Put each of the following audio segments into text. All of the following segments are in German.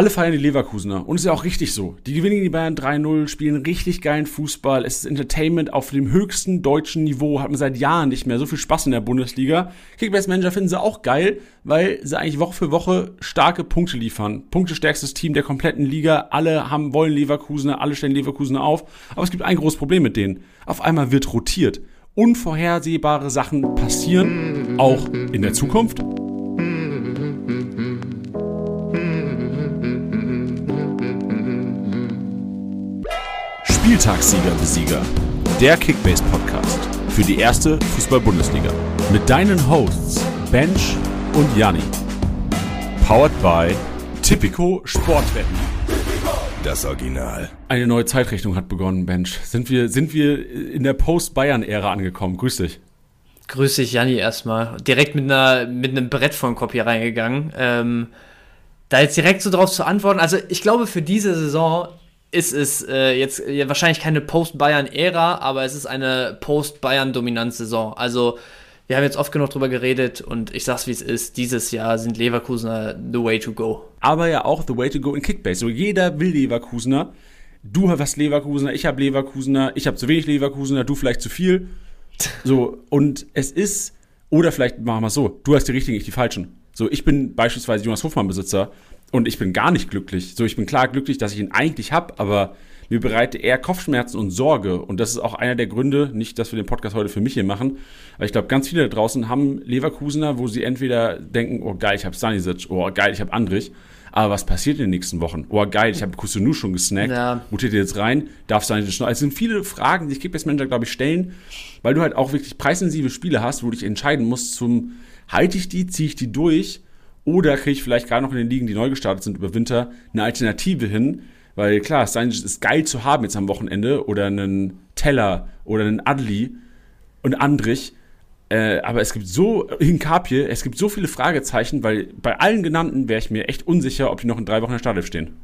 alle feiern die Leverkusener. Und es ist ja auch richtig so. Die gewinnen die Bayern 3-0, spielen richtig geilen Fußball. Es ist Entertainment auf dem höchsten deutschen Niveau. Hat man seit Jahren nicht mehr so viel Spaß in der Bundesliga. Kickbase Manager finden sie auch geil, weil sie eigentlich Woche für Woche starke Punkte liefern. Punktestärkstes Team der kompletten Liga. Alle haben, wollen Leverkusener, alle stellen Leverkusener auf. Aber es gibt ein großes Problem mit denen. Auf einmal wird rotiert. Unvorhersehbare Sachen passieren, auch in der Zukunft. Spieltagssieger Besieger, der Kickbase Podcast für die erste Fußball-Bundesliga mit deinen Hosts Bench und Janni. Powered by Tipico Sportwetten. Das Original. Eine neue Zeitrechnung hat begonnen, Bench. Sind wir, sind wir in der Post-Bayern-Ära angekommen? Grüß dich. Grüß dich, Janni, erstmal. Direkt mit, einer, mit einem Brett vor den Kopf hier reingegangen. Ähm, da jetzt direkt so drauf zu antworten, also ich glaube, für diese Saison ist es äh, jetzt ja, wahrscheinlich keine Post-Bayern-Ära, aber es ist eine Post-Bayern-Dominanz-Saison. Also, wir haben jetzt oft genug drüber geredet und ich sag's wie es ist, dieses Jahr sind Leverkusener the way to go. Aber ja auch the way to go in Kickbase. So jeder will Leverkusener. Du hast Leverkusener, ich habe Leverkusener, ich habe zu wenig Leverkusener, du vielleicht zu viel. So, und es ist, oder vielleicht machen wir es so, du hast die richtigen, ich die falschen. So, ich bin beispielsweise Jonas Hofmann-Besitzer und ich bin gar nicht glücklich. So, ich bin klar glücklich, dass ich ihn eigentlich habe, aber mir bereite eher Kopfschmerzen und Sorge. Und das ist auch einer der Gründe, nicht, dass wir den Podcast heute für mich hier machen, aber ich glaube, ganz viele da draußen haben Leverkusener, wo sie entweder denken, oh geil, ich habe Stanisic, oh geil, ich habe Andrich. Aber was passiert in den nächsten Wochen? Oh geil, ich habe Kusunu schon gesnackt. Ja. Mutiert jetzt rein? Darf Stanisic noch? Es sind viele Fragen, die ich Manager, glaube ich, stellen, weil du halt auch wirklich preisintensive Spiele hast, wo du dich entscheiden musst zum, halte ich die, ziehe ich die durch oder kriege ich vielleicht gerade noch in den Ligen, die neu gestartet sind über Winter, eine Alternative hin? Weil klar, Sanchez ist geil zu haben jetzt am Wochenende oder einen Teller oder einen Adli und Andrich. Äh, aber es gibt so, Hinkapje, es gibt so viele Fragezeichen, weil bei allen genannten wäre ich mir echt unsicher, ob die noch in drei Wochen in der Startelf stehen.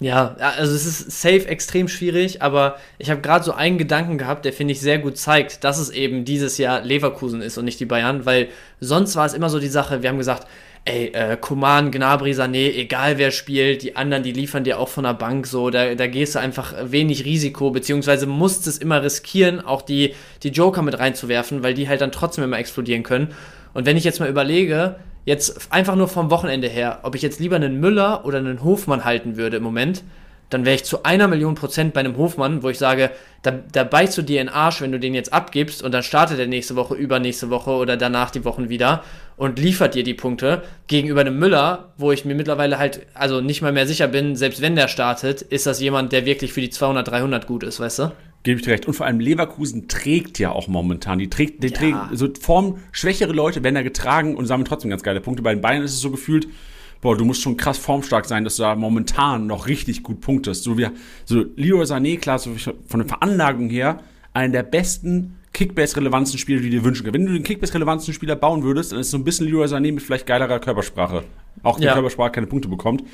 Ja, also es ist safe extrem schwierig, aber ich habe gerade so einen Gedanken gehabt, der finde ich sehr gut zeigt, dass es eben dieses Jahr Leverkusen ist und nicht die Bayern, weil sonst war es immer so die Sache, wir haben gesagt, ey, äh, Koman, Gnabry, Sané, egal wer spielt, die anderen, die liefern dir auch von der Bank so, da, da gehst du einfach wenig Risiko, beziehungsweise musst es immer riskieren, auch die, die Joker mit reinzuwerfen, weil die halt dann trotzdem immer explodieren können. Und wenn ich jetzt mal überlege, jetzt einfach nur vom Wochenende her, ob ich jetzt lieber einen Müller oder einen Hofmann halten würde im Moment, dann wäre ich zu einer Million Prozent bei einem Hofmann, wo ich sage, da, da beißt du dir in den Arsch, wenn du den jetzt abgibst und dann startet er nächste Woche, übernächste Woche oder danach die Wochen wieder und liefert dir die Punkte. Gegenüber einem Müller, wo ich mir mittlerweile halt also nicht mal mehr sicher bin, selbst wenn der startet, ist das jemand, der wirklich für die 200, 300 gut ist, weißt du? Gebe ich dir recht. Und vor allem Leverkusen trägt ja auch momentan. Die trägt, die ja. trägt, so Form schwächere Leute werden da getragen und sammeln trotzdem ganz geile Punkte. Bei den Bayern ist es so gefühlt, boah, du musst schon krass formstark sein, dass du da momentan noch richtig gut punktest. So wie, so Leroy Sané, klar, so von der Veranlagung her, einer der besten Kickbase-relevanten Spieler, die du dir wünschen kannst. Wenn du den Kickbase-relevanten Spieler bauen würdest, dann ist es so ein bisschen Leroy Sané mit vielleicht geilerer Körpersprache. Auch die ja. Körpersprache keine Punkte bekommt.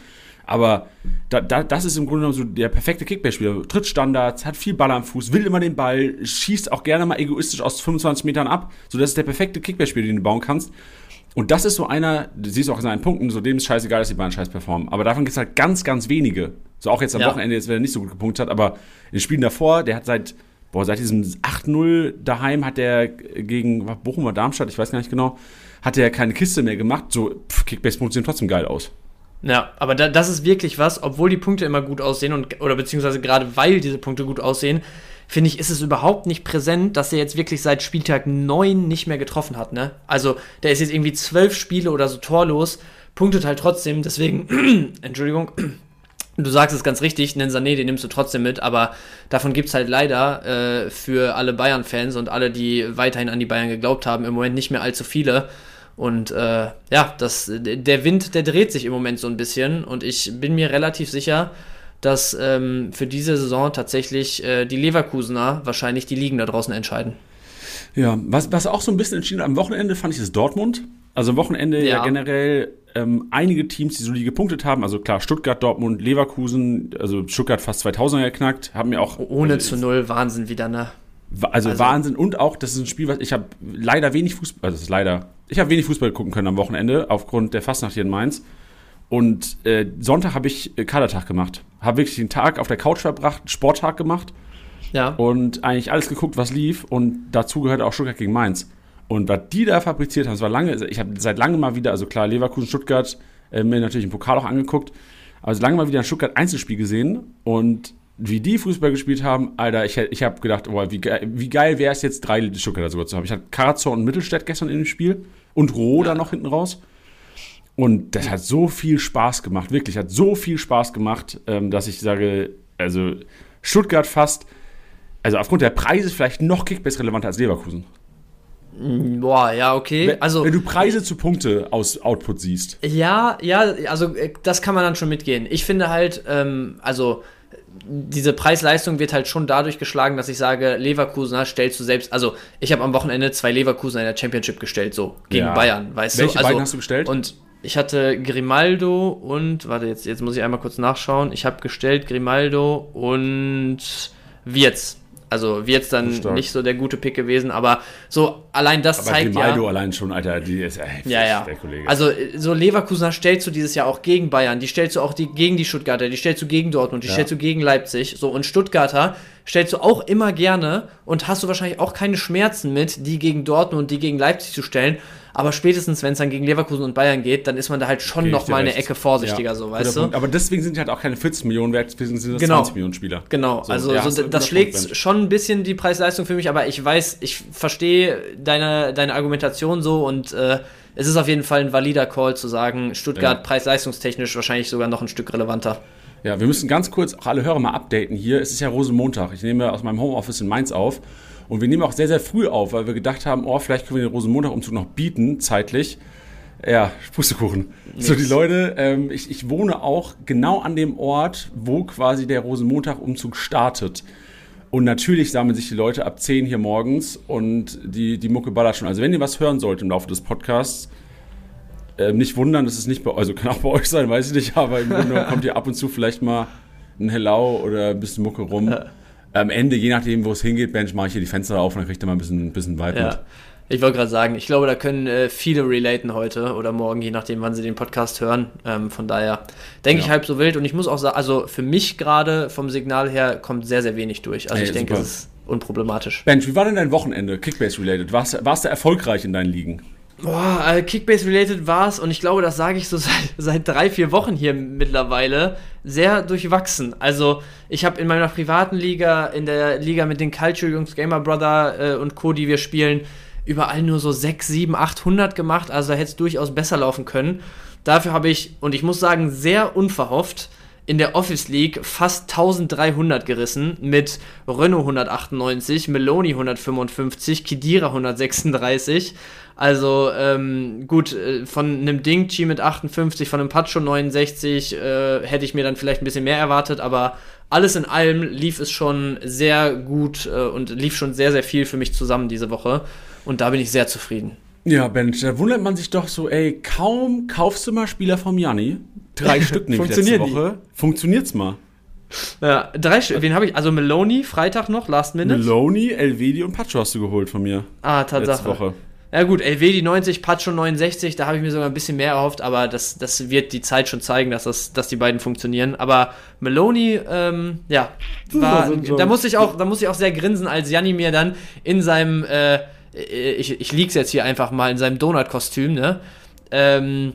Aber da, da, das ist im Grunde genommen so der perfekte Kickbase-Spieler. Tritt Standards, hat viel Ball am Fuß, will immer den Ball, schießt auch gerne mal egoistisch aus 25 Metern ab. So, das ist der perfekte Kickbase-Spieler, den du bauen kannst. Und das ist so einer, du siehst auch in seinen Punkten, so dem ist scheißegal, dass die Bayern scheiß performen. Aber davon gibt es halt ganz, ganz wenige. So auch jetzt am ja. Wochenende, jetzt, wenn er nicht so gut gepunktet hat, aber in den Spielen davor, der hat seit, boah, seit diesem 8-0 daheim hat der gegen Bochum oder Darmstadt, ich weiß gar nicht genau, hat er keine Kiste mehr gemacht. So, Kickbase-Punkte sehen trotzdem geil aus. Ja, aber da, das ist wirklich was, obwohl die Punkte immer gut aussehen und oder beziehungsweise gerade weil diese Punkte gut aussehen, finde ich, ist es überhaupt nicht präsent, dass er jetzt wirklich seit Spieltag 9 nicht mehr getroffen hat, ne? Also, der ist jetzt irgendwie zwölf Spiele oder so torlos, punktet halt trotzdem, deswegen, Entschuldigung, du sagst es ganz richtig, einen Sané, den nimmst du trotzdem mit, aber davon gibt es halt leider äh, für alle Bayern-Fans und alle, die weiterhin an die Bayern geglaubt haben, im Moment nicht mehr allzu viele. Und äh, ja, das, der Wind, der dreht sich im Moment so ein bisschen und ich bin mir relativ sicher, dass ähm, für diese Saison tatsächlich äh, die Leverkusener wahrscheinlich die Ligen da draußen entscheiden. Ja, was, was auch so ein bisschen entschieden am Wochenende fand ich, ist Dortmund. Also am Wochenende ja, ja generell ähm, einige Teams, die solide gepunktet haben. Also klar, Stuttgart, Dortmund, Leverkusen, also Stuttgart fast 2000er geknackt, haben mir auch. Ohne also, zu null, Wahnsinn wieder, ne? Also, also, Wahnsinn und auch, das ist ein Spiel, was ich habe leider wenig Fußball, also das ist leider, ich habe wenig Fußball gucken können am Wochenende aufgrund der Fastnacht hier in Mainz. Und äh, Sonntag habe ich äh, Kadertag gemacht. Habe wirklich den Tag auf der Couch verbracht, Sporttag gemacht Ja. und eigentlich alles geguckt, was lief. Und dazu gehörte auch Stuttgart gegen Mainz. Und was die da fabriziert haben, es war lange, ich habe seit langem mal wieder, also klar, Leverkusen, Stuttgart, äh, mir natürlich im Pokal auch angeguckt, aber seit langem mal wieder ein Stuttgart Einzelspiel gesehen und wie die Fußball gespielt haben, Alter, ich, ich habe gedacht, oh, wie, geil- wie geil wäre es jetzt, drei Stuttgarter sogar zu haben. Ich hatte Karazor und Mittelstädt gestern in dem Spiel und Roh da noch hinten raus. Und das hat so viel Spaß gemacht, wirklich, hat so viel Spaß gemacht, ähm, dass ich sage, also Stuttgart fast, also aufgrund der Preise vielleicht noch Kickbase relevanter als Leverkusen. Boah, ja, okay. Wenn, Also, wenn du Preise zu Punkte aus Output siehst. Ja, ja, also äh, das kann man dann schon mitgehen. Ich finde halt, ähm, also diese Preis-Leistung wird halt schon dadurch geschlagen, dass ich sage, Leverkusener stellst du selbst, also ich habe am Wochenende zwei Leverkusener in der Championship gestellt, so gegen Ja. Bayern, weißt Welche du? Also, beiden hast du gestellt? Und ich hatte Grimaldo und, warte, jetzt, jetzt muss ich einmal kurz nachschauen. Ich habe gestellt Grimaldo und Wirtz. Also Wirtz dann Stark. nicht so der gute Pick gewesen, aber so allein das Aber zeigt ja. Grimaldo allein schon, Alter, die ist echt Ja, ja. der Kollege. Also so Leverkusener stellst du dieses Jahr auch gegen Bayern, die stellst du auch die, gegen die Stuttgarter, die stellst du gegen Dortmund, die Ja. stellst du gegen Leipzig. So und Stuttgarter stellst du auch immer gerne und hast du wahrscheinlich auch keine Schmerzen mit, die gegen Dortmund und die gegen Leipzig zu stellen. Aber spätestens, wenn es dann gegen Leverkusen und Bayern geht, dann ist man da halt schon Geh ich noch dir mal eine. Ecke vorsichtiger, Ja, so, guter weißt du? Punkt. Aber deswegen sind die halt auch keine 14 Millionen wert, deswegen sind das Genau. 20 Millionen Spieler. Genau, So, also ja, so, das schlägt Punkt, schon ein bisschen die Preis-Leistung für mich, aber ich weiß, ich verstehe deine, deine Argumentation so und äh, es ist auf jeden Fall ein valider Call zu sagen, Stuttgart Ja. preis-leistungstechnisch wahrscheinlich sogar noch ein Stück relevanter. Ja, wir müssen ganz kurz auch alle Hörer mal updaten hier. Es ist ja Rosenmontag. Ich nehme aus meinem Homeoffice in Mainz auf. Und wir nehmen auch sehr, sehr früh auf, weil wir gedacht haben, oh, vielleicht können wir den Rosenmontag-Umzug noch bieten, zeitlich. Ja, Pustekuchen. So, die Leute, ähm, ich, ich wohne auch genau an dem Ort, wo quasi der Rosenmontag-Umzug startet. Und natürlich sammeln sich die Leute ab 10 hier morgens und die, die Mucke ballert schon. Also wenn ihr was hören sollt im Laufe des Podcasts, ähm, nicht wundern, das ist nicht bei also kann auch bei euch sein, weiß ich nicht, aber im Grunde kommt hier ab und zu vielleicht mal ein Hello oder ein bisschen Mucke rum. Am Ende, je nachdem, wo es hingeht, Bench, mache ich hier die Fenster auf und dann kriegt ihr mal ein bisschen, ein bisschen Vibe Ja. mit. Ich wollte gerade sagen, ich glaube, da können äh, viele relaten heute oder morgen, je nachdem, wann sie den Podcast hören. Ähm, von daher denke Ja. ich halb so wild und ich muss auch sagen, also für mich gerade vom Signal her kommt sehr, sehr wenig durch. Also Ey, ich denke, super. es ist unproblematisch. Bench, wie war denn dein Wochenende, Kickbase-related? Warst, warst du erfolgreich in deinen Ligen? Boah, äh, Kickbase-related war es und ich glaube, das sage ich so seit, seit drei, vier Wochen hier mittlerweile, sehr durchwachsen. Also, ich habe in meiner privaten Liga, in der Liga mit den Culture-Jungs, Gamer Brother äh, und Co., die wir spielen, überall nur so 6, 7, 800 gemacht. Also, da hätte es durchaus besser laufen können. Dafür habe ich, und ich muss sagen, sehr unverhofft, in der Office League fast 1300 gerissen mit Renault 198, Meloni 155, Kidira 136. Also ähm, gut, äh, von einem Ding-Chi mit 58, von einem Pacho 69 äh, hätte ich mir dann vielleicht ein bisschen mehr erwartet, aber alles in allem lief es schon sehr gut äh, und lief schon sehr, sehr viel für mich zusammen diese Woche. Und da bin ich sehr zufrieden. Ja, Bench, da wundert man sich doch so, ey, kaum kaufst du mal Spieler vom Janni. Drei Stück nämlich letzte Funktionieren die? Woche. Funktioniert's mal. Ja, drei Stück. Wen habe ich? Also Meloni, Freitag noch, Last Minute. Meloni, Elvedi und Pacho hast du geholt von mir. ah, Letzte Tatsache. Woche. Ja gut, LW 90, Pacho 69, da habe ich mir sogar ein bisschen mehr erhofft, aber das, das wird die Zeit schon zeigen, dass, das, dass die beiden funktionieren. Aber Meloni, ähm, ja, war, schon- da musste ich auch, da musste ich auch sehr grinsen, als Janni mir dann in seinem, äh, ich, ich lieg's jetzt hier einfach mal, in seinem Donut-Kostüm, ne, ähm,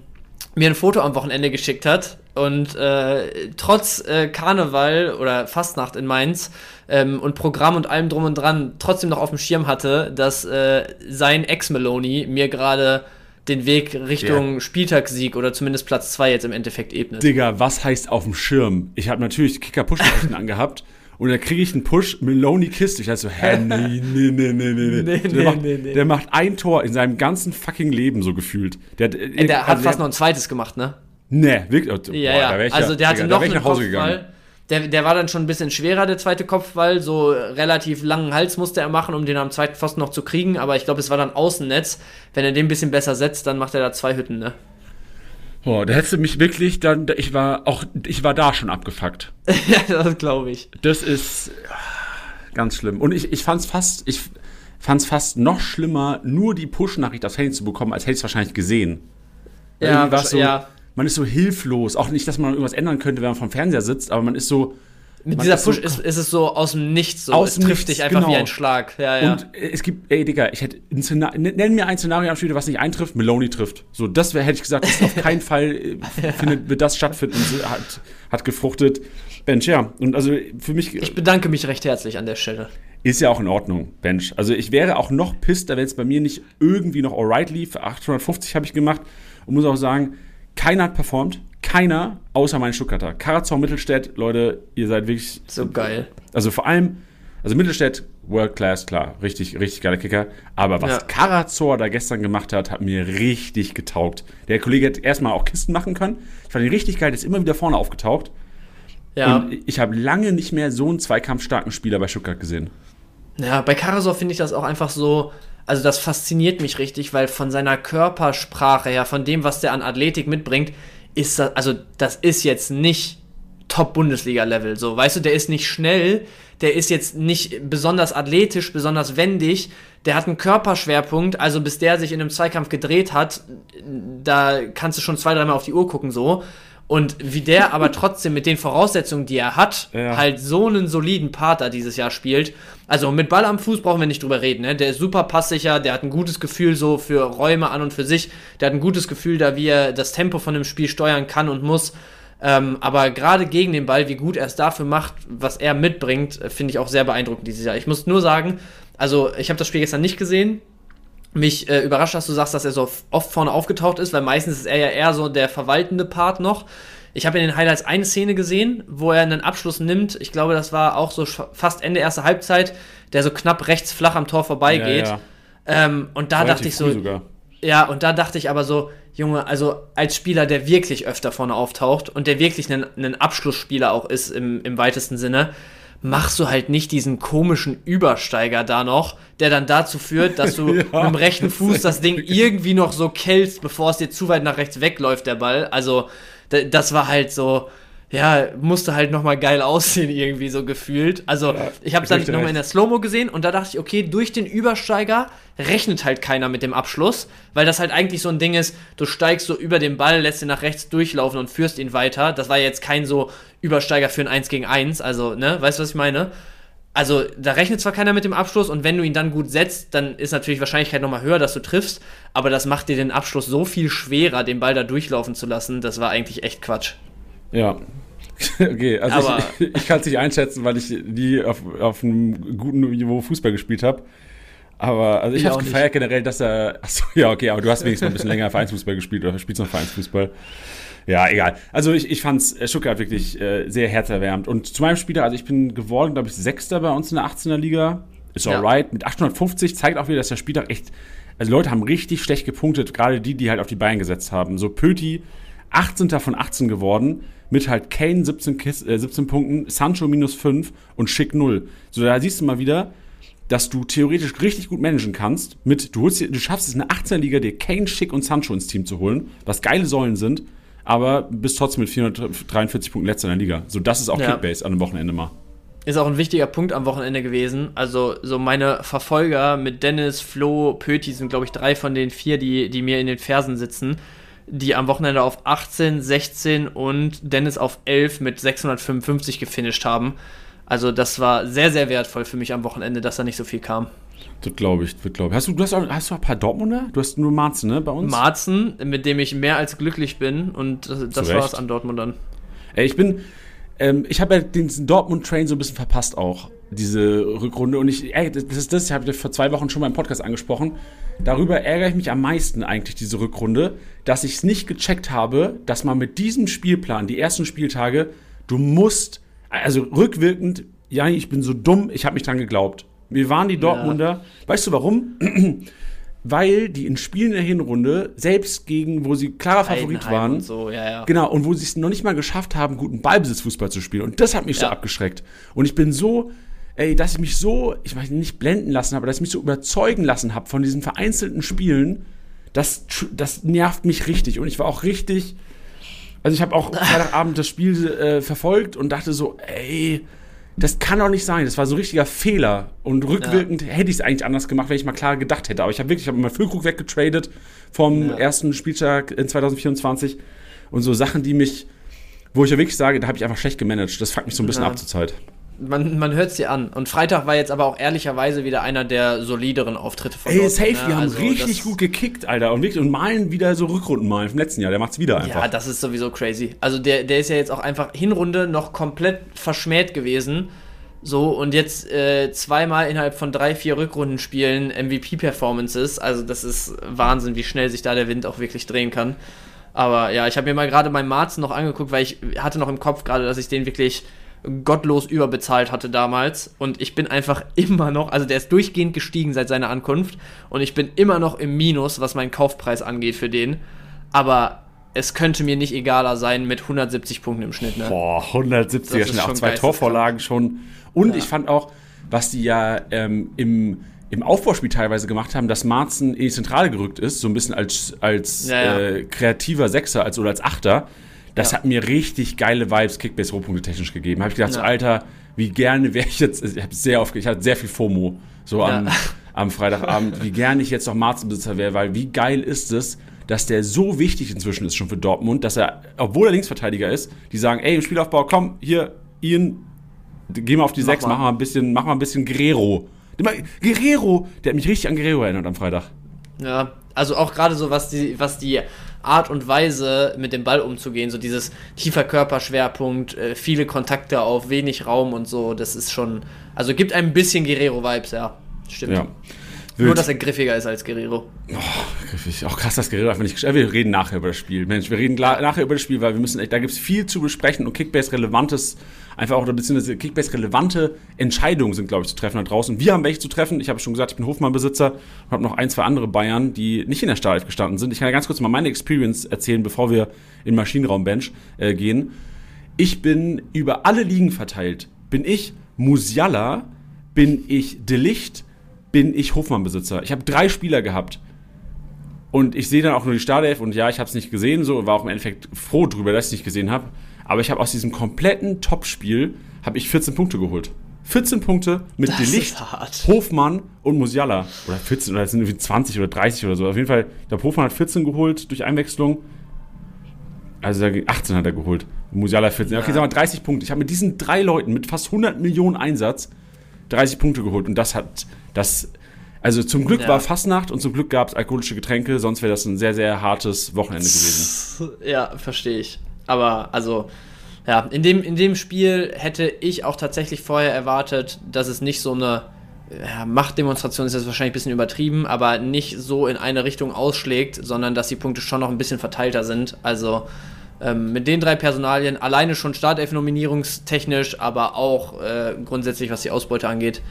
mir ein Foto am Wochenende geschickt hat und äh, trotz äh, Karneval oder Fastnacht in Mainz ähm, und Programm und allem drum und dran trotzdem noch auf dem Schirm hatte, dass äh, sein Ex-Meloni mir gerade den Weg Richtung Spieltagssieg oder zumindest Platz 2 jetzt im Endeffekt ebnet. Digga, was heißt auf dem Schirm? Ich habe natürlich Kicker-Push-Nachrichten angehabt und dann kriege ich einen Push, Meloni Kist. Ich dachte so, hä, nee, nee, nee, nee, nee. Nee, der, nee, macht, nee, nee. der macht ein Tor in seinem ganzen fucking Leben so gefühlt. Der, hat- Äh, der hat also fast noch ein zweites gemacht, ne? Nee, wirklich. oh, Ja, boah, ja. also der hatte da noch einen nach Hause gegangen. Kopfball. Der, der war dann schon ein bisschen schwerer, der zweite Kopfball. So relativ langen Hals musste er machen, um den am zweiten Pfosten noch zu kriegen. Aber ich glaube, es war dann Außennetz. Wenn er den ein bisschen besser setzt, dann macht er da zwei Hütten, ne? Boah, da hättest du mich wirklich dann, ich war auch, ich war da schon abgefuckt. ja, das glaube ich. Das ist ah, ganz schlimm. Und ich, ich fand's fast, ich fand's fast noch schlimmer, nur die Push-Nachricht aufs Handy zu bekommen, als hätte ich es wahrscheinlich gesehen. Ja, so, ja. man ist so hilflos. Auch nicht, dass man irgendwas ändern könnte, wenn man vom Fernseher sitzt, aber man ist so. Mit dieser so- Push ist, ist es so aus dem Nichts so. Aus es trifft Nichts, dich einfach genau. wie ein Schlag. Ja, ja. Und äh, es gibt, ey Digga, ich hätte ein Szenario, nenn mir ein Szenario am Spiel, was nicht eintrifft, Meloni trifft. So, das wär, hätte ich gesagt, ist auf keinen Fall äh, findet, wird das stattfinden. Hat, hat gefruchtet. Bench, ja. Und also für mich ich bedanke mich recht herzlich an der Stelle. ist ja auch in Ordnung, Bench. Also ich wäre auch noch pisster, wenn es bei mir nicht irgendwie noch alright lief. 850 habe ich gemacht und muss auch sagen, keiner hat performt. Keiner, außer mein Stuttgarter. Karazor Mittelstädt, Leute, ihr seid wirklich So geil. also vor allem, also Mittelstädt, World Class, klar, richtig, richtig geiler Kicker. Aber was Ja. Karazor da gestern gemacht hat, hat mir richtig getaugt. Der Kollege hat erstmal auch Kisten machen können. Ich fand ihn richtig geil, der ist immer wieder vorne aufgetaucht. Ja. Und ich habe lange nicht mehr so einen zweikampfstarken Spieler bei Stuttgart gesehen. Ja, bei Karasor finde ich das auch einfach so, also das fasziniert mich richtig, weil von seiner Körpersprache her, von dem, was der an Athletik mitbringt, ist das, also das ist jetzt nicht Top-Bundesliga-Level, so, weißt du, der ist nicht schnell, der ist jetzt nicht besonders athletisch, besonders wendig, der hat einen Körperschwerpunkt, also bis der sich in einem Zweikampf gedreht hat, da kannst du schon zwei, dreimal auf die Uhr gucken, so. Und wie der aber trotzdem mit den Voraussetzungen, die er hat, Ja. halt so einen soliden Part da dieses Jahr spielt. Also mit Ball am Fuß brauchen wir nicht drüber reden. Ne? Der ist super passsicher, der hat ein gutes Gefühl so für Räume an und für sich. Der hat ein gutes Gefühl da, wie er das Tempo von dem Spiel steuern kann und muss. Ähm, aber gerade gegen den Ball, wie gut er es dafür macht, was er mitbringt, äh, finde ich auch sehr beeindruckend dieses Jahr. Ich muss nur sagen, also ich habe das Spiel gestern nicht gesehen, mich äh, überrascht, dass du sagst, dass er so oft vorne aufgetaucht ist, weil meistens ist er ja eher so der verwaltende Part noch. Ich habe in den Highlights eine Szene gesehen, wo er einen Abschluss nimmt. Ich glaube, das war auch so fast Ende erster Halbzeit, der so knapp rechts flach am Tor vorbeigeht. Ja, ja. Ähm, und da Relativ dachte ich so, sogar. ja, und da dachte ich aber so, Junge, also als Spieler, der wirklich öfter vorne auftaucht und der wirklich ein, Abschlussspieler auch ist im, im weitesten Sinne, machst du halt nicht diesen komischen Übersteiger da noch, der dann dazu führt, dass du Ja, mit dem rechten Fuß das Ding irgendwie noch so kältst, bevor es dir zu weit nach rechts wegläuft, der Ball. Also, das war halt so, ja, musste halt nochmal geil aussehen, irgendwie so gefühlt. Also, Ja, ich habe ich dann nochmal in der Slow-Mo gesehen und da dachte ich, okay, durch den Übersteiger rechnet halt keiner mit dem Abschluss, weil das halt eigentlich so ein Ding ist, du steigst so über den Ball, lässt ihn nach rechts durchlaufen und führst ihn weiter. Das war jetzt kein so Übersteiger für ein 1 gegen 1, also, ne, weißt du, was ich meine? Also, da rechnet zwar keiner mit dem Abschluss und wenn du ihn dann gut setzt, dann ist natürlich die Wahrscheinlichkeit nochmal höher, dass du triffst, aber das macht dir den Abschluss so viel schwerer, den Ball da durchlaufen zu lassen, das war eigentlich echt Quatsch. Ja. Okay, also Aber- ich, ich kann es nicht einschätzen, weil ich nie auf, auf einem guten Niveau Fußball gespielt habe. Aber also ich, Ich habe gefeiert generell, dass er. Achso, ja, okay, aber du hast wenigstens noch ein bisschen länger Vereinsfußball gespielt oder spielst noch Vereinsfußball. Ja, egal. Also ich, ich fand es Stuttgart wirklich äh, sehr herzerwärmend. Und zu meinem Spieler, also ich bin geworden, glaube ich, Sechster bei uns in der 18er Liga. Ist Ja. alright. Mit 850 zeigt auch wieder, dass der Spieltag echt. Also Leute haben richtig schlecht gepunktet, gerade die, die halt auf die Beine gesetzt haben. So Pöti, 18. von 18 geworden, mit halt Kane 17, Kis, äh, 17 Punkten, Sancho minus 5 und Schick 0. So, da siehst du mal wieder, dass du theoretisch richtig gut managen kannst. Mit, du, holst, du schaffst es in der 18er Liga, dir Kane, Schick und Sancho ins Team zu holen, was geile Säulen sind, aber bist trotzdem mit 443 Punkten letzter in der Liga. So, das ist auch Ja. Kickbase an einem Wochenende mal. Ist auch ein wichtiger Punkt am Wochenende gewesen. Also, so meine Verfolger mit Dennis, Flo, Pöti sind, glaube ich, drei von den vier, die, die mir in den Fersen sitzen, die am Wochenende auf 18, 16 und Dennis auf 11 mit 655 gefinisht haben. Also, das war sehr, sehr wertvoll für mich am Wochenende, dass da nicht so viel kam. Das glaube ich, das glaube ich. Hast du, du hast, auch, hast du ein paar Dortmunder? Du hast nur Marzen, ne, bei uns? Marzen, mit dem ich mehr als glücklich bin und das, das war's an Dortmundern. Ey, ich bin, ähm, ich habe ja den Dortmund-Train so ein bisschen verpasst auch, diese Rückrunde. Und ich, ey, das ist das, ich habe vor zwei Wochen schon mal im Podcast angesprochen. Darüber ärgere ich mich am meisten eigentlich, diese Rückrunde, dass ich es nicht gecheckt habe, dass man mit diesem Spielplan, die ersten Spieltage, du musst, also rückwirkend, ja, ich bin so dumm, ich habe mich dran geglaubt. Wir waren die Dortmunder, weißt du warum? Weil die in Spielen der Hinrunde, selbst gegen, wo sie klarer Favorit Heidenheim waren, Und so, ja, ja. Genau, und wo sie es noch nicht mal geschafft haben, guten Ballbesitzfußball zu spielen. Und das hat mich so Ja. abgeschreckt. Und ich bin so, ey, dass ich mich so, ich meine, nicht blenden lassen, aber dass ich mich so überzeugen lassen habe von diesen vereinzelten Spielen, das, das nervt mich richtig. Und ich war auch richtig, also ich habe auch Freitagabend das Spiel äh, verfolgt und dachte so, ey, das kann doch nicht sein. Das war so ein richtiger Fehler. Und rückwirkend hätte ich es eigentlich anders gemacht, wenn ich mal klar gedacht hätte. Aber ich habe wirklich, ich habe mal Füllkrug weggetradet vom Ja. ersten Spieltag in 2024. und so Sachen, die mich, wo ich ja wirklich sage, da habe ich einfach schlecht gemanagt. Das fuckt mich so ein bisschen Ja. ab zur Zeit. Man, man hört es dir an. Und Freitag war jetzt aber auch ehrlicherweise wieder einer der solideren Auftritte von Ey, safe, ne? die haben Also richtig gut gekickt, Alter. Und, wirklich, und malen wieder so Rückrunden malen vom letzten Jahr. Der macht's wieder einfach. Ja, das ist sowieso crazy. Also der, der ist ja jetzt auch einfach Hinrunde noch komplett verschmäht gewesen. So, und jetzt äh, zweimal innerhalb von drei, vier Rückrundenspielen MVP-Performances. Also das ist Wahnsinn, wie schnell sich da der Wind auch wirklich drehen kann. Aber ja, ich habe mir mal gerade beim Marzen noch angeguckt, weil ich hatte noch im Kopf gerade, dass ich den wirklich gottlos überbezahlt hatte damals. Und ich bin einfach immer noch, also der ist durchgehend gestiegen seit seiner Ankunft. Und ich bin immer noch im Minus, was meinen Kaufpreis angeht für den. Aber es könnte mir nicht egaler sein mit 170 Punkten im Schnitt. Ne? Boah, 170er Das ist schnell, auch zwei. Torvorlagen schon. Und Ja. ich fand auch, was die ja ähm, im, im Aufbauspiel teilweise gemacht haben, dass Marzen in die Zentrale gerückt ist, so ein bisschen als, als Ja, ja. Äh, kreativer Sechser als, oder als Achter. Das Ja. hat mir richtig geile Vibes, Kickbase Rohpunkte technisch gegeben. Habe ich gedacht, so, Ja. Alter, wie gerne wäre ich jetzt, ich habe sehr oft, ich hatte sehr viel FOMO, so am, am Freitagabend, wie gerne ich jetzt noch Marzenbesitzer wäre, weil wie geil ist es, dass der so wichtig inzwischen ist schon für Dortmund, dass er, obwohl er Linksverteidiger ist, die sagen, ey, im Spielaufbau, komm, hier, Ian, geh mal auf die Mach 6, mal. mach mal ein bisschen, mach mal ein bisschen Guerrero. Guerrero, der hat mich richtig an Guerrero erinnert am Freitag. Ja, also auch gerade so, was die, was die Art und Weise mit dem Ball umzugehen, so dieses tiefer Körperschwerpunkt, äh, viele Kontakte auf wenig Raum und so, das ist schon, also gibt ein bisschen Guerrero-Vibes, ja. Stimmt. Ja. Nur, dass er griffiger ist als Guerrero. Griffig. Auch krass, dass Guerrero einfach nicht gesch- äh, Wir reden nachher über das Spiel. Mensch, wir reden nachher über das Spiel, weil wir müssen echt, da gibt es viel zu besprechen und Kickbase-relevantes, einfach auch, oder beziehungsweise Kickbase-relevante Entscheidungen sind, glaube ich, zu treffen da draußen. Wir haben welche zu treffen. Ich habe schon gesagt, ich bin Hofmann-Besitzer und habe noch ein, zwei andere Bayern, die nicht in der Startelf gestanden sind. Ich kann ja ganz kurz mal meine Experience erzählen, bevor wir in den Maschinenraumbench äh, gehen. Ich bin über alle Ligen verteilt. Bin ich Musiala, bin ich Delicht, bin ich Hofmann-Besitzer. Ich habe drei Spieler gehabt. Und ich sehe dann auch nur die Startelf und ja, ich habe es nicht gesehen, so war auch im Endeffekt froh drüber, dass ich es nicht gesehen habe. Aber ich habe aus diesem kompletten Topspiel habe ich 14 Punkte geholt. 14 Punkte mit Das Delicht. Hofmann und Musiala. Oder 14, oder es sind irgendwie 20 oder 30 oder so. Auf jeden Fall, ich glaube, Hofmann hat 14 geholt durch Einwechslung. Also da- 18 hat er geholt. Musiala 14. Okay, Ja. sagen wir 30 Punkte. Ich habe mit diesen drei Leuten mit fast 100 Millionen Einsatz 30 Punkte geholt. Und das hat, das, also zum Glück Ja. war Fastnacht und zum Glück gab es alkoholische Getränke, sonst wäre das ein sehr, sehr hartes Wochenende gewesen. Ja, verstehe ich. Aber also, ja, in dem, in dem Spiel hätte ich auch tatsächlich vorher erwartet, dass es nicht so eine ja, Machtdemonstration ist jetzt wahrscheinlich ein bisschen übertrieben, aber nicht so in eine Richtung ausschlägt, sondern dass die Punkte schon noch ein bisschen verteilter sind. Also ähm, mit den drei Personalien, alleine schon Startelf-nominierungstechnisch, aber auch äh, grundsätzlich, was die Ausbeute angeht,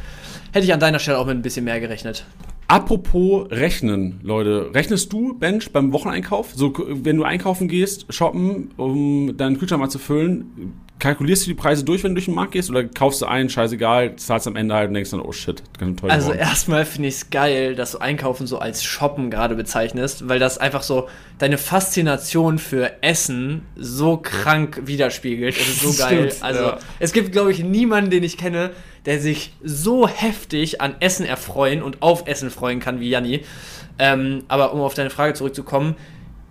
hätte ich an deiner Stelle auch mit ein bisschen mehr gerechnet. Apropos Rechnen, Leute. Rechnest du, Bench, beim Wocheneinkauf? So, wenn du einkaufen gehst, shoppen, um deinen Kühlschrank mal zu füllen, kalkulierst du die Preise durch, wenn du durch den Markt gehst? Oder kaufst du ein, scheißegal, zahlst am Ende halt und denkst dann, oh shit, ganz teuer Also geworden. erstmal finde ich es geil, dass du Einkaufen so als Shoppen gerade bezeichnest, weil das einfach so deine Faszination für Essen so krank widerspiegelt. Es ist so geil. Stimmt, also ja. es gibt, glaube ich, niemanden, den ich kenne, der sich so heftig an Essen erfreuen und auf Essen freuen kann wie Janni. Ähm, aber um auf deine Frage zurückzukommen,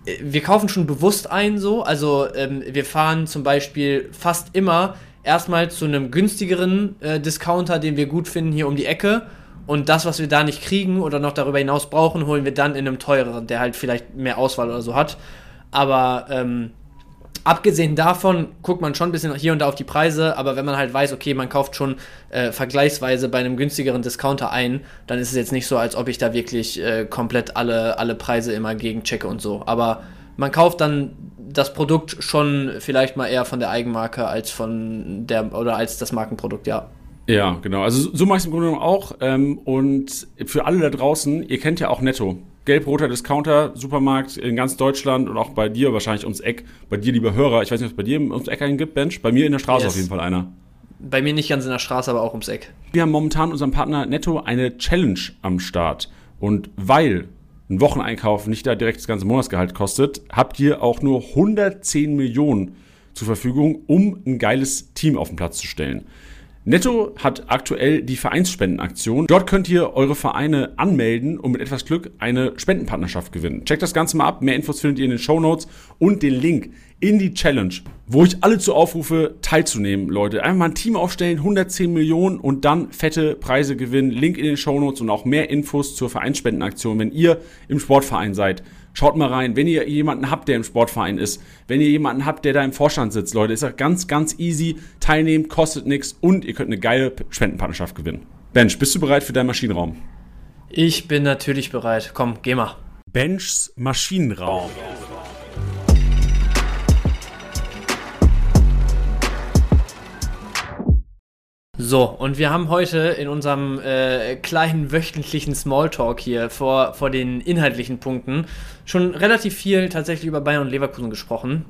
äh, wir kaufen schon bewusst ein so. Also ähm, wir fahren zum Beispiel fast immer erstmal zu einem günstigeren äh, Discounter, den wir gut finden, hier um die Ecke. Und das, was wir da nicht kriegen oder noch darüber hinaus brauchen, holen wir dann in einem teureren, der halt vielleicht mehr Auswahl oder so hat. Aber ähm, abgesehen davon guckt man schon ein bisschen hier und da auf die Preise, aber wenn man halt weiß, okay, man kauft schon äh, vergleichsweise bei einem günstigeren Discounter ein, dann ist es jetzt nicht so, als ob ich da wirklich äh, komplett alle, alle Preise immer gegenchecke und so. Aber man kauft dann das Produkt schon vielleicht mal eher von der Eigenmarke als von der oder als das Markenprodukt, ja. Ja, genau. Also so- mache ich es im Grunde genommen auch. Ähm, und für alle da draußen, ihr kennt ja auch Netto. Gelb-roter Discounter, Supermarkt in ganz Deutschland und auch bei dir wahrscheinlich ums Eck. Bei dir, lieber Hörer, ich weiß nicht, ob es bei dir ums Eck einen gibt, Bench. Bei mir in der Straße Yes. auf jeden Fall einer. Bei mir nicht ganz in der Straße, aber auch ums Eck. Wir haben momentan unserem Partner Netto eine Challenge am Start. Und weil ein Wocheneinkauf nicht da direkt das ganze Monatsgehalt kostet, habt ihr auch nur 110 Millionen zur Verfügung, um ein geiles Team auf den Platz zu stellen. Netto hat aktuell die Vereinsspendenaktion. Dort könnt ihr eure Vereine anmelden und mit etwas Glück eine Spendenpartnerschaft gewinnen. Checkt das Ganze mal ab. Mehr Infos findet ihr in den Show Notes und den Link in die Challenge, wo ich alle zu aufrufe, teilzunehmen, Leute. Einfach mal ein Team aufstellen, 110 Millionen und dann fette Preise gewinnen. Link in den Show Notes und auch mehr Infos zur Vereinsspendenaktion, wenn ihr im Sportverein seid. Schaut mal rein, wenn ihr jemanden habt, der im Sportverein ist, wenn ihr jemanden habt, der da im Vorstand sitzt, Leute, ist das ganz, ganz easy. Teilnehmen, kostet nichts und ihr könnt eine geile Spendenpartnerschaft gewinnen. Bench, bist du bereit für deinen Maschinenraum? Ich bin natürlich bereit. Komm, geh mal. Benchs Maschinenraum. So, und wir haben heute in unserem äh, kleinen wöchentlichen Smalltalk hier vor, vor den inhaltlichen Punkten schon relativ viel tatsächlich über Bayern und Leverkusen gesprochen.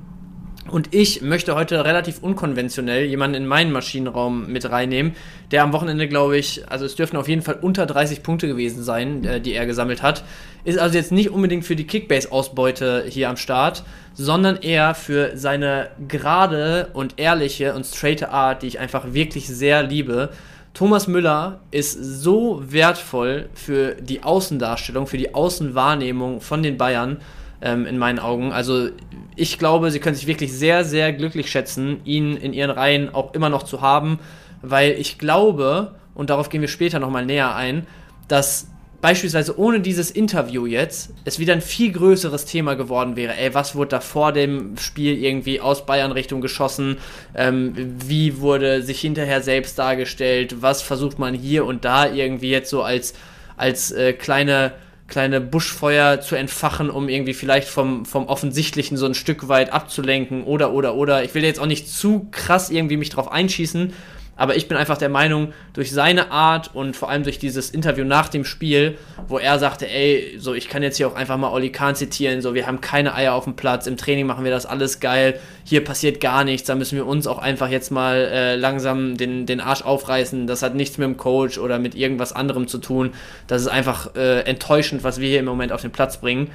Und ich möchte heute relativ unkonventionell jemanden in meinen Maschinenraum mit reinnehmen, der am Wochenende, glaube ich, also es dürften auf jeden Fall unter 30 Punkte gewesen sein, äh, die er gesammelt hat. Ist also jetzt nicht unbedingt für die Kickbase-Ausbeute hier am Start, sondern eher für seine gerade und ehrliche und straighte Art, die ich einfach wirklich sehr liebe. Thomas Müller ist so wertvoll für die Außendarstellung, für die Außenwahrnehmung von den Bayern ähm, in meinen Augen. Also ich glaube, sie können sich wirklich sehr, sehr glücklich schätzen, ihn in ihren Reihen auch immer noch zu haben, weil ich glaube, und darauf gehen wir später nochmal näher ein, dass beispielsweise ohne dieses Interview jetzt es wieder ein viel größeres Thema geworden wäre. Ey, was wurde da vor dem Spiel irgendwie aus Bayern Richtung geschossen? Ähm, wie wurde sich hinterher selbst dargestellt? Was versucht man hier und da irgendwie jetzt so als, als äh, kleine kleine Buschfeuer zu entfachen, um irgendwie vielleicht vom, vom Offensichtlichen so ein Stück weit abzulenken oder, oder, oder. Ich will jetzt auch nicht zu krass irgendwie mich drauf einschießen, aber ich bin einfach der Meinung, durch seine Art und vor allem durch dieses Interview nach dem Spiel, wo er sagte, ey, so ich kann jetzt hier auch einfach mal Oli Kahn zitieren, so wir haben keine Eier auf dem Platz, im Training machen wir das alles geil, hier passiert gar nichts, da müssen wir uns auch einfach jetzt mal äh, langsam den, den Arsch aufreißen. Das hat nichts mit dem Coach oder mit irgendwas anderem zu tun. Das ist einfach äh, enttäuschend, was wir hier im Moment auf den Platz bringen.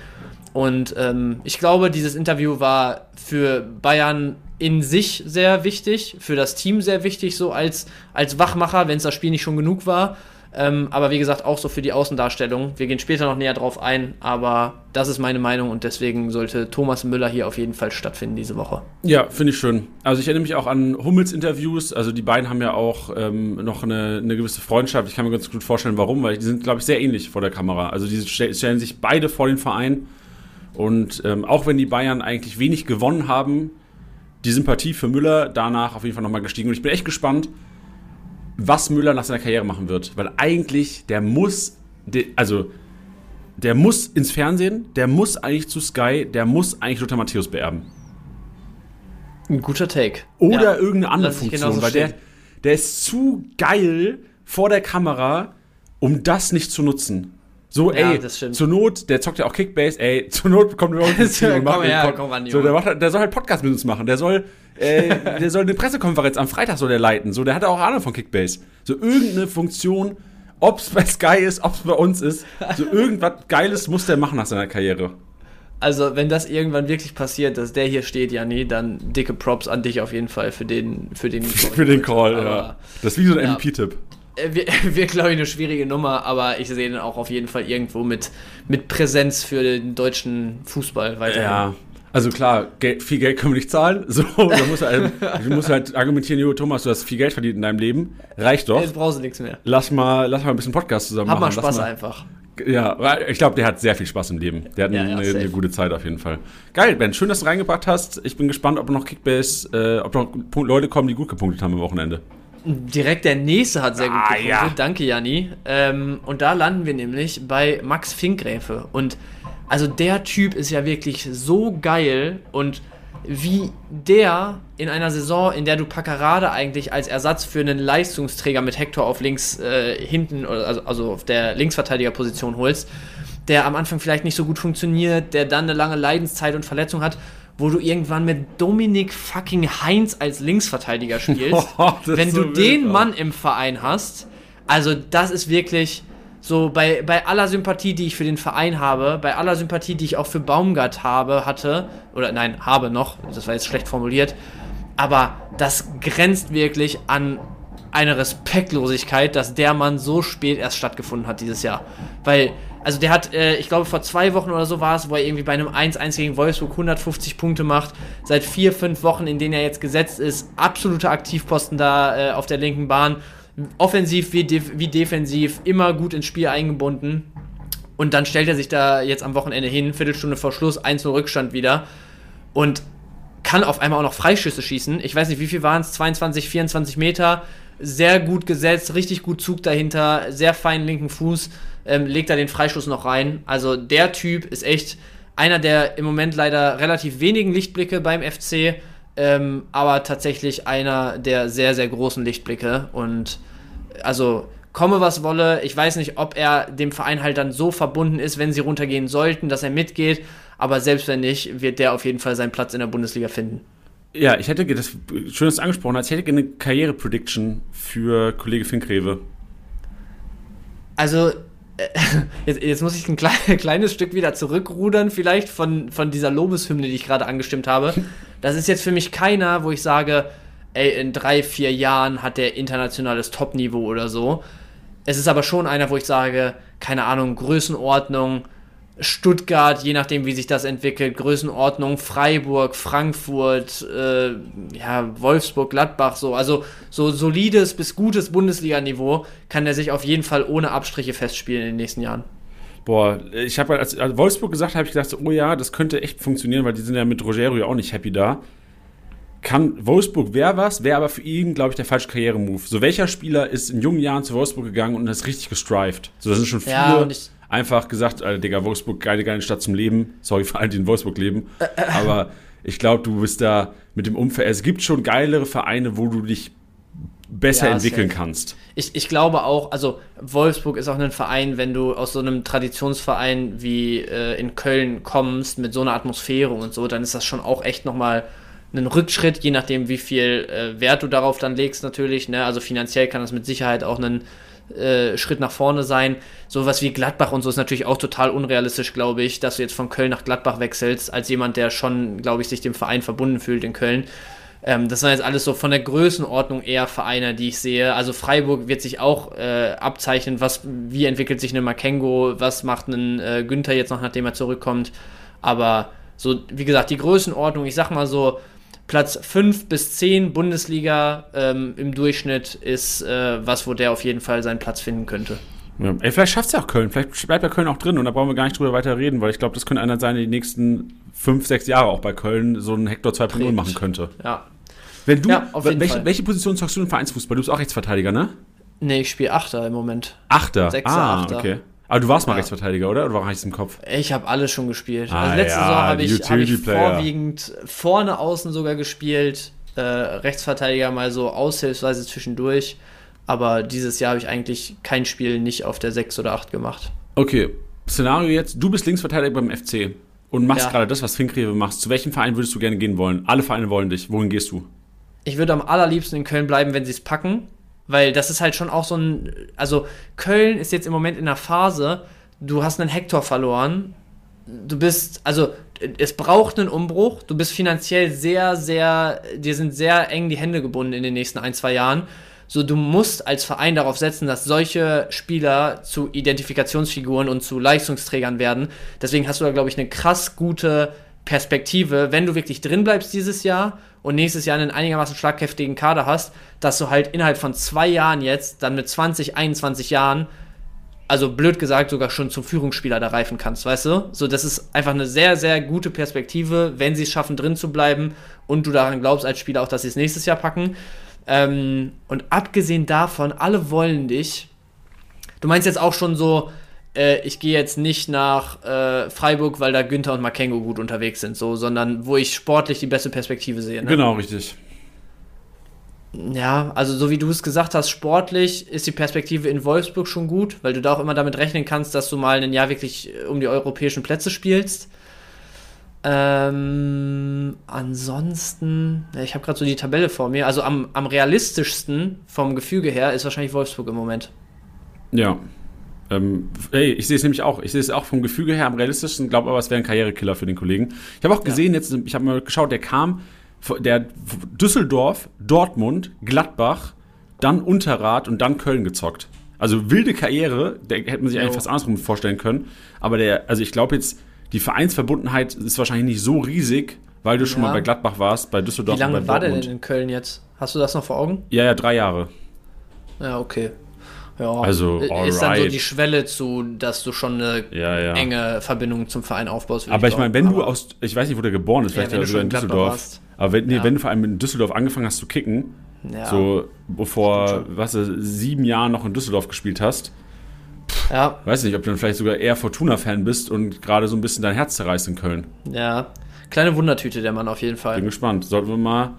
Und ähm, ich glaube, dieses Interview war für Bayern in sich sehr wichtig, für das Team sehr wichtig, so als, als Wachmacher, wenn es das Spiel nicht schon genug war. Ähm, aber wie gesagt, auch so für die Außendarstellung. Wir gehen später noch näher drauf ein, aber das ist meine Meinung und deswegen sollte Thomas Müller hier auf jeden Fall stattfinden diese Woche. Ja, finde ich schön. Also ich erinnere mich auch an Hummels Interviews. Also die beiden haben ja auch ähm, noch eine, eine, gewisse Freundschaft. Ich kann mir ganz gut vorstellen, warum, weil die sind, glaube ich, sehr ähnlich vor der Kamera. Also die stellen sich beide vor den Verein. Und ähm, auch wenn die Bayern eigentlich wenig gewonnen haben, die Sympathie für Müller danach auf jeden Fall nochmal gestiegen. Und ich bin echt gespannt, was Müller nach seiner Karriere machen wird. Weil eigentlich, der muss, also der muss ins Fernsehen, der muss eigentlich zu Sky, der muss eigentlich Lothar Matthäus beerben. Ein guter Take. Oder ja, irgendeine andere Funktion, weil der, der ist zu geil vor der Kamera, um das nicht zu nutzen. So, ja, ey, zur Not, der zockt ja auch Kickbase, ey, zur Not kommt wir uns und macht her, komm ran, so, der, macht, der soll halt Podcast mit uns machen, der soll, äh, der soll eine Pressekonferenz am Freitag soll der leiten, so, der hat auch Ahnung von Kickbase. So, irgendeine Funktion, ob es bei Sky ist, ob es bei uns ist, so irgendwas Geiles muss der machen nach seiner Karriere. Also, wenn das irgendwann wirklich passiert, dass der hier steht, Janni, dann dicke Props an dich auf jeden Fall für den für den für den Call, Aber, ja. Das ist wie so ein ja. MVP-Tipp. Äh, wird, wird glaube ich, eine schwierige Nummer, aber ich sehe ihn auch auf jeden Fall irgendwo mit, mit Präsenz für den deutschen Fußball weiter. Ja. Also klar, Geld, viel Geld können wir nicht zahlen. So, da musst halt, du musst halt argumentieren, Jo, Thomas, du hast viel Geld verdient in deinem Leben. Reicht doch. Jetzt brauchst du nichts mehr. Lass mal, lass mal ein bisschen Podcast zusammen Hab machen. Hab mal Spaß mal, einfach. Ja, ich glaube, der hat sehr viel Spaß im Leben. Der hat ja, eine, ja, eine, gute Zeit auf jeden Fall. Geil, Ben, schön, dass du reingebracht hast. Ich bin gespannt, ob noch Kickbase, äh, ob noch Leute kommen, die gut gepunktet haben am Wochenende. Direkt der nächste hat sehr gut ah, Ja. Danke, Janni. Ähm, und da landen wir nämlich bei Max Finkgräfe. Und also der Typ ist ja wirklich so geil und wie der in einer Saison, in der du Paccarade eigentlich als Ersatz für einen Leistungsträger mit Hector auf links äh, hinten, also, also auf der Linksverteidigerposition holst, der am Anfang vielleicht nicht so gut funktioniert, der dann eine lange Leidenszeit und Verletzung hat wo du irgendwann mit Dominik fucking Heinz als Linksverteidiger spielst. Oh, Wenn du so den wild, Mann im Verein hast, also das ist wirklich so bei, bei aller Sympathie, die ich für den Verein habe, bei aller Sympathie, die ich auch für Baumgart habe, hatte, oder nein, habe noch, das war jetzt schlecht formuliert, aber das grenzt wirklich an eine Respektlosigkeit, dass der Mann so spät erst stattgefunden hat dieses Jahr. Weil, also der hat, äh, ich glaube, vor zwei Wochen oder so war es, wo er irgendwie bei einem 1-1 gegen Wolfsburg 150 Punkte macht. Seit vier, fünf Wochen, in denen er jetzt gesetzt ist, absoluter Aktivposten da äh, auf der linken Bahn. Offensiv wie, def wie defensiv, immer gut ins Spiel eingebunden. Und dann stellt er sich da jetzt am Wochenende hin, Viertelstunde vor Schluss, 1-0 Rückstand wieder. Und kann auf einmal auch noch Freischüsse schießen. Ich weiß nicht, wie viel waren es? 22, 24 Meter. Sehr gut gesetzt, richtig gut Zug dahinter, sehr feinen linken Fuß, ähm, legt da den Freischuss noch rein. Also der Typ ist echt einer der im Moment leider relativ wenigen Lichtblicke beim FC, ähm, aber tatsächlich einer der sehr, sehr großen Lichtblicke. Und also komme was wolle, ich weiß nicht, ob er dem Verein halt dann so verbunden ist, wenn sie runtergehen sollten, dass er mitgeht. Aber selbst wenn nicht, wird der auf jeden Fall seinen Platz in der Bundesliga finden. Ja, ich hätte, das schön, dass du angesprochen hast, ich hätte eine Karriere-Prediction für Kollege Finkrewe. Also, äh, jetzt, jetzt, muss ich ein kleines Stück wieder zurückrudern, vielleicht von, von dieser Lobeshymne, die ich gerade angestimmt habe. Das ist jetzt für mich keiner, wo ich sage, ey, in drei, vier Jahren hat der internationales Topniveau oder so. Es ist aber schon einer, wo ich sage, keine Ahnung, Größenordnung, Stuttgart, je nachdem, wie sich das entwickelt, Größenordnung, Freiburg, Frankfurt, äh, ja, Wolfsburg, Gladbach, so. Also so solides bis gutes Bundesliga-Niveau kann er sich auf jeden Fall ohne Abstriche festspielen in den nächsten Jahren. Boah, ich habe als, als Wolfsburg gesagt, habe ich gedacht, oh ja, das könnte echt funktionieren, weil die sind ja mit Rogerio auch nicht happy da. Kann Wolfsburg wäre was, wäre aber für ihn, glaube ich, der falsche Karrieremove. So welcher Spieler ist in jungen Jahren zu Wolfsburg gegangen und ist richtig gestrived? So, das sind schon viele. Ja, einfach gesagt, Alter, Digga, Wolfsburg, geile, geile Stadt zum Leben. Sorry für alle, die in Wolfsburg leben. Aber ich glaube, du bist da mit dem Umfeld. Es gibt schon geilere Vereine, wo du dich besser ja, entwickeln safe. kannst. Ich, ich glaube auch, also Wolfsburg ist auch ein Verein, wenn du aus so einem Traditionsverein wie äh, in Köln kommst, mit so einer Atmosphäre und so, dann ist das schon auch echt nochmal ein Rückschritt, je nachdem, wie viel äh, Wert du darauf dann legst, natürlich. Ne? Also finanziell kann das mit Sicherheit auch ein äh, Schritt nach vorne sein. Sowas wie Gladbach und so ist natürlich auch total unrealistisch, glaube ich, dass du jetzt von Köln nach Gladbach wechselst, als jemand, der schon, glaube ich, sich dem Verein verbunden fühlt in Köln. Ähm, das sind jetzt alles so von der Größenordnung eher Vereine, die ich sehe. Also Freiburg wird sich auch äh, abzeichnen, was, wie entwickelt sich eine Makengo, was macht ein äh, Günther jetzt noch, nachdem er zurückkommt. Aber so, wie gesagt, die Größenordnung, ich sag mal so, Platz 5 bis 10 Bundesliga ähm, im Durchschnitt ist äh, was, wo der auf jeden Fall seinen Platz finden könnte. Ja. Ey, vielleicht schafft es ja auch Köln. Vielleicht bleibt ja Köln auch drin und da brauchen wir gar nicht drüber weiter reden, weil ich glaube, das könnte einer sein, der die nächsten 5, 6 Jahre auch bei Köln so einen Hector 2.0 machen könnte. Ja. Wenn du, ja, welche, welche, Position zockst du im Vereinsfußball? Du bist auch Rechtsverteidiger, ne? Nee, ich spiele Achter im Moment. Achter? Sechser, ah, Achter. okay. Aber du warst mal Rechtsverteidiger, oder? Oder war ich im Kopf? Ich habe alles schon gespielt. Ah, also letzte ja, Saison habe ich, hab ich vorwiegend vorne außen sogar gespielt. Äh, Rechtsverteidiger mal so aushilfsweise zwischendurch. Aber dieses Jahr habe ich eigentlich kein Spiel nicht auf der 6 oder 8 gemacht. Okay, Szenario jetzt: Du bist Linksverteidiger beim FC und machst ja. gerade das, was Finkrewe machst. Zu welchem Verein würdest du gerne gehen wollen? Alle Vereine wollen dich. Wohin gehst du? Ich würde am allerliebsten in Köln bleiben, wenn sie es packen. Weil das ist halt schon auch so ein. Also, Köln ist jetzt im Moment in einer Phase, du hast einen Hector verloren. Du bist, also, es braucht einen Umbruch. Du bist finanziell sehr, sehr, dir sind sehr eng die Hände gebunden in den nächsten ein, zwei Jahren. So, du musst als Verein darauf setzen, dass solche Spieler zu Identifikationsfiguren und zu Leistungsträgern werden. Deswegen hast du da, glaube ich, eine krass gute Perspektive, wenn du wirklich drin bleibst dieses Jahr und nächstes Jahr einen einigermaßen schlagkräftigen Kader hast, dass du halt innerhalb von zwei Jahren jetzt, dann mit 20, 21 Jahren, also blöd gesagt, sogar schon zum Führungsspieler da reifen kannst, weißt du? So, das ist einfach eine sehr, sehr gute Perspektive, wenn sie es schaffen, drin zu bleiben und du daran glaubst als Spieler auch, dass sie es nächstes Jahr packen. Ähm, und abgesehen davon, alle wollen dich. Du meinst jetzt auch schon so, äh, ich gehe jetzt nicht nach äh, Freiburg, weil da Günther und Makengo gut unterwegs sind, so, sondern wo ich sportlich die beste Perspektive sehe. Ne? Genau, richtig. Ja, also so wie du es gesagt hast, sportlich ist die Perspektive in Wolfsburg schon gut, weil du da auch immer damit rechnen kannst, dass du mal ein Jahr wirklich äh, um die europäischen Plätze spielst. Ähm, ansonsten, ich habe gerade so die Tabelle vor mir. Also am, am realistischsten vom Gefüge her ist wahrscheinlich Wolfsburg im Moment. Ja, ähm, ey, ich sehe es nämlich auch. Ich sehe es auch vom Gefüge her am realistischsten, glaube aber, es wäre ein Karrierekiller für den Kollegen. Ich habe auch gesehen, ja. jetzt, ich habe mal geschaut, der kam, der Düsseldorf, Dortmund, Gladbach, dann Unterrad und dann Köln gezockt. Also wilde Karriere, der hätte man sich Jo. eigentlich fast andersrum vorstellen können. Aber der, also ich glaube jetzt, die Vereinsverbundenheit ist wahrscheinlich nicht so riesig, weil du schon Ja. mal bei Gladbach warst, bei Düsseldorf Wie lange und bei war der denn in Köln jetzt? Hast du das noch vor Augen? Ja, ja, drei Jahre. Ja, okay. Ja, Also, ist dann so alright. die Schwelle zu, dass du schon eine Ja, ja. enge Verbindung zum Verein aufbaust. Aber ich meine, wenn du aus, ich weiß nicht, wo der geboren ist, vielleicht wenn du in Düsseldorf. warst. Aber wenn, nee, Ja. wenn du vor allem in Düsseldorf angefangen hast zu kicken, ja, so bevor, was sieben Jahren noch in Düsseldorf gespielt hast, ja, weiß nicht, ob du dann vielleicht sogar eher Fortuna-Fan bist und gerade so ein bisschen dein Herz zerreißt in Köln. ja. Kleine Wundertüte, der Mann auf jeden Fall. Bin gespannt. Sollten wir mal,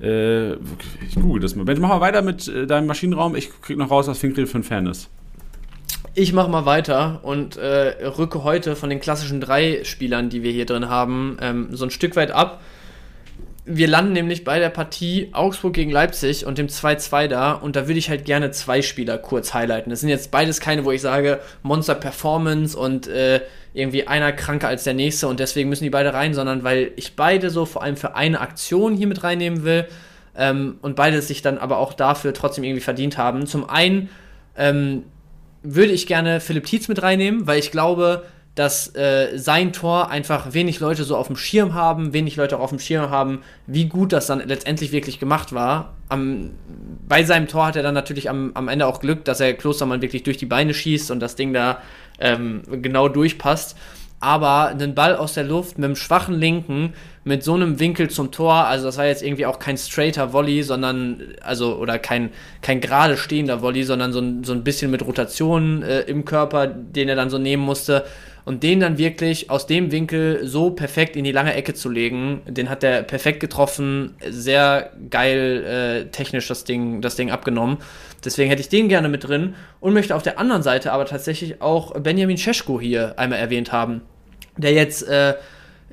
äh, ich google das mal. Ben, mach mal weiter mit äh, deinem Maschinenraum. Ich krieg noch raus, was Finkrel für ein Fan ist. Ich mache mal weiter und äh, rücke heute von den klassischen drei Spielern, die wir hier drin haben, ähm, so ein Stück weit ab. Wir landen nämlich bei der Partie Augsburg gegen Leipzig und dem 2-2 da und da würde ich halt gerne zwei Spieler kurz highlighten. Das sind jetzt beides keine, wo ich sage, Monster Performance und äh, irgendwie einer kranker als der nächste und deswegen müssen die beide rein, sondern weil ich beide so vor allem für eine Aktion hier mit reinnehmen will ähm, und beide sich dann aber auch dafür trotzdem irgendwie verdient haben. Zum einen ähm, würde ich gerne Philipp Tietz mit reinnehmen, weil ich glaube, dass äh, sein Tor einfach wenig Leute so auf dem Schirm haben, wenig Leute auch auf dem Schirm haben, wie gut das dann letztendlich wirklich gemacht war. Am, bei seinem Tor hat er dann natürlich am, am Ende auch Glück, dass er Klostermann wirklich durch die Beine schießt und das Ding da ähm, genau durchpasst. Aber einen Ball aus der Luft mit einem schwachen Linken, mit so einem Winkel zum Tor, also das war jetzt irgendwie auch kein straighter Volley, sondern, also, oder kein, kein gerade stehender Volley, sondern so ein, so ein bisschen mit Rotation äh, im Körper, den er dann so nehmen musste. Und den dann wirklich aus dem Winkel so perfekt in die lange Ecke zu legen, den hat er perfekt getroffen, sehr geil äh, technisch das Ding, das Ding abgenommen. Deswegen hätte ich den gerne mit drin und möchte auf der anderen Seite aber tatsächlich auch Benjamin Cesko hier einmal erwähnt haben, der jetzt äh,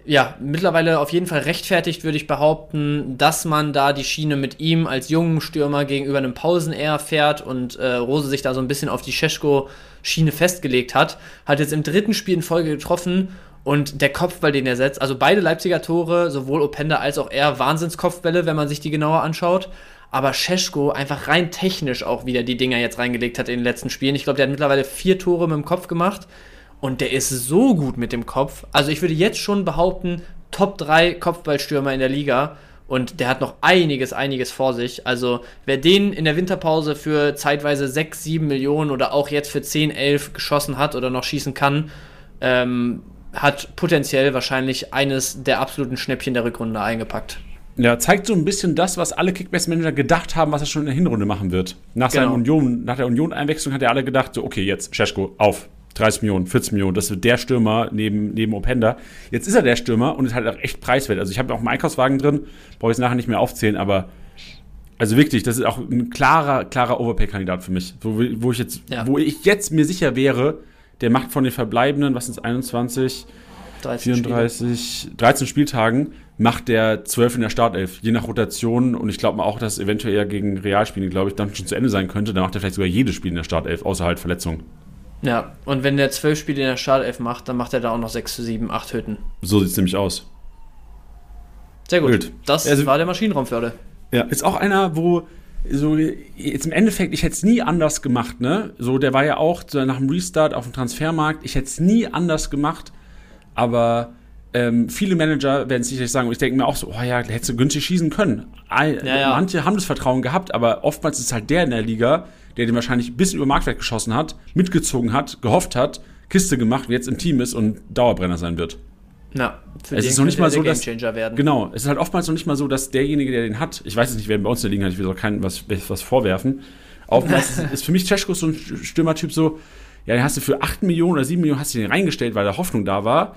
ja, mittlerweile auf jeden Fall rechtfertigt, würde ich behaupten, dass man da die Schiene mit ihm als jungen Stürmer gegenüber einem Pausen-Air fährt und äh, Rose sich da so ein bisschen auf die Scheschko-Schiene festgelegt hat. Hat jetzt im dritten Spiel in Folge getroffen und der Kopfball, den er setzt, also beide Leipziger Tore, sowohl Openda als auch er, Wahnsinnskopfbälle, wenn man sich die genauer anschaut. Aber Scheschko einfach rein technisch auch wieder die Dinger jetzt reingelegt hat in den letzten Spielen. Ich glaube, der hat mittlerweile vier Tore mit dem Kopf gemacht. Und der ist so gut mit dem Kopf. Also ich würde jetzt schon behaupten, Top 3 Kopfballstürmer in der Liga. Und der hat noch einiges, einiges vor sich. Also wer den in der Winterpause für zeitweise 6, 7 Millionen oder auch jetzt für 10, 11 geschossen hat oder noch schießen kann, ähm, hat potenziell wahrscheinlich eines der absoluten Schnäppchen der Rückrunde eingepackt. Ja, zeigt so ein bisschen das, was alle Kickbase-Manager gedacht haben, was er schon in der Hinrunde machen wird. Nach, seinem Genau. Union, nach der Union-Einwechslung hat er alle gedacht, so, okay, jetzt Scheschko, auf. 30 Millionen, 40 Millionen, das wird der Stürmer neben, neben Openda. Jetzt ist er der Stürmer und ist halt auch echt preiswert. Also ich habe auch einen Einkaufswagen drin, brauche ich jetzt nachher nicht mehr aufzählen, aber also wirklich, das ist auch ein klarer, klarer Overpay-Kandidat für mich. Wo, wo ich jetzt, Ja. wo ich jetzt mir sicher wäre, der macht von den verbleibenden, was sind es, 21, 13 34, 13 Spieltagen macht der 12 in der Startelf, je nach Rotation. Und ich glaube auch, dass eventuell eher gegen Realspiele, glaube ich, dann schon zu Ende sein könnte. Dann macht er vielleicht sogar jedes Spiel in der Startelf, außer halt Verletzungen. Ja, und wenn der 12 Spiele in der Startelf macht, dann macht er da auch noch 6 zu 7, 8 Hütten. So sieht es nämlich aus. Sehr gut. Wild. Das Also- war der Maschinenraum für alle. Ja, ist auch einer, wo so jetzt im Endeffekt, ich hätte es nie anders gemacht, ne? So, der war ja auch so nach dem Restart auf dem Transfermarkt, ich hätte es nie anders gemacht, aber ähm, viele Manager werden es sicherlich sagen, und ich denke mir auch so, oh ja, der hätte so günstig schießen können. Ein, Ja, ja. Manche haben das Vertrauen gehabt, aber oftmals ist halt der in der Liga, der den wahrscheinlich ein bisschen über Marktwert geschossen hat, mitgezogen hat, gehofft hat, Kiste gemacht, jetzt im Team ist und Dauerbrenner sein wird. Na, für Es ist noch nicht mal so, dass- werden. Genau, es ist halt oftmals noch nicht mal so, dass derjenige, der den hat, ich weiß es nicht, wer bei uns in der Liga hat, ich will auch keinem was, was vorwerfen. Oftmals ist- ist für mich Cesko so ein Stürmertyp so, ja, den hast du für 8 Millionen oder 7 Millionen hast du den reingestellt, weil da Hoffnung da war,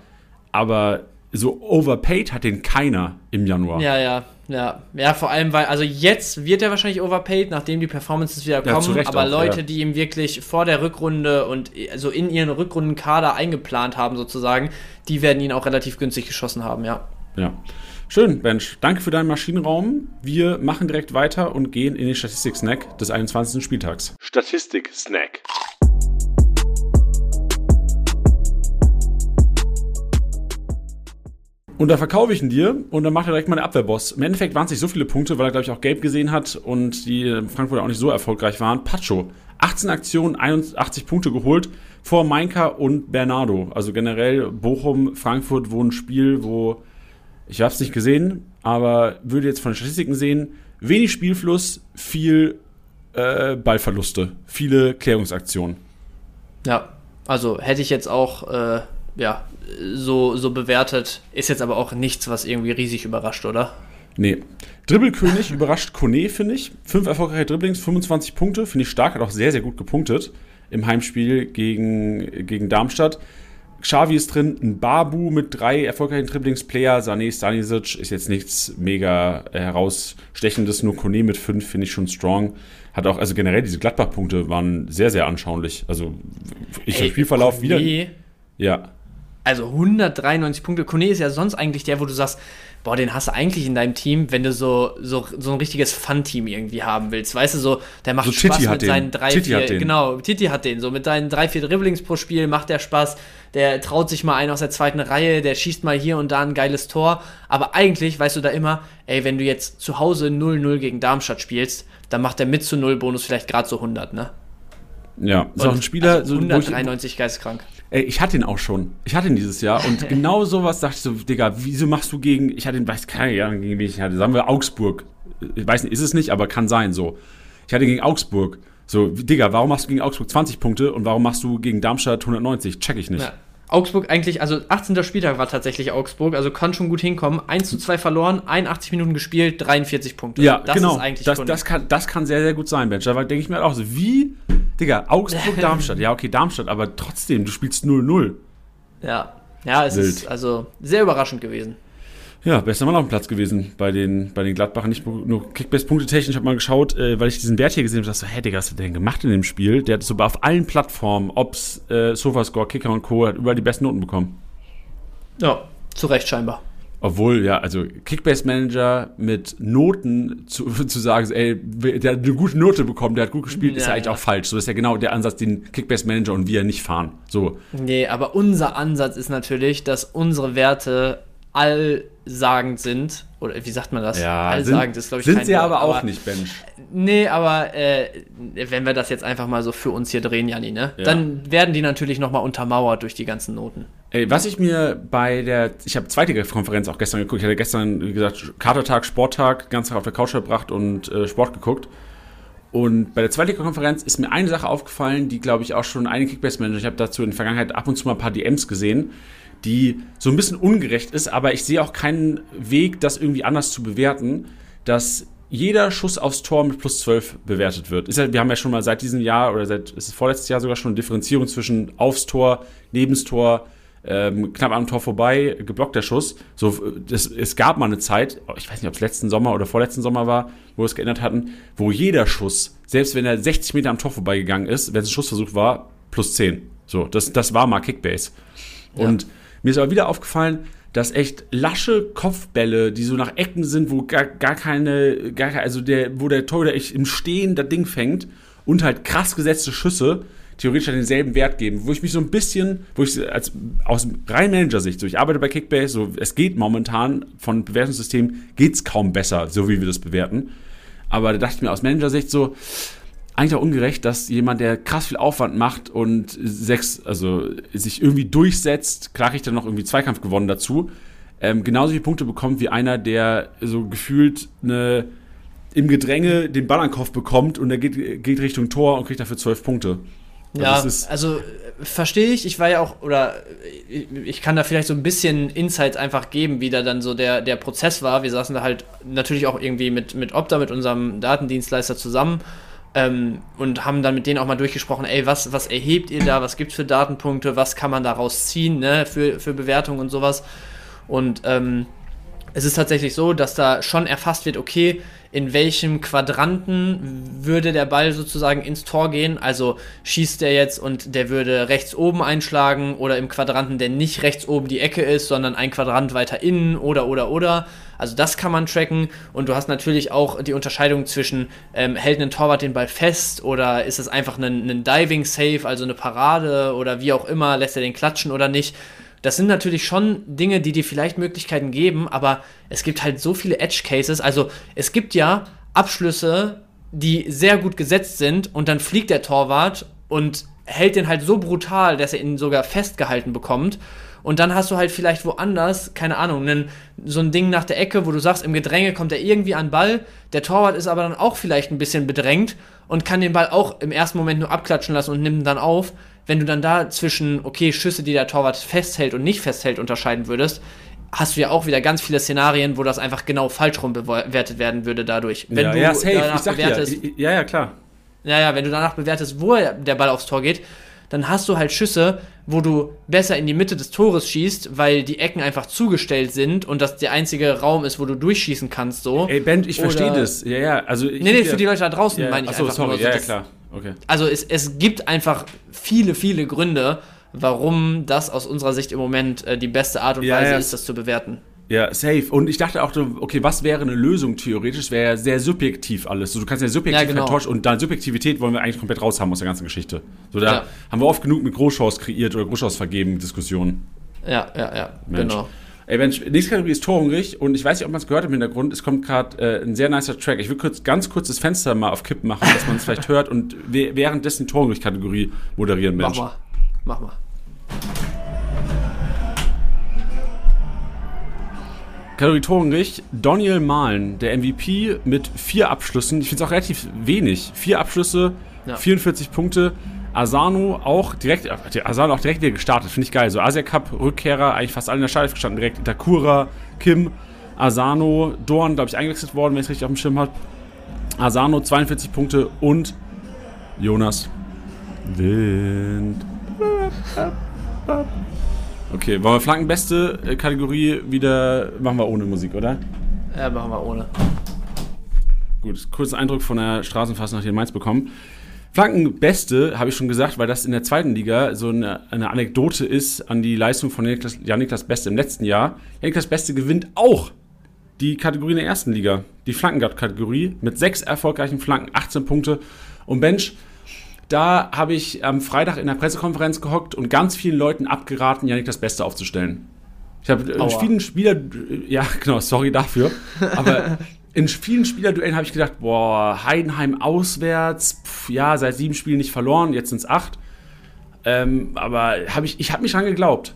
aber so overpaid hat den keiner im Januar. Ja, ja, ja. Ja, vor allem, weil, also jetzt wird er wahrscheinlich overpaid, nachdem die Performances wieder Ja, kommen, Recht aber auch, Leute, ja. die ihm wirklich vor der Rückrunde und also in ihren Rückrundenkader eingeplant haben, sozusagen, die werden ihn auch relativ günstig geschossen haben, ja. Ja. Schön, Bench. Danke für deinen Maschinenraum. Wir machen direkt weiter und gehen in den Statistik-Snack des 21. Spieltags. Statistik-Snack. Und da verkaufe ich ihn dir und dann macht er direkt mal den Abwehrboss. Im Endeffekt waren es nicht so viele Punkte, weil er, glaube ich, auch gelb gesehen hat und die Frankfurter auch nicht so erfolgreich waren. Pacho, 18 Aktionen, 81 Punkte geholt vor Mainka und Bernardo. Also generell Bochum, Frankfurt, wo ein Spiel, wo ich habe es nicht gesehen, aber würde jetzt von den Statistiken sehen, wenig Spielfluss, viel äh, Ballverluste, viele Klärungsaktionen. Ja, also hätte ich jetzt auch äh, ja, so, so bewertet, ist jetzt aber auch nichts, was irgendwie riesig überrascht, oder? Nee. Dribbelkönig überrascht Kone, finde ich. Fünf erfolgreiche Dribblings, 25 Punkte, finde ich stark, hat auch sehr, sehr gut gepunktet im Heimspiel gegen, gegen Darmstadt. Xavi ist drin, ein Babu mit drei erfolgreichen Dribblingsplayer, Sané, Stanisic ist jetzt nichts mega herausstechendes, nur Kone mit fünf finde ich schon strong. Hat auch, also generell diese Gladbach-Punkte waren sehr, sehr anschaulich. Also ich im Spielverlauf Kone, wieder. Ja. Also 193 Punkte. Kone ist ja sonst eigentlich der, wo du sagst, boah, den hast du eigentlich in deinem Team, wenn du so, so, so ein richtiges Fun-Team irgendwie haben willst. Weißt du, so, der macht So Spaß Titi mit den. seinen drei, Titi vier, hat den. genau, Titi hat den. So mit deinen drei, vier Dribblings pro Spiel macht der Spaß. Der traut sich mal einen aus der zweiten Reihe, der schießt mal hier und da ein geiles Tor. Aber eigentlich weißt du da immer, ey, wenn du jetzt zu Hause 0-0 gegen Darmstadt spielst, dann macht der mit zu 0 Bonus vielleicht gerade so 100, ne? Ja, ist auch ein Spieler, also so, wo ich, 193 geisteskrank. Ey, ich hatte ihn auch schon. Ich hatte ihn dieses Jahr und genau sowas dachte ich so, Digga, wieso machst du gegen, ich hatte ihn, weiß keine Ahnung, gegen wen ich hatte, sagen wir Augsburg. Ich weiß nicht, ist es nicht, aber kann sein so. Ich hatte gegen Augsburg. So, Digga, warum machst du gegen Augsburg 20 Punkte und warum machst du gegen Darmstadt 190? Check ich nicht. Ja. Augsburg eigentlich, also 18. Spieltag war tatsächlich Augsburg, also kann schon gut hinkommen. 1 zu 2 verloren, 81 Minuten gespielt, 43 Punkte. Ja, das genau. ist eigentlich das, das, kann, das kann sehr, sehr gut sein, Bench. Da denke ich mir halt auch so, wie, Digga, Augsburg, Darmstadt. Ja, okay, Darmstadt, aber trotzdem, du spielst 0-0. Ja, ja, es Wild. ist also sehr überraschend gewesen. Ja, bester Mann auf dem Platz gewesen bei den, bei den Gladbachern. Nicht nur Kickbase-Punkte technisch. Ich habe mal geschaut, äh, weil ich diesen Wert hier gesehen habe. dachte so, hä, Digga, was hat der denn gemacht in dem Spiel? Der hat so auf allen Plattformen, ob's äh, Sofascore, Kicker und Co., hat überall die besten Noten bekommen. Ja, zu Recht scheinbar. Obwohl, ja, also Kickbase-Manager mit Noten zu, zu sagen, ey, der hat eine gute Note bekommen, der hat gut gespielt, ist ja Ja, eigentlich ja. auch falsch. So ist ja genau der Ansatz, den Kickbase-Manager und wir nicht fahren. So, Nee, aber unser Ansatz ist natürlich, dass unsere Werte allsagend sind. Oder wie sagt man das? allsagend ist, glaube ich, sind kein sie Wort, aber auch nicht, Bench. Nee, aber äh, wenn wir das jetzt einfach mal so für uns hier drehen, Janni, ne? Ja. Dann werden die natürlich nochmal untermauert durch die ganzen Noten. Ey, was ich mir bei der, ich habe zweite Konferenz auch gestern geguckt. Ich hatte gestern, wie gesagt, Katertag, Sporttag, ganz Tag auf der Couch verbracht und äh, Sport geguckt. Und bei der zweiten Konferenz ist mir eine Sache aufgefallen, die, glaube ich, auch schon einige Kickbase-Manager, ich habe dazu in der Vergangenheit ab und zu mal ein paar DMs gesehen, die so ein bisschen ungerecht ist, aber ich sehe auch keinen Weg, das irgendwie anders zu bewerten, dass jeder Schuss aufs Tor mit plus 12 bewertet wird. Ja, wir haben ja schon mal seit diesem Jahr oder seit ist es vorletztes Jahr sogar schon eine Differenzierung zwischen aufs Tor, nebens Tor, ähm, knapp am Tor vorbei, geblockter Schuss. So, das, es gab mal eine Zeit, ich weiß nicht, ob es letzten Sommer oder vorletzten Sommer war, wo wir es geändert hatten, wo jeder Schuss, selbst wenn er 60 Meter am Tor vorbeigegangen ist, wenn es ein Schussversuch war, plus 10. So, das, das war mal Kickbase. Und mir ist aber wieder aufgefallen, dass echt lasche Kopfbälle, die so nach Ecken sind, wo gar, gar keine, gar, also der, wo der Torhüter echt im Stehen das Ding fängt und halt krass gesetzte Schüsse theoretisch halt denselben Wert geben, wo ich mich so ein bisschen, wo ich als aus rein Manager-Sicht, so ich arbeite bei Kickbase, so es geht momentan von Bewertungssystemen geht's kaum besser, so wie wir das bewerten. Aber da dachte ich mir aus Manager-Sicht so, eigentlich auch ungerecht, dass jemand, der krass viel Aufwand macht und sechs, also sich irgendwie durchsetzt, klar kriegt er noch irgendwie Zweikampf gewonnen dazu, ähm, genauso viele Punkte bekommt wie einer, der so gefühlt eine im Gedränge den Ball an den Kopf bekommt und der geht, geht Richtung Tor und kriegt dafür zwölf Punkte. Also Ja, also verstehe ich. Ich war ja auch, oder äh, ich kann da vielleicht so ein bisschen Insights einfach geben, wie da dann so der, der Prozess war. Wir saßen da halt natürlich auch irgendwie mit, mit Opta, mit unserem Datendienstleister zusammen ähm, und haben dann mit denen auch mal durchgesprochen, ey, was, was erhebt ihr da, was gibt's für Datenpunkte, was kann man daraus ziehen, ne, für, für Bewertungen und sowas. Und ähm, es ist tatsächlich so, dass da schon erfasst wird, okay, in welchem Quadranten würde der Ball sozusagen ins Tor gehen. Also schießt der jetzt und der würde rechts oben einschlagen oder im Quadranten, der nicht rechts oben die Ecke ist, sondern ein Quadrant weiter innen oder oder oder. Also das kann man tracken und du hast natürlich auch die Unterscheidung zwischen ähm, hält ein Torwart den Ball fest oder ist es einfach ein, ein Diving Save, also eine Parade oder wie auch immer, lässt er den klatschen oder nicht Das sind natürlich schon Dinge, die dir vielleicht Möglichkeiten geben, aber es gibt halt so viele Edge Cases. Also es gibt ja Abschlüsse, die sehr gut gesetzt sind und dann fliegt der Torwart und hält den halt so brutal, dass er ihn sogar festgehalten bekommt. Und dann hast du halt vielleicht woanders, keine Ahnung, einen, so ein Ding nach der Ecke, wo du sagst, im Gedränge kommt er irgendwie an Ball. Der Torwart ist aber dann auch vielleicht ein bisschen bedrängt und kann den Ball auch im ersten Moment nur abklatschen lassen und nimmt ihn dann auf. Wenn du dann da zwischen, okay, Schüsse, die der Torwart festhält und nicht festhält, unterscheiden würdest, hast du ja auch wieder ganz viele Szenarien, wo das einfach genau falsch rum bewertet werden würde dadurch. Wenn ja, du ja, safe. danach bewertest, ja, ja, ja, klar. ja, ja, wenn du danach bewertest, wo der Ball aufs Tor geht, dann hast du halt Schüsse, wo du besser in die Mitte des Tores schießt, weil die Ecken einfach zugestellt sind und das der einzige Raum ist, wo du durchschießen kannst, so. Ey, Ben, ich verstehe das. Ja, ja, also ich nee, nee, für die Leute da draußen ja, meine ich achso, einfach sorry, nur. so, ja, ja, klar. Okay. Also es, es gibt einfach viele, viele Gründe, warum das aus unserer Sicht im Moment äh, die beste Art und Ja, Weise ja. ist, das zu bewerten. Ja, safe. Und ich dachte auch, okay, was wäre eine Lösung theoretisch? Wäre ja sehr subjektiv alles. So, du kannst ja subjektiv Ja, genau. enttäuschen und deine Subjektivität wollen wir eigentlich komplett raus haben aus der ganzen Geschichte. So, da Ja. haben wir oft genug mit Großchance kreiert oder Großchance vergeben, Diskussionen. Ja, ja, ja, Mensch. genau. Ey, Mensch, nächste Kategorie ist torhungrig und ich weiß nicht, ob man es gehört im Hintergrund. Es kommt gerade äh, ein sehr nicer Track. Ich will kurz, ganz kurz das Fenster mal auf Kipp machen, dass man es vielleicht hört und währenddessen die torhungrig-Kategorie moderieren, Mach Mensch. mal. Mach mal. Kategorie torhungrig, Daniel Mahlen, der MVP mit vier Abschlüssen. Ich finde es auch relativ wenig. Vier Abschlüsse, Ja. 44 Punkte. Asano auch direkt, äh, Asano auch direkt wieder gestartet, finde ich geil. So Asia Cup, Rückkehrer, eigentlich fast alle in der Startelf gestanden, direkt Itakura, Kim, Asano, Dorn, glaube ich, eingewechselt worden, wenn ich es richtig auf dem Schirm habe. Asano 42 Punkte und Jonas Wind. Okay, wollen wir Flankenbeste äh, Kategorie wieder machen wir ohne Musik, oder? Ja, machen wir ohne. Gut, kurzen Eindruck von der Straßenfastnacht hier in Mainz bekommen. Flankenbeste, habe ich schon gesagt, weil das in der zweiten Liga so eine, eine Anekdote ist an die Leistung von Janik Janiklas Beste im letzten Jahr. Janiklas Beste gewinnt auch die Kategorie in der ersten Liga, die Flankenguard-Kategorie, mit sechs erfolgreichen Flanken, 18 Punkte. Und Bench, da habe ich am Freitag in der Pressekonferenz gehockt und ganz vielen Leuten abgeraten, Janik das Beste aufzustellen. Ich habe äh, vielen Spieler, ja genau, sorry dafür, aber in vielen Spielerduellen habe ich gedacht, boah, Heidenheim auswärts, pf, ja, seit sieben Spielen nicht verloren, jetzt sind es acht. Ähm, aber hab ich, ich habe mich dran geglaubt.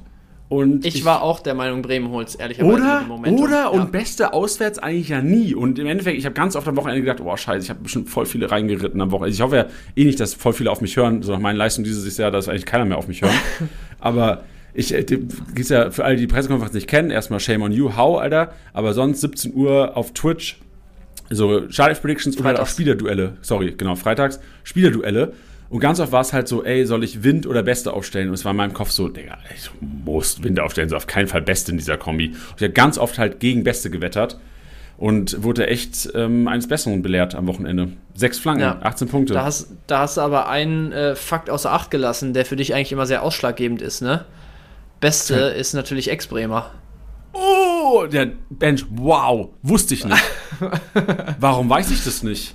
Und Ich, war auch der Meinung, Bremen holt's, ehrlicherweise. oder? Momentum. Oder? Ja. Und beste auswärts eigentlich ja nie. Und im Endeffekt, ich habe ganz oft am Wochenende gedacht, oh scheiße, ich habe bestimmt voll viele reingeritten am Wochenende. Ich hoffe ja eh nicht, dass voll viele auf mich hören. So nach meinen Leistungen dieses Jahr, dass eigentlich keiner mehr auf mich hören. Aber ich, äh, die- gibt's ja für alle, die die Pressekonferenz nicht kennen, erstmal Shame on you, how, Alter. Aber sonst 17 Uhr auf Twitch, so Starlife Predictions oder halt auch. Spielerduelle. Sorry, genau, freitags, Spielerduelle. Und ganz oft war es halt so, ey, soll ich Wind oder Beste aufstellen? Und es war in meinem Kopf so, Digga, ich muss Wind aufstellen, so auf keinen Fall Beste in dieser Kombi. Und ich habe ganz oft halt gegen Beste gewettert und wurde echt ähm, eines Besseren belehrt am Wochenende. Sechs Flanken, Ja. 18 Punkte. Da hast, da hast du aber einen äh, Fakt außer Acht gelassen, der für dich eigentlich immer sehr ausschlaggebend ist, ne? Beste ist natürlich Ex-Bremer. Oh, der Bench, wow, wusste ich nicht. Warum weiß ich das nicht?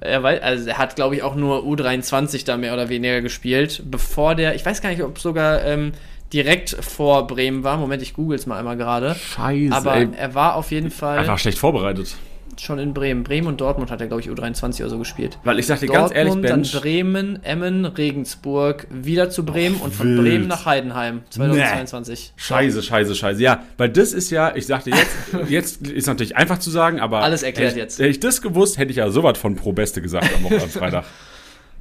Er, weiß, also er hat, glaube ich, auch nur U23 da mehr oder weniger gespielt, bevor der, ich weiß gar nicht, ob sogar ähm, direkt vor Bremen war. Moment, ich google es mal einmal gerade. Scheiße, Aber ey. er war auf jeden Fall Einfach schlecht vorbereitet. Schon in Bremen. Bremen und Dortmund hat er, glaube ich, U23 oder so gespielt. Weil ich sag dir ganz ehrlich, Dortmund, dann Bench, Bremen, Emmen, Regensburg, wieder zu Bremen und von wild. Bremen nach Heidenheim 2022. Scheiße, scheiße, scheiße. Ja, weil das ist ja, ich sagte jetzt, jetzt ist natürlich einfach zu sagen, aber. Alles erklärt ich, jetzt. Hätte ich das gewusst, hätte ich ja sowas von Pro Beste gesagt am Wochenende am Freitag.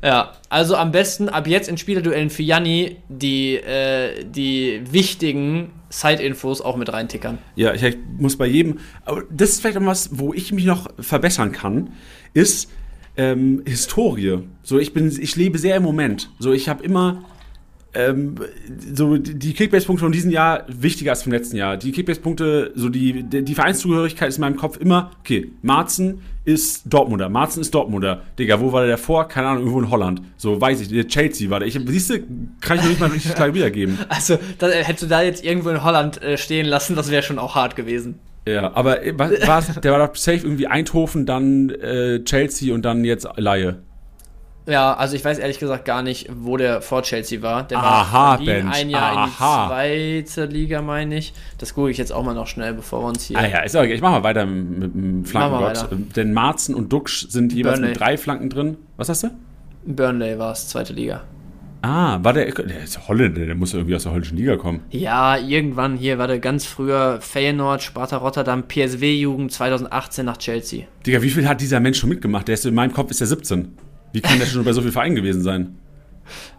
Ja, also am besten ab jetzt in Spielerduellen für Janni die, äh, die wichtigen Side-Infos auch mit reintickern. Ja, ich muss bei jedem. Aber das ist vielleicht auch was, wo ich mich noch verbessern kann, ist ähm, Historie. So, ich bin, ich lebe sehr im Moment. So, ich habe immer ähm, so die Kickbase-Punkte von diesem Jahr wichtiger als vom letzten Jahr. Die Kickbase-Punkte, so die die Vereinszugehörigkeit ist in meinem Kopf immer, okay, Marzen ist Dortmunder, Marzen ist Dortmunder. Digga, wo war der davor? Keine Ahnung, irgendwo in Holland. So, weiß ich, der Chelsea war der. Ich, siehst du, kann ich noch nicht mal richtig klar wiedergeben. Also, da, äh, hättest du da jetzt irgendwo in Holland äh, stehen lassen, das wäre schon auch hart gewesen. Ja, aber äh, war's, der war doch safe irgendwie Eindhoven, dann äh, Chelsea und dann jetzt Laie. Ja, also ich weiß ehrlich gesagt gar nicht, wo der vor Chelsea war. Der Aha, war Bench. ein Jahr Aha. in die zweite Liga, meine ich. Das gucke ich jetzt auch mal noch schnell, bevor wir uns hier. Ah ja, ist okay. Ich mach mal weiter mit dem Flankengott. weiter. Denn Marzen und Duxch sind jeweils Burnley. mit drei Flanken drin. Was hast du? Burnley war es, zweite Liga. Ah, war der, der ist Holländer, der muss irgendwie aus der holländischen Liga kommen. Ja, irgendwann hier, warte, ganz früher Feyenoord, Sparta Rotterdam, PSW-Jugend 2018 nach Chelsea. Digga, wie viel hat dieser Mensch schon mitgemacht? Der ist in meinem Kopf ist der 17. Wie kann der schon bei so viel Vereinen gewesen sein?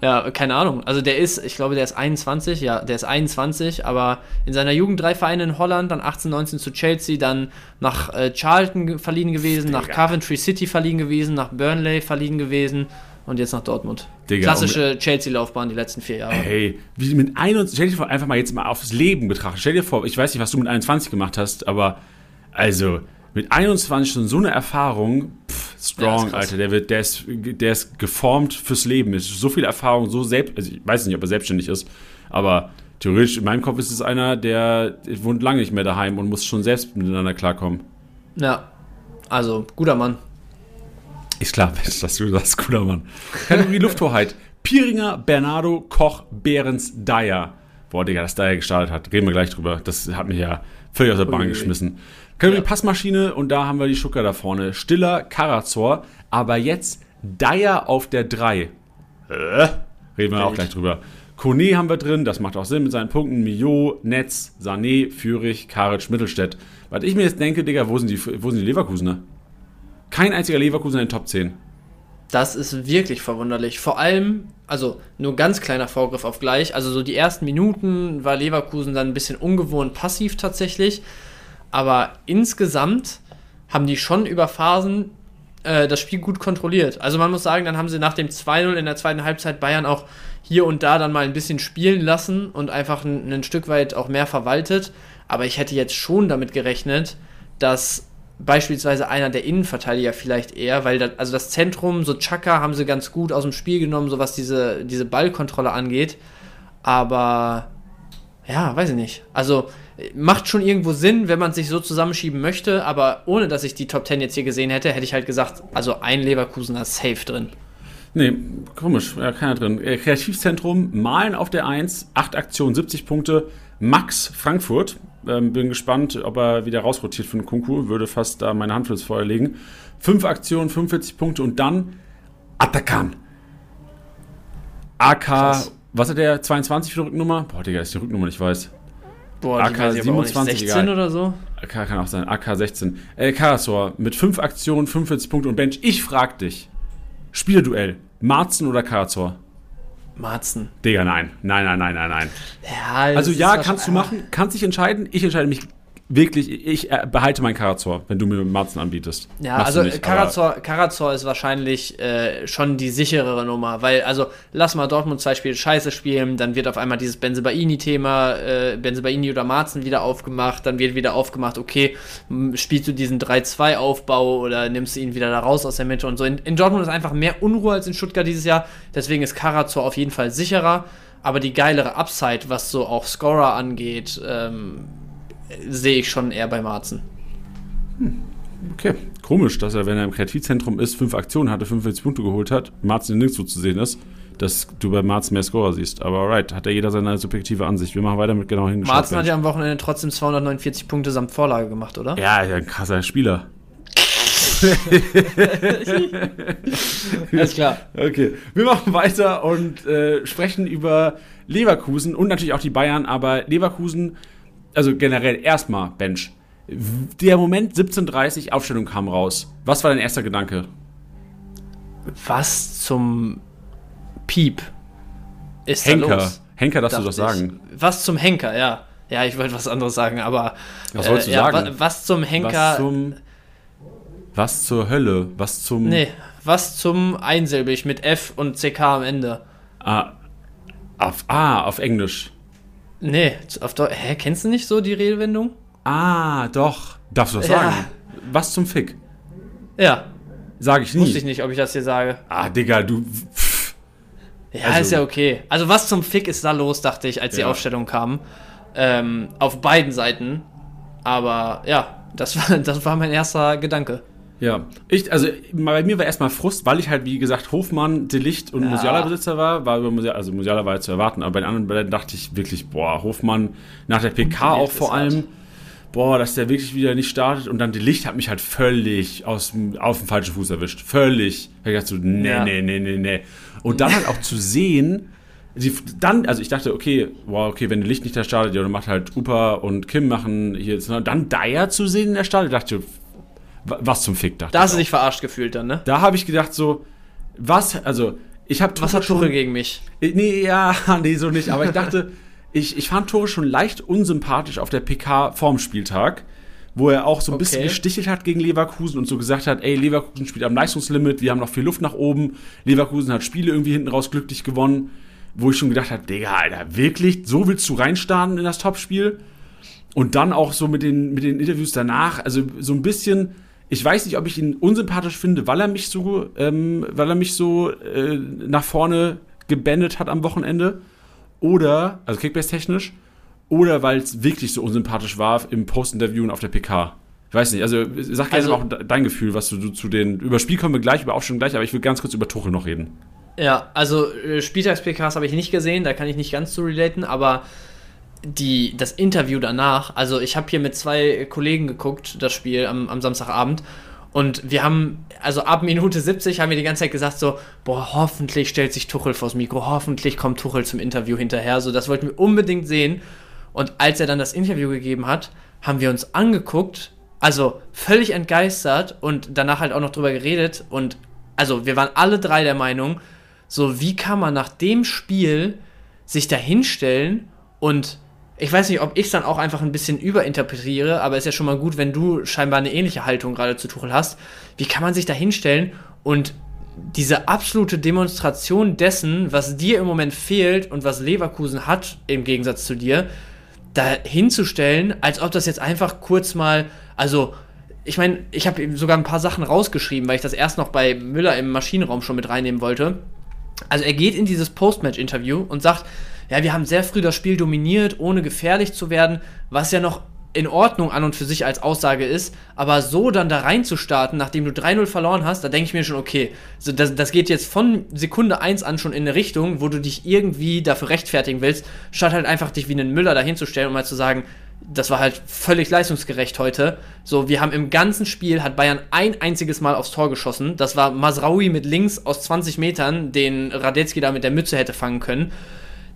Ja, keine Ahnung. Also der ist, ich glaube, der ist 21, ja, der ist 21, aber in seiner Jugend drei Vereine in Holland, dann 18, 19 zu Chelsea, dann nach äh, Charlton verliehen gewesen, nach Digga. Coventry City verliehen gewesen, nach Burnley verliehen gewesen und jetzt nach Dortmund. Digga, Klassische Chelsea-Laufbahn die letzten vier Jahre. Hey, wie mit 21, stell dir vor, einfach mal jetzt mal aufs Leben betrachtet. Stell dir vor, ich weiß nicht, was du mit 21 gemacht hast, aber also mit 21 schon so eine Erfahrung, pff, strong, krass. Alter, der wird, der ist, der ist geformt fürs Leben. Es ist so viel Erfahrung, so selbst, also ich weiß nicht, ob er selbstständig ist, aber theoretisch in meinem Kopf ist es einer, der wohnt lange nicht mehr daheim und muss schon selbst miteinander klarkommen. Ja, also guter Mann. Ist klar, dass du das guter Mann. Kategorie Lufthoheit. Pieringer, Bernardo, Koch, Behrens, Dyer. Boah, Digga, dass Dyer gestartet hat. Reden wir gleich drüber. Das hat mich ja völlig aus der Bahn Uiuiui. geschmissen. Kategorie Ja. Passmaschine und da haben wir die Schucker da vorne. Stiller, Karazor, aber jetzt Dyer auf der 3. Äh, reden wir auch gleich drüber. Kone haben wir drin, das macht auch Sinn mit seinen Punkten. Mio, Netz, Sané, Fürich, Karic, Mittelstädt. Was ich mir jetzt denke, Digga, wo sind die, wo sind die Leverkusener? Kein einziger Leverkusen in den Top 10. Das ist wirklich verwunderlich. Vor allem, also nur ganz kleiner Vorgriff auf gleich. Also so die ersten Minuten war Leverkusen dann ein bisschen ungewohnt passiv tatsächlich. Aber insgesamt haben die schon über Phasen äh, das Spiel gut kontrolliert. Also man muss sagen, dann haben sie nach dem 2-0 in der zweiten Halbzeit Bayern auch hier und da dann mal ein bisschen spielen lassen und einfach ein, ein Stück weit auch mehr verwaltet. Aber ich hätte jetzt schon damit gerechnet, dass beispielsweise einer der Innenverteidiger vielleicht eher, weil das, also das Zentrum, so Chaka haben sie ganz gut aus dem Spiel genommen, so was diese, diese Ballkontrolle angeht. Aber ja, weiß ich nicht. Also macht schon irgendwo Sinn, wenn man sich so zusammenschieben möchte, aber ohne dass ich die Top 10 jetzt hier gesehen hätte, hätte ich halt gesagt, also ein Leverkusener safe drin. Nee, komisch, ja, keiner drin. Äh, Kreativzentrum, Malen auf der 1, 8 Aktionen, 70 Punkte. Max Frankfurt, ähm, bin gespannt, ob er wieder rausrotiert für den Kunku, würde fast da meine Hand fürs Feuer legen. 5 Aktionen, 45 Punkte und dann Atakan. AK, Krass. was hat der, 22 für die Rücknummer? Boah, Digga, ist die Rücknummer, ich weiß. Boah, AK weiß ich aber auch nicht. 27, 16 egal. oder so? AK kann auch sein, AK 16. Äh, Karasor mit 5 Aktionen, 45 Punkte und Bench. Ich frag dich, Spielerduell, Marzen oder Karasor? Marzen. Digga, nein. Nein, nein, nein, nein, nein. Ja, Also ja, kannst du machen, kannst dich entscheiden. Ich entscheide mich wirklich, ich äh, behalte meinen Karazor, wenn du mir Marzen anbietest. Ja, Machst also nicht, Karazor, Karazor ist wahrscheinlich äh, schon die sicherere Nummer, weil, also, lass mal Dortmund zwei Spiele scheiße spielen, dann wird auf einmal dieses Benzebaini-Thema, äh, Benzebaini oder Marzen wieder aufgemacht, dann wird wieder aufgemacht, okay, spielst du diesen 3-2-Aufbau oder nimmst du ihn wieder da raus aus der Mitte und so. In, in Dortmund ist einfach mehr Unruhe als in Stuttgart dieses Jahr, deswegen ist Karazor auf jeden Fall sicherer, aber die geilere Upside, was so auch Scorer angeht, ähm, sehe ich schon eher bei Marzen. Okay, komisch, dass er, wenn er im Kreativzentrum ist, fünf Aktionen hatte, 45 Punkte geholt hat, Marzen nirgendwo zu sehen ist, dass du bei Marzen mehr Scorer siehst. Aber alright, hat ja jeder seine subjektive Ansicht. Wir machen weiter mit genau hingeschaut. Marzen hat ja am Wochenende trotzdem 249 Punkte samt Vorlage gemacht, oder? ja, ja, ein krasser Spieler. Alles klar. Okay, wir machen weiter und äh, sprechen über Leverkusen und natürlich auch die Bayern, aber Leverkusen, also generell erstmal Bench. Der Moment 17.30 Aufstellung kam raus. Was war dein erster Gedanke? Was zum Piep ist da Henker. los? Henker darfst du doch sagen. Was zum Henker, ja. Ja, ich wollte was anderes sagen, aber. Was wolltest du ja, sagen? wa- Was zum Henker. Was zum. Was zur Hölle? Was zum. nee, was zum einsilbig mit F und CK am Ende. Ah, auf, ah, auf Englisch. Nee, auf Deu Hä, kennst du nicht so die Redewendung? Ah, doch. Darfst du das Ja. sagen? Was zum Fick? Ja, Sag ich wusste ich nicht, ob ich das hier sage. Ah, Digga, du. Pff. Ja, Also- ist ja okay. Also was zum Fick ist da los, dachte ich, als die Ja. Aufstellung kam. Ähm, auf beiden Seiten. Aber ja, das war, das war mein erster Gedanke. Ja, ich, also bei mir war erstmal Frust, weil ich halt, wie gesagt, Hofmann, Delicht und Ja. Musiala-Besitzer war. war über Musiala, also Musiala war ja zu erwarten, aber bei den anderen beiden dachte ich wirklich, boah, Hofmann nach der PK auch vor allem, boah, dass der wirklich wieder nicht startet. Und dann Delicht hat mich halt völlig aus auf dem falschen Fuß erwischt. Völlig. Ich dachte so, nee, Ja. nee, nee, nee, nee. Und dann halt auch zu sehen, die, dann, also ich dachte, okay, wow, okay, wenn Delicht nicht da startet, ja, dann macht halt Upa und Kim machen hier ne? dann Dyer zu sehen in der Startet, dachte ich, was zum Fick, dachte Da ich hast du dich verarscht gefühlt dann, ne? Da habe ich gedacht so, was, also ich habe Was hat Tuchel gegen mich? Nee, ja, nee, so nicht, aber ich dachte, ich, ich fand Tore schon leicht unsympathisch auf der PK vorm Spieltag, wo er auch so ein bisschen Okay. gestichelt hat gegen Leverkusen und so gesagt hat, ey, Leverkusen spielt am Leistungslimit, wir haben noch viel Luft nach oben, Leverkusen hat Spiele irgendwie hinten raus glücklich gewonnen, wo ich schon gedacht habe, Digga, Alter, wirklich, so willst du reinstarten in das Topspiel? Und dann auch so mit den, mit den Interviews danach, also so ein bisschen, ich weiß nicht, ob ich ihn unsympathisch finde, weil er mich so, ähm, weil er mich so äh, nach vorne gebändet hat am Wochenende. Oder, also Kickbase-technisch, oder weil es wirklich so unsympathisch war im Post-Interview und auf der PK. Ich weiß nicht, also sag gerne Also- auch de- dein Gefühl, was du, du zu den. Über Spiel kommen wir gleich, über Aufstellung gleich, aber ich will ganz kurz über Tuchel noch reden. Ja, also äh, Spieltags-PKs habe ich nicht gesehen, da kann ich nicht ganz zu relaten, aber die, das Interview danach, also ich habe hier mit zwei Kollegen geguckt, das Spiel am, am Samstagabend. Und wir haben, also ab Minute 70 haben wir die ganze Zeit gesagt so, boah, hoffentlich stellt sich Tuchel vors Mikro, hoffentlich kommt Tuchel zum Interview hinterher. So, das wollten wir unbedingt sehen. Und als er dann das Interview gegeben hat, haben wir uns angeguckt, also völlig entgeistert und danach halt auch noch drüber geredet. Und also wir waren alle drei der Meinung, so wie kann man nach dem Spiel sich da hinstellen und ich weiß nicht, ob ich es dann auch einfach ein bisschen überinterpretiere, aber ist ja schon mal gut, wenn du scheinbar eine ähnliche Haltung gerade zu Tuchel hast. Wie kann man sich da hinstellen und diese absolute Demonstration dessen, was dir im Moment fehlt und was Leverkusen hat im Gegensatz zu dir, da hinzustellen, als ob das jetzt einfach kurz mal, also ich meine, ich habe sogar ein paar Sachen rausgeschrieben, weil ich das erst noch bei Müller im Maschinenraum schon mit reinnehmen wollte. Also er geht in dieses Postmatch-Interview und sagt, ja, wir haben sehr früh das Spiel dominiert, ohne gefährlich zu werden, was ja noch in Ordnung an und für sich als Aussage ist, aber so dann da reinzustarten, nachdem du 3-0 verloren hast, da denke ich mir schon, okay, so das, das geht jetzt von Sekunde 1 an schon in eine Richtung, wo du dich irgendwie dafür rechtfertigen willst, statt halt einfach dich wie einen Müller da hinzustellen und mal zu sagen, das war halt völlig leistungsgerecht heute. So, wir haben im ganzen Spiel hat Bayern ein einziges Mal aufs Tor geschossen. Das war Masraoui mit links aus 20 Metern, den Radetzky da mit der Mütze hätte fangen können.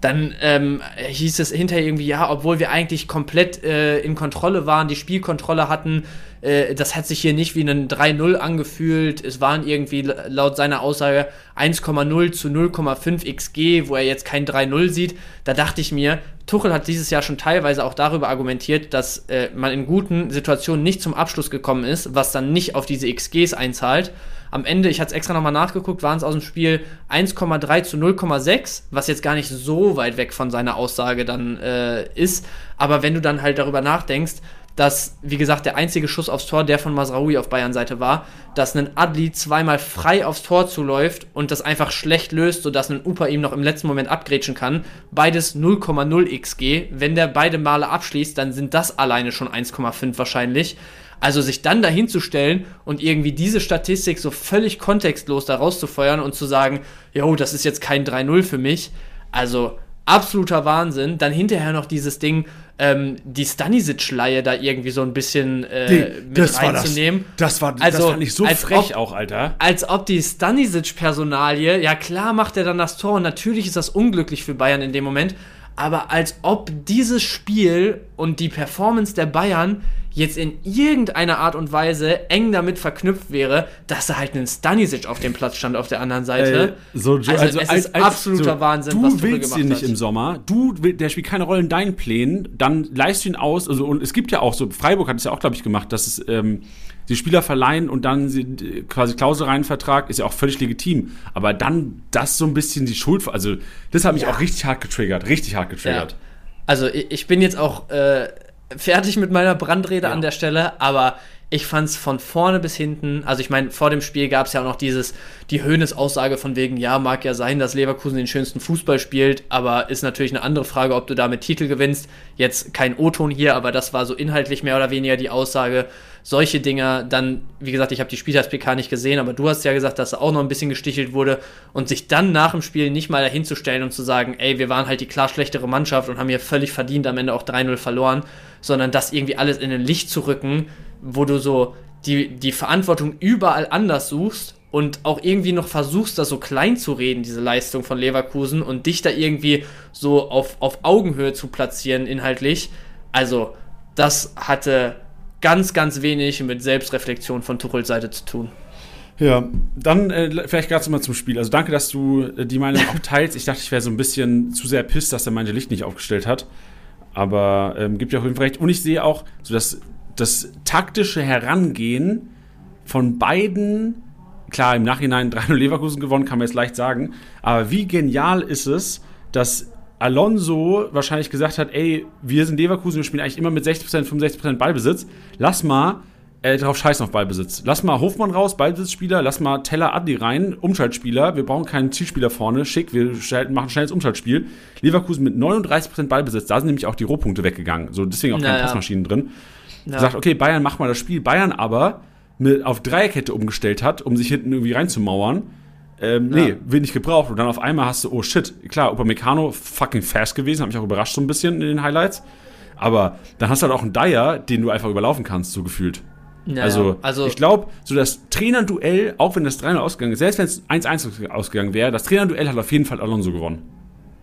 Dann ähm, hieß es hinterher irgendwie, ja, obwohl wir eigentlich komplett äh, in Kontrolle waren, die Spielkontrolle hatten, äh, das hat sich hier nicht wie ein 3-0 angefühlt. Es waren irgendwie laut seiner Aussage 1,0 zu 0,5 XG, wo er jetzt kein 3-0 sieht. Da dachte ich mir, Tuchel hat dieses Jahr schon teilweise auch darüber argumentiert, dass äh, man in guten Situationen nicht zum Abschluss gekommen ist, was dann nicht auf diese XGs einzahlt. Am Ende, ich hatte es extra nochmal nachgeguckt, waren es aus dem Spiel 1,3 zu 0,6, was jetzt gar nicht so weit weg von seiner Aussage dann äh, ist. Aber wenn du dann halt darüber nachdenkst, dass, wie gesagt, der einzige Schuss aufs Tor der von Masraoui auf Bayern Seite war, dass ein Adli zweimal frei aufs Tor zuläuft und das einfach schlecht löst, sodass ein Upa ihm noch im letzten Moment abgrätschen kann. Beides 0,0 XG. Wenn der beide Male abschließt, dann sind das alleine schon 1,5 wahrscheinlich. Also sich dann dahin zu stellen und irgendwie diese Statistik so völlig kontextlos da rauszufeuern und zu sagen, jo, das ist jetzt kein 3-0 für mich. Also absoluter Wahnsinn. Dann hinterher noch dieses Ding, ähm, die Stanisic-Leihe da irgendwie so ein bisschen äh, mit reinzunehmen. Das war, Also, das fand ich so frech ob- auch, Alter. Als ob die Stanisic-Personalie, ja klar macht er dann das Tor und natürlich ist das unglücklich für Bayern in dem Moment, aber als ob dieses Spiel und die Performance der Bayern jetzt in irgendeiner Art und Weise eng damit verknüpft wäre, dass da halt ein Stanisic auf dem Platz stand auf der anderen Seite. Äh, so, also, es ist absoluter Wahnsinn, du was Tuchel willst gemacht ihn nicht hat. im Sommer. Du, der spielt keine Rolle in deinen Plänen. Dann leist du ihn aus. Also, und es gibt ja auch so, Freiburg hat es ja auch, glaube ich, gemacht, dass es ähm, die Spieler verleihen und dann sie, quasi Klausel rein Vertrag, ist ja auch völlig legitim. Aber dann das so ein bisschen die Schuld, also das hat mich Ja. auch richtig hart getriggert, richtig hart getriggert. Ja. Also ich, ich bin jetzt auch äh, fertig mit meiner Brandrede Ja. an der Stelle, aber ich fand es von vorne bis hinten, also ich meine, vor dem Spiel gab es ja auch noch dieses, die Höhnes-Aussage von wegen, ja, mag ja sein, dass Leverkusen den schönsten Fußball spielt, aber ist natürlich eine andere Frage, ob du damit Titel gewinnst. Jetzt kein O-Ton hier, aber das war so inhaltlich mehr oder weniger die Aussage. Solche Dinger, dann, wie gesagt, ich habe die Spieltags-PK nicht gesehen, aber du hast ja gesagt, dass auch noch ein bisschen gestichelt wurde und sich dann nach dem Spiel nicht mal dahinzustellen und zu sagen, ey, wir waren halt die klar schlechtere Mannschaft und haben hier völlig verdient am Ende auch 3-0 verloren, sondern das irgendwie alles in ein Licht zu rücken, wo du so die, die Verantwortung überall anders suchst und auch irgendwie noch versuchst, das so klein zu reden, diese Leistung von Leverkusen und dich da irgendwie so auf, auf Augenhöhe zu platzieren inhaltlich. Also, das hatte ganz, ganz wenig mit Selbstreflexion von Tuchels Seite zu tun. Ja, dann äh, vielleicht gerade mal zum Spiel. Also danke, dass du äh, die Meinung auch teilst. Ich dachte, ich wäre so ein bisschen zu sehr pisst, dass er meine Licht nicht aufgestellt hat. Aber ähm, gibt ja auch jeden recht. Und ich sehe auch so das, das taktische Herangehen von beiden klar, im Nachhinein 3-0 Leverkusen gewonnen, kann man jetzt leicht sagen. Aber wie genial ist es, dass Alonso wahrscheinlich gesagt hat, ey, wir sind Leverkusen, wir spielen eigentlich immer mit 60%, 65% Ballbesitz. Lass mal äh, drauf scheißen auf Ballbesitz. Lass mal Hofmann raus, Ballbesitzspieler, lass mal Teller Adli rein, Umschaltspieler. Wir brauchen keinen Zielspieler vorne, schick, wir machen schnelles Umschaltspiel. Leverkusen mit 39% Ballbesitz, da sind nämlich auch die Rohpunkte weggegangen. So, deswegen auch keine naja. Passmaschinen drin. Ja. Sagt, okay, Bayern macht mal das Spiel. Bayern aber mit, auf Dreierkette umgestellt hat, um sich hinten irgendwie reinzumauern. Ähm, ja. Nee, wird nicht gebraucht. Und dann auf einmal hast du, oh shit, klar, Upamecano fucking fast gewesen, hat mich auch überrascht so ein bisschen in den Highlights. Aber dann hast du halt auch einen Dyer, den du einfach überlaufen kannst, so gefühlt. Ja, also, also, ich glaube, so das Trainerduell, auch wenn das 3-0 ausgegangen ist, selbst wenn es 1-1 ausgegangen wäre, das Trainerduell hat auf jeden Fall Alonso gewonnen.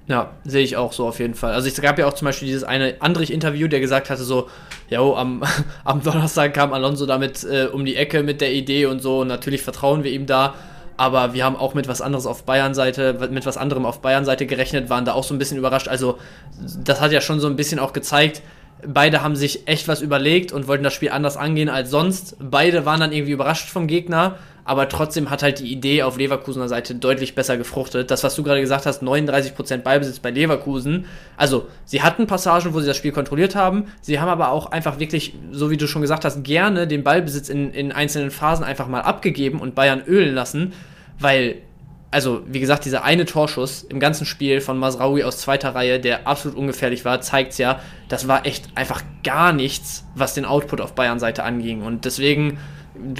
Ja, sehe ich auch so auf jeden Fall. Also es gab ja auch zum Beispiel dieses eine andere Interview, der gesagt hatte so, ja, am, am Donnerstag kam Alonso damit äh, um die Ecke mit der Idee und so und natürlich vertrauen wir ihm da, aber wir haben auch mit was anderes auf Bayern-Seite, mit was anderem auf Bayern-Seite gerechnet, waren da auch so ein bisschen überrascht. Also das hat ja schon so ein bisschen auch gezeigt, beide haben sich echt was überlegt und wollten das Spiel anders angehen als sonst. Beide waren dann irgendwie überrascht vom Gegner aber trotzdem hat halt die Idee auf Leverkusener Seite deutlich besser gefruchtet. Das, was du gerade gesagt hast, 39% Ballbesitz bei Leverkusen. Also, sie hatten Passagen, wo sie das Spiel kontrolliert haben. Sie haben aber auch einfach wirklich, so wie du schon gesagt hast, gerne den Ballbesitz in, in einzelnen Phasen einfach mal abgegeben und Bayern ölen lassen, weil also wie gesagt, dieser eine Torschuss im ganzen Spiel von Masraoui aus zweiter Reihe, der absolut ungefährlich war, zeigt ja, das war echt einfach gar nichts, was den Output auf Bayern Seite anging. Und deswegen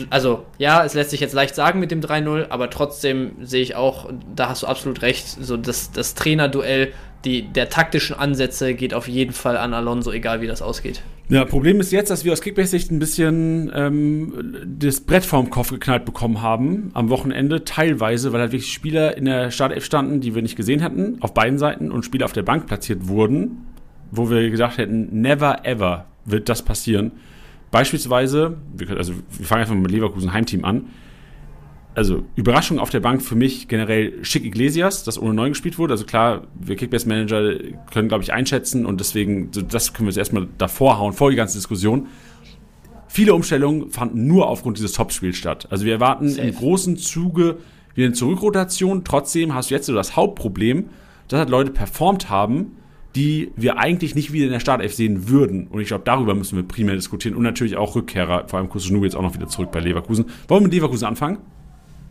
also ja, es lässt sich jetzt leicht sagen mit dem 3-0, aber trotzdem sehe ich auch, da hast du absolut recht, so das, das Trainerduell die, der taktischen Ansätze geht auf jeden Fall an Alonso, egal wie das ausgeht. Ja, Problem ist jetzt, dass wir aus Kickbase-Sicht ein bisschen ähm, das Brett vorm Kopf geknallt bekommen haben am Wochenende, teilweise, weil halt wirklich Spieler in der Startelf standen, die wir nicht gesehen hatten, auf beiden Seiten und Spieler auf der Bank platziert wurden, wo wir gesagt hätten, never ever wird das passieren. Beispielsweise, also wir fangen einfach mit Leverkusen Heimteam an. Also Überraschung auf der Bank für mich generell Schick Iglesias, das ohne neu gespielt wurde. Also klar, wir Kickbase-Manager können, glaube ich, einschätzen und deswegen, das können wir jetzt erstmal davor hauen, vor die ganze Diskussion. Viele Umstellungen fanden nur aufgrund dieses Topspiels statt. Also wir erwarten Safe. im großen Zuge wieder eine Zurückrotation. Trotzdem hast du jetzt so das Hauptproblem, dass halt Leute performt haben, die wir eigentlich nicht wieder in der Startelf sehen würden. Und ich glaube, darüber müssen wir primär diskutieren. Und natürlich auch Rückkehrer, vor allem Kusunu jetzt auch noch wieder zurück bei Leverkusen. Wollen wir mit Leverkusen anfangen?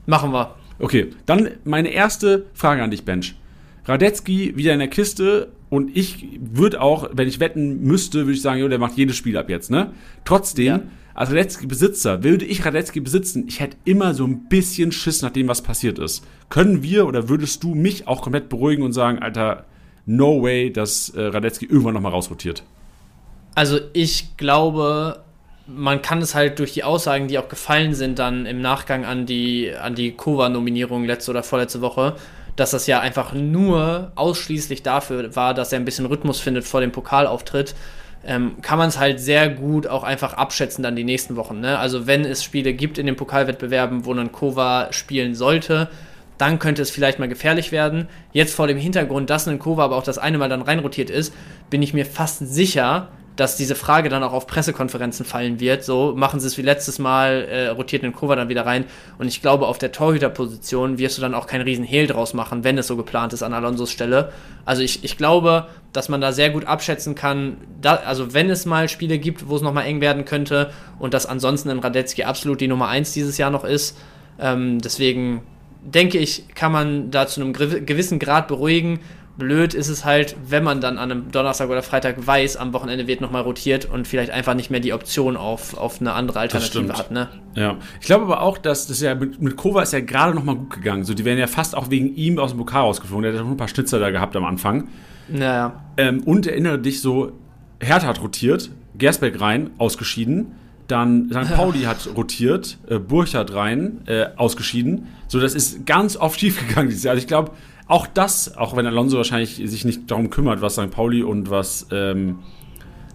Machen wir. Okay, dann meine erste Frage an dich, Bench. Radetzky wieder in der Kiste und ich würde auch, wenn ich wetten müsste, würde ich sagen, jo, der macht jedes Spiel ab jetzt, ne? Trotzdem, ja. als Radetzky-Besitzer, würde ich Radetzky besitzen, ich hätte immer so ein bisschen Schiss nach dem, was passiert ist. Können wir oder würdest du mich auch komplett beruhigen und sagen, Alter, no way, dass äh, Radetzky irgendwann nochmal rausrotiert. Also ich glaube, man kann es halt durch die Aussagen, die auch gefallen sind, dann im Nachgang an die, an die Kova-Nominierung letzte oder vorletzte Woche, dass das ja einfach nur ausschließlich dafür war, dass er ein bisschen Rhythmus findet vor dem Pokalauftritt, ähm, kann man es halt sehr gut auch einfach abschätzen dann die nächsten Wochen. Ne? Also wenn es Spiele gibt in den Pokalwettbewerben, wo ein Kova spielen sollte, dann könnte es vielleicht mal gefährlich werden. Jetzt vor dem Hintergrund, dass ein Kova aber auch das eine Mal dann reinrotiert ist, bin ich mir fast sicher, dass diese Frage dann auch auf Pressekonferenzen fallen wird. So machen sie es wie letztes Mal, äh, rotiert Kova dann wieder rein. Und ich glaube, auf der Torhüterposition wirst du dann auch keinen riesen Hehl draus machen, wenn es so geplant ist an Alonsos Stelle. Also ich, ich glaube, dass man da sehr gut abschätzen kann, da, also wenn es mal Spiele gibt, wo es nochmal eng werden könnte und dass ansonsten in Radetzky absolut die Nummer 1 dieses Jahr noch ist. Ähm, deswegen denke ich, kann man da zu einem gewissen Grad beruhigen. Blöd ist es halt, wenn man dann an einem Donnerstag oder Freitag weiß, am Wochenende wird nochmal rotiert und vielleicht einfach nicht mehr die Option auf, auf eine andere Alternative hat. Ne? Ja, ich glaube aber auch, dass das ja mit, mit Kova ist ja gerade nochmal gut gegangen. So, die wären ja fast auch wegen ihm aus dem Pokal rausgeflogen. Der hat ja noch ein paar Schnitzer da gehabt am Anfang. Naja. Ähm, und erinnere dich so, Hertha hat rotiert, Gersbeck rein, ausgeschieden. Dann St. Pauli hat rotiert, äh, Burchardt rein, äh, ausgeschieden. So, das ist ganz oft schief gegangen dieses Jahr. Also ich glaube, auch das, auch wenn Alonso wahrscheinlich sich nicht darum kümmert, was St. Pauli und was ähm,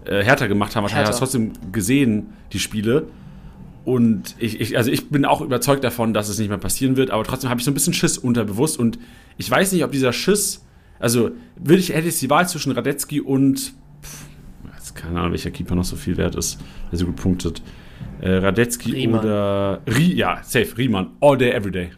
äh, Hertha gemacht haben, wahrscheinlich hast du trotzdem gesehen, die Spiele. Und ich, ich, also ich bin auch überzeugt davon, dass es nicht mehr passieren wird, aber trotzdem habe ich so ein bisschen Schiss unterbewusst und ich weiß nicht, ob dieser Schiss, also würde ich, hätte ich die Wahl zwischen Radetzky und keine Ahnung, welcher Keeper noch so viel wert ist, der so gut punktet. Äh, Radetzky Riemann. oder Rie, ja, safe, Riemann, all day, every day.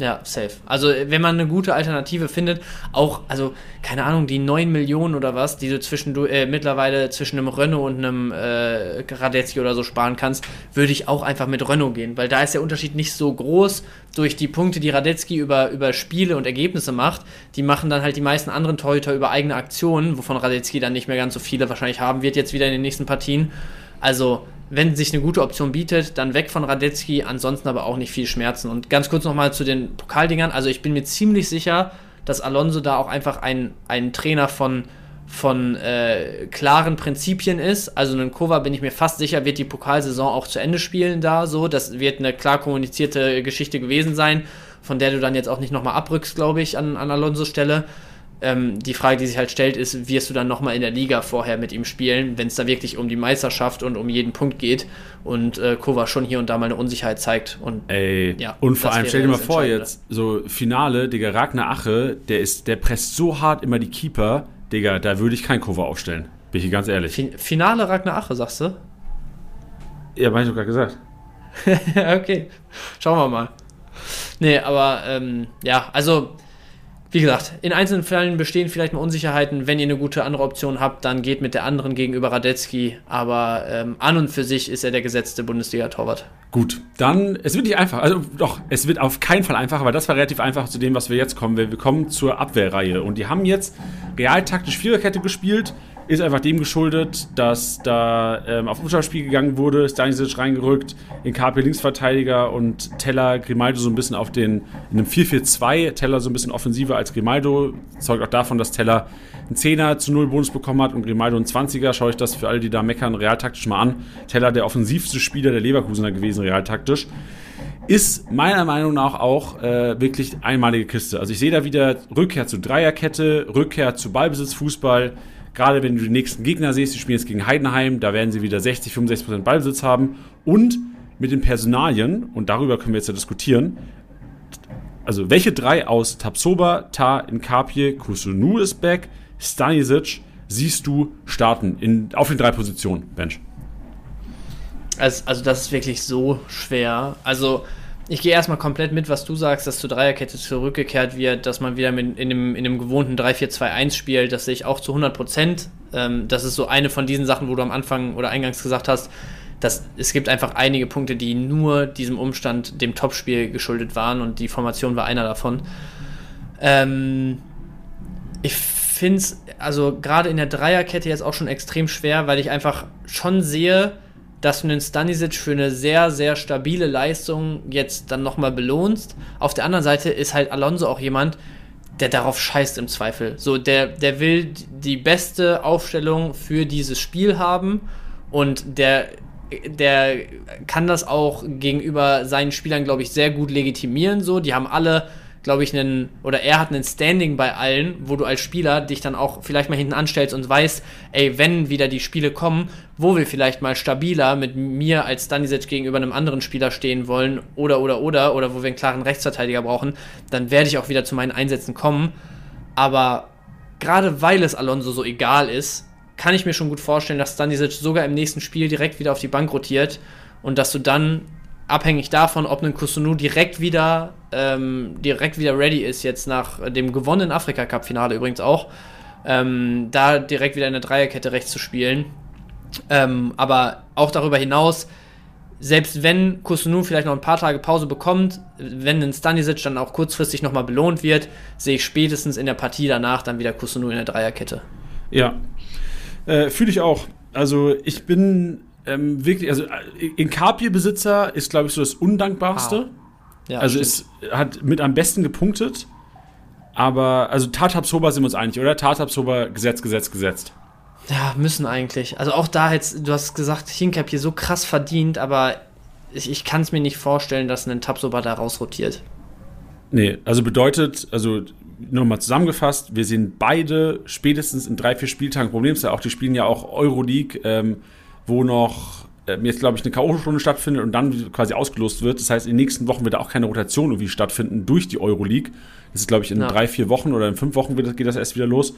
Ja, safe. Also, wenn man eine gute Alternative findet, auch, also, keine Ahnung, die 9 Millionen oder was, die du zwischen, äh, mittlerweile zwischen einem Renault und einem äh, Radetzky oder so sparen kannst, würde ich auch einfach mit Renault gehen, weil da ist der Unterschied nicht so groß durch die Punkte, die Radetzky über, über Spiele und Ergebnisse macht. Die machen dann halt die meisten anderen Torhüter über eigene Aktionen, wovon Radetzky dann nicht mehr ganz so viele wahrscheinlich haben wird jetzt wieder in den nächsten Partien. Also, wenn sich eine gute Option bietet, dann weg von Radetzky, ansonsten aber auch nicht viel Schmerzen. Und ganz kurz nochmal zu den Pokaldingern. Also ich bin mir ziemlich sicher, dass Alonso da auch einfach ein, ein Trainer von, von äh, klaren Prinzipien ist. Also einen Kova bin ich mir fast sicher, wird die Pokalsaison auch zu Ende spielen da so. Das wird eine klar kommunizierte Geschichte gewesen sein, von der du dann jetzt auch nicht nochmal abrückst, glaube ich, an, an Alonsos Stelle. Ähm, die Frage, die sich halt stellt, ist, wirst du dann nochmal in der Liga vorher mit ihm spielen, wenn es da wirklich um die Meisterschaft und um jeden Punkt geht und äh, Kova schon hier und da mal eine Unsicherheit zeigt. Und Ey, Ja, und vor allem, stell dir mal vor, jetzt so Finale, Digga, Ragnar Ache, der ist, der presst so hart immer die Keeper, Digga, da würde ich kein Cover aufstellen. Bin ich hier ganz ehrlich. fin Finale Ragnar Ache, sagst du? Ja, hab ich doch gerade gesagt. Okay. Schauen wir mal. Nee, aber ähm, ja, also wie gesagt, in einzelnen Fällen bestehen vielleicht mal Unsicherheiten. Wenn ihr eine gute andere Option habt, dann geht mit der anderen gegenüber Radetzky. Aber ähm, an und für sich ist er der gesetzte Bundesliga-Torwart. Gut, dann, es wird nicht einfach. Also doch, es wird auf keinen Fall einfach, weil das war relativ einfach zu dem, was wir jetzt kommen. Wir wir kommen zur Abwehrreihe. Und die haben jetzt realtaktisch Viererkette gespielt. Ist einfach dem geschuldet, dass da ähm, auf Umschaltspiel gegangen wurde, Stanisic reingerückt, in KP Linksverteidiger und Teller Grimaldo so ein bisschen auf den, in einem 4-4-2, Teller so ein bisschen offensiver als Grimaldo. Zeugt auch davon, dass Teller einen 10er zu 0 Bonus bekommen hat und Grimaldo einen 20er. Schaue ich das für alle, die da meckern, realtaktisch mal an. Teller der offensivste Spieler der Leverkusener gewesen, realtaktisch ist meiner Meinung nach auch äh, wirklich einmalige Kiste. Also ich sehe da wieder Rückkehr zu Dreierkette, Rückkehr zu Ballbesitzfußball. Gerade wenn du die nächsten Gegner siehst, die spielen jetzt gegen Heidenheim, da werden sie wieder 60, 65 Prozent Ballbesitz haben. Und mit den Personalien, und darüber können wir jetzt ja diskutieren, also welche drei aus Tapsoba, Ta, Nkapje, Kusunu ist back, Stanisic siehst du starten in, auf den drei Positionen, Bench? Also, also das ist wirklich so schwer. Also ich gehe erstmal komplett mit, was du sagst, dass zur Dreierkette zurückgekehrt wird, dass man wieder mit in dem, in dem gewohnten 3-4-2-1 spielt. Das sehe ich auch zu 100 Prozent. Ähm, das ist so eine von diesen Sachen, wo du am Anfang oder eingangs gesagt hast, dass es gibt einfach einige Punkte, die nur diesem Umstand, dem Topspiel geschuldet waren und die Formation war einer davon. Ähm, ich finde es, also gerade in der Dreierkette jetzt auch schon extrem schwer, weil ich einfach schon sehe, dass du den Stanisic für eine sehr, sehr stabile Leistung jetzt dann nochmal belohnst. Auf der anderen Seite ist halt Alonso auch jemand, der darauf scheißt im Zweifel. So, der, der will die beste Aufstellung für dieses Spiel haben und der, der kann das auch gegenüber seinen Spielern, glaube ich, sehr gut legitimieren. So, die haben alle glaube ich, einen, oder er hat einen Standing bei allen, wo du als Spieler dich dann auch vielleicht mal hinten anstellst und weißt, ey, wenn wieder die Spiele kommen, wo wir vielleicht mal stabiler mit mir als Stanisic gegenüber einem anderen Spieler stehen wollen oder, oder, oder, oder wo wir einen klaren Rechtsverteidiger brauchen, dann werde ich auch wieder zu meinen Einsätzen kommen. Aber gerade weil es Alonso so egal ist, kann ich mir schon gut vorstellen, dass Stanisic sogar im nächsten Spiel direkt wieder auf die Bank rotiert und dass du dann abhängig davon, ob ein Kusunu direkt wieder, ähm, direkt wieder ready ist, jetzt nach dem gewonnenen Afrika-Cup-Finale übrigens auch, ähm, da direkt wieder in der Dreierkette rechts zu spielen. Ähm, aber auch darüber hinaus selbst wenn Kusunu vielleicht noch ein paar Tage Pause bekommt, wenn ein Stanisic dann auch kurzfristig nochmal belohnt wird, sehe ich spätestens in der Partie danach dann wieder Kusunu in der Dreierkette. Ja, äh, fühle ich auch. Also ich bin ähm, wirklich, also Inkapie-Besitzer ist, glaube ich, so das Undankbarste. Ah. Ja, also stimmt. es hat mit am besten gepunktet. Aber, also Tatabsoba sind wir uns einig, oder? Tatabsoba, Gesetz, Gesetz, gesetzt. Ja, müssen eigentlich. Also auch da jetzt, du hast gesagt, Hinkap hier so krass verdient, aber ich, ich kann es mir nicht vorstellen, dass ein Tabsoba da rausrotiert. Nee, also bedeutet, also nochmal zusammengefasst, wir sehen beide spätestens in drei, vier Spieltagen Problem. ist ja auch, die spielen ja auch Euroleague, ähm, wo noch ähm, jetzt, glaube ich, eine K.O.-Stunde stattfindet und dann quasi ausgelost wird. Das heißt, in den nächsten Wochen wird da auch keine Rotation irgendwie stattfinden durch die Euroleague. Das ist, glaube ich, in Ja. drei, vier Wochen oder in fünf Wochen geht das erst wieder los.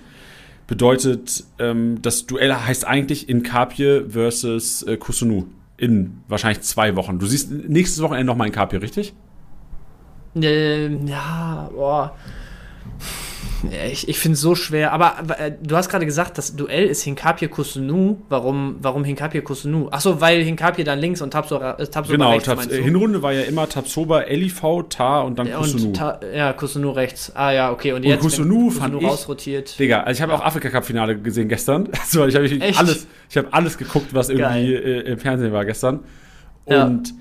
Bedeutet, ähm, das Duell heißt eigentlich Inkapie versus äh, Kusunu in wahrscheinlich zwei Wochen. Du siehst nächstes Wochenende nochmal Inkapie, richtig? Ähm, ja, boah. Ja, Ich, ich finde es so schwer, aber äh, du hast gerade gesagt, das Duell ist Hinkapie Kusunu. Warum, warum Hinkapie Kusunu? Achso, weil Hinkapie dann links und Tabsoba, äh, Tabsoba Genau, rechts, äh, du? Hinrunde war ja immer Tabsoba, LIV, Tar und dann Ja, Kusunu. und Ta ja, Kusunu rechts. Ah ja, okay. Und, jetzt, wenn Kusunu fand ich- rausrotiert. Digga, also ich habe auch Afrika Cup Finale gesehen gestern. Also ich habe alles, ich habe alles geguckt, was irgendwie äh, im Fernsehen war gestern. Ja. Und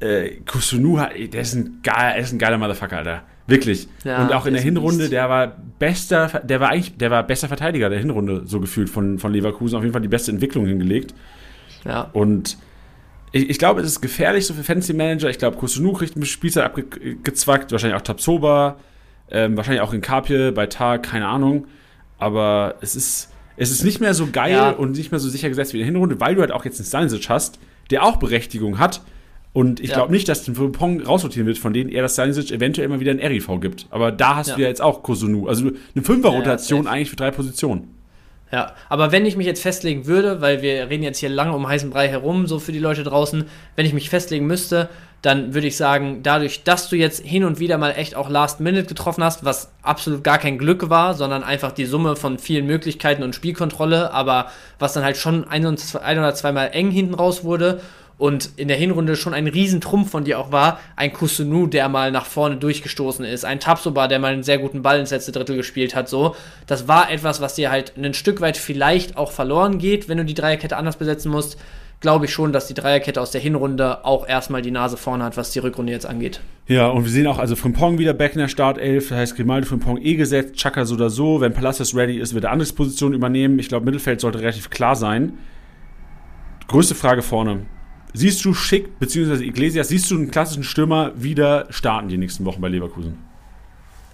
äh, Kusunu, der ist ein geil, er ist ein geiler Motherfucker, Alter. Wirklich. Ja, und auch in der Hinrunde, der war bester, der war eigentlich, der war bester Verteidiger der Hinrunde, so gefühlt von, von Leverkusen. Auf jeden Fall die beste Entwicklung hingelegt. Ja. Und ich, ich glaube, es ist gefährlich so für Fantasy Manager. Ich glaube, Kusunu kriegt ein bisschen Spielzeit abgezwackt, wahrscheinlich auch Tapsoba, ähm, wahrscheinlich auch in Kapje, bei Tag, keine Ahnung. Aber es ist, es ist nicht mehr so geil Ja. und nicht mehr so sicher gesetzt wie in der Hinrunde, weil du halt auch jetzt einen Stanisic hast, der auch Berechtigung hat. Und ich Ja. glaube nicht, dass den Pong rausrotieren wird, von denen er das Stanisic eventuell immer wieder ein RIV gibt. Aber da hast Ja. du ja jetzt auch Kusunu. Also eine Fünfer-Rotation Ja, eigentlich für drei Positionen. Ja, aber wenn ich mich jetzt festlegen würde, weil wir reden jetzt hier lange um heißen Brei herum, so für die Leute draußen, wenn ich mich festlegen müsste, dann würde ich sagen, dadurch, dass du jetzt hin und wieder mal echt auch Last Minute getroffen hast, was absolut gar kein Glück war, sondern einfach die Summe von vielen Möglichkeiten und Spielkontrolle, aber was dann halt schon ein, und zwei, ein oder zweimal eng hinten raus wurde und in der Hinrunde schon ein Riesentrumpf von dir auch war, ein Kusunu, der mal nach vorne durchgestoßen ist, ein Tapsoba, der mal einen sehr guten Ball ins letzte Drittel gespielt hat, so. Das war etwas, was dir halt ein Stück weit vielleicht auch verloren geht, wenn du die Dreierkette anders besetzen musst. Glaube ich schon, dass die Dreierkette aus der Hinrunde auch erstmal die Nase vorne hat, was die Rückrunde jetzt angeht. Ja, und wir sehen auch, also Frimpong wieder back in der Startelf, das heißt Grimaldo Frimpong eh gesetzt, Chaka so oder so. Wenn Palacios ready ist, wird er andere Position übernehmen. Ich glaube, Mittelfeld sollte relativ klar sein. Größte Frage vorne. Siehst du Schick, beziehungsweise Iglesias, siehst du einen klassischen Stürmer wieder starten die nächsten Wochen bei Leverkusen?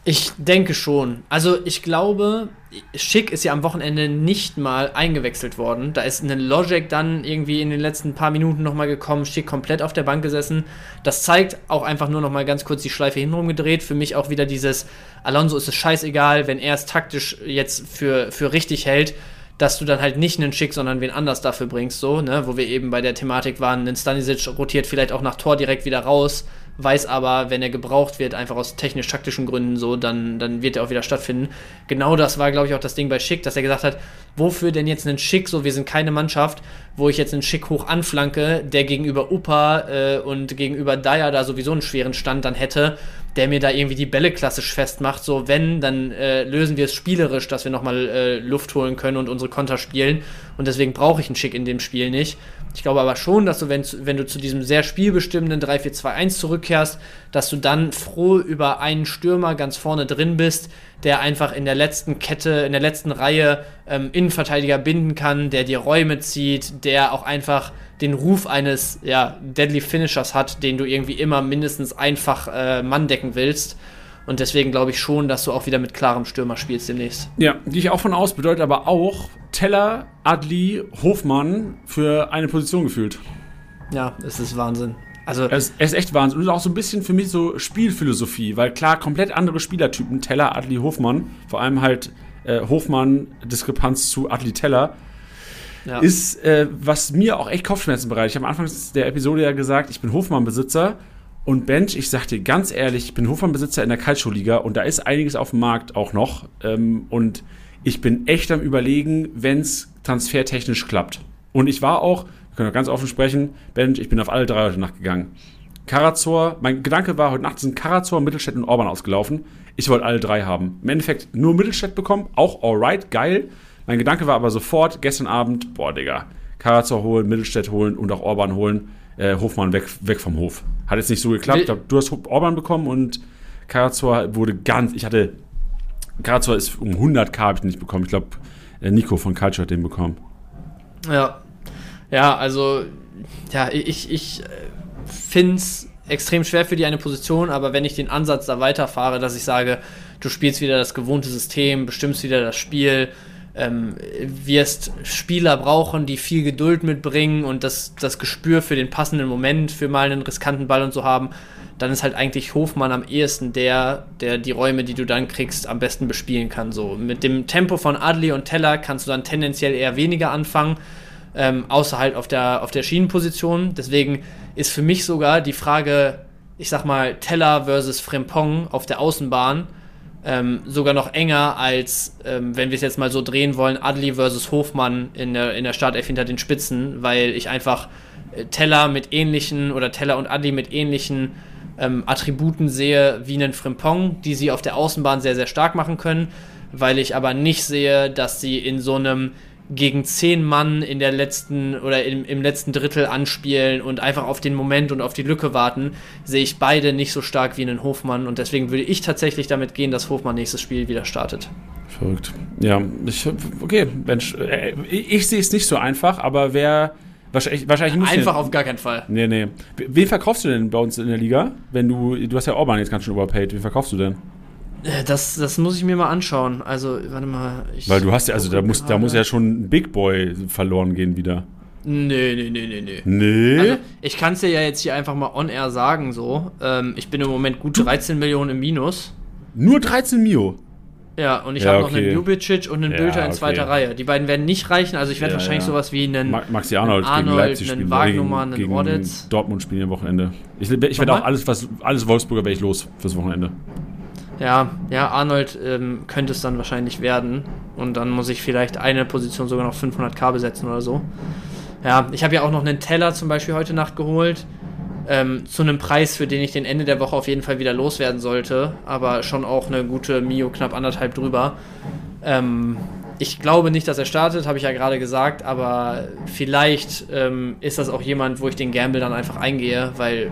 Ich denke schon. Also ich glaube, Schick ist ja am Wochenende nicht mal eingewechselt worden. Da ist eine Logic dann irgendwie in den letzten paar Minuten nochmal gekommen, Schick komplett auf der Bank gesessen. Das zeigt auch einfach nur nochmal ganz kurz die Schleife hintenrum gedreht. Für mich auch wieder dieses, Alonso ist es scheißegal, wenn er es taktisch jetzt für, für richtig hält, dass du dann halt nicht einen Schick, sondern wen anders dafür bringst, so, ne, wo wir eben bei der Thematik waren, ein Stanisic rotiert vielleicht auch nach Tor direkt wieder raus, weiß aber, wenn er gebraucht wird, einfach aus technisch-taktischen Gründen so, dann, dann wird er auch wieder stattfinden. Genau das war, glaube ich, auch das Ding bei Schick, dass er gesagt hat, wofür denn jetzt einen Schick, so, wir sind keine Mannschaft, wo ich jetzt einen Schick hoch anflanke, der gegenüber Upa äh, und gegenüber Dyer da sowieso einen schweren Stand dann hätte, der mir da irgendwie die Bälle klassisch festmacht. So, wenn, dann äh, lösen wir es spielerisch, dass wir nochmal äh, Luft holen können und unsere Konter spielen. Und deswegen brauche ich einen Schick in dem Spiel nicht. Ich glaube aber schon, dass du, wenn, wenn du zu diesem sehr spielbestimmenden 3-4-2-1 zurückkehrst, dass du dann froh über einen Stürmer ganz vorne drin bist, der einfach in der letzten Kette, in der letzten Reihe ähm, Innenverteidiger binden kann, der dir Räume zieht, der auch einfach den Ruf eines ja, Deadly Finishers hat, den du irgendwie immer mindestens einfach äh, Mann decken willst. Und deswegen glaube ich schon, dass du auch wieder mit klarem Stürmer spielst demnächst. Ja, gehe ich auch von aus, bedeutet aber auch Teller, Adli, Hofmann für eine Position gefühlt. Ja, es ist Wahnsinn. Also, ist, er ist echt Wahnsinn. Und auch so ein bisschen für mich so Spielphilosophie, weil klar, komplett andere Spielertypen, Teller, Adli, Hofmann, vor allem halt äh, Hofmann, Diskrepanz zu Adli Teller, ja. ist, äh, was mir auch echt Kopfschmerzen bereitet. Ich habe am Anfang der Episode ja gesagt, ich bin Hofmann-Besitzer und Bench, ich sag dir ganz ehrlich, ich bin Hofmann-Besitzer in der Calcio-Liga und da ist einiges auf dem Markt auch noch. Ähm, und ich bin echt am überlegen, wenn es transfertechnisch klappt. Und ich war auch, können wir ganz offen sprechen. Bench, ich bin auf alle drei heute Nacht gegangen. Karazor, mein Gedanke war, heute Nacht sind Karazor, Mittelstädt und Orban ausgelaufen. Ich wollte alle drei haben. Im Endeffekt nur Mittelstädt bekommen, auch alright, geil. Mein Gedanke war aber sofort, gestern Abend, boah, Digga, Karazor holen, Mittelstädt holen und auch Orban holen. Äh, Hofmann weg, weg vom Hof. Hat jetzt nicht so geklappt. Will- Du hast Orban bekommen und Karazor wurde ganz, ich hatte, Karazor ist um 100k habe ich nicht bekommen. Ich glaube, Nico von Culture hat den bekommen. Ja. Ja, also, ja, ich, ich finde es extrem schwer für die eine Position, aber wenn ich den Ansatz da weiterfahre, dass ich sage, du spielst wieder das gewohnte System, bestimmst wieder das Spiel, ähm, wirst Spieler brauchen, die viel Geduld mitbringen und das, das Gespür für den passenden Moment, für mal einen riskanten Ball und so haben, dann ist halt eigentlich Hofmann am ehesten der, der die Räume, die du dann kriegst, am besten bespielen kann. So mit dem Tempo von Adli und Teller kannst du dann tendenziell eher weniger anfangen, ähm, außer halt auf der, auf der Schienenposition. Deswegen ist für mich sogar die Frage, ich sag mal, Teller versus Frempong auf der Außenbahn ähm, sogar noch enger als, ähm, wenn wir es jetzt mal so drehen wollen, Adli versus Hofmann in der, in der Startelf hinter den Spitzen, weil ich einfach äh, Teller mit ähnlichen oder Teller und Adli mit ähnlichen ähm, Attributen sehe wie einen Frimpong, die sie auf der Außenbahn sehr, sehr stark machen können, weil ich aber nicht sehe, dass sie in so einem gegen zehn Mann in der letzten oder im, im letzten Drittel anspielen und einfach auf den Moment und auf die Lücke warten, sehe ich beide nicht so stark wie einen Hofmann und deswegen würde ich tatsächlich damit gehen, dass Hofmann nächstes Spiel wieder startet. Verrückt. Ja, ich, okay, Mensch, äh, ich, ich sehe es nicht so einfach, aber wer wahrscheinlich, wahrscheinlich Einfach auf gar keinen Fall. Nee, nee. Wen verkaufst du denn bei uns in der Liga? Wenn du, du hast ja Orban jetzt ganz schön überpaid, wen verkaufst du denn? Äh, Das, das muss ich mir mal anschauen. Also, warte mal. Ich Weil du hast ja, also da muss, da muss ja schon ein Big Boy verloren gehen wieder. Nee, nee, nee, nee, nee. Nee. Also, ich kann es dir ja jetzt hier einfach mal on air sagen, so. Ähm, ich bin im Moment gut 13 Millionen im Minus. Nur 13 Mio. Ja, und ich Ja, habe noch okay. einen Ljubicic und einen Ja, Bülter in okay. zweiter Reihe. Die beiden werden nicht reichen, also ich werde Ja, wahrscheinlich sowas wie einen. Ma- Maxi Arnold, gegen Arnold, Leipzig einen. Wagnumann, einen gegen Ordetz. Dortmund spielen am Wochenende. Ich, ich werde auch alles, was alles Wolfsburger wäre ich los fürs Wochenende. Ja, ja, Arnold ähm, könnte es dann wahrscheinlich werden. Und dann muss ich vielleicht eine Position sogar noch 500k besetzen oder so. Ja, ich habe ja auch noch einen Teller zum Beispiel heute Nacht geholt. Ähm, zu einem Preis, für den ich den Ende der Woche auf jeden Fall wieder loswerden sollte. Aber schon auch eine gute Mio, knapp anderthalb drüber. Ähm, ich glaube nicht, dass er startet, habe ich ja gerade gesagt. Aber vielleicht ähm, ist das auch jemand, wo ich den Gamble dann einfach eingehe, weil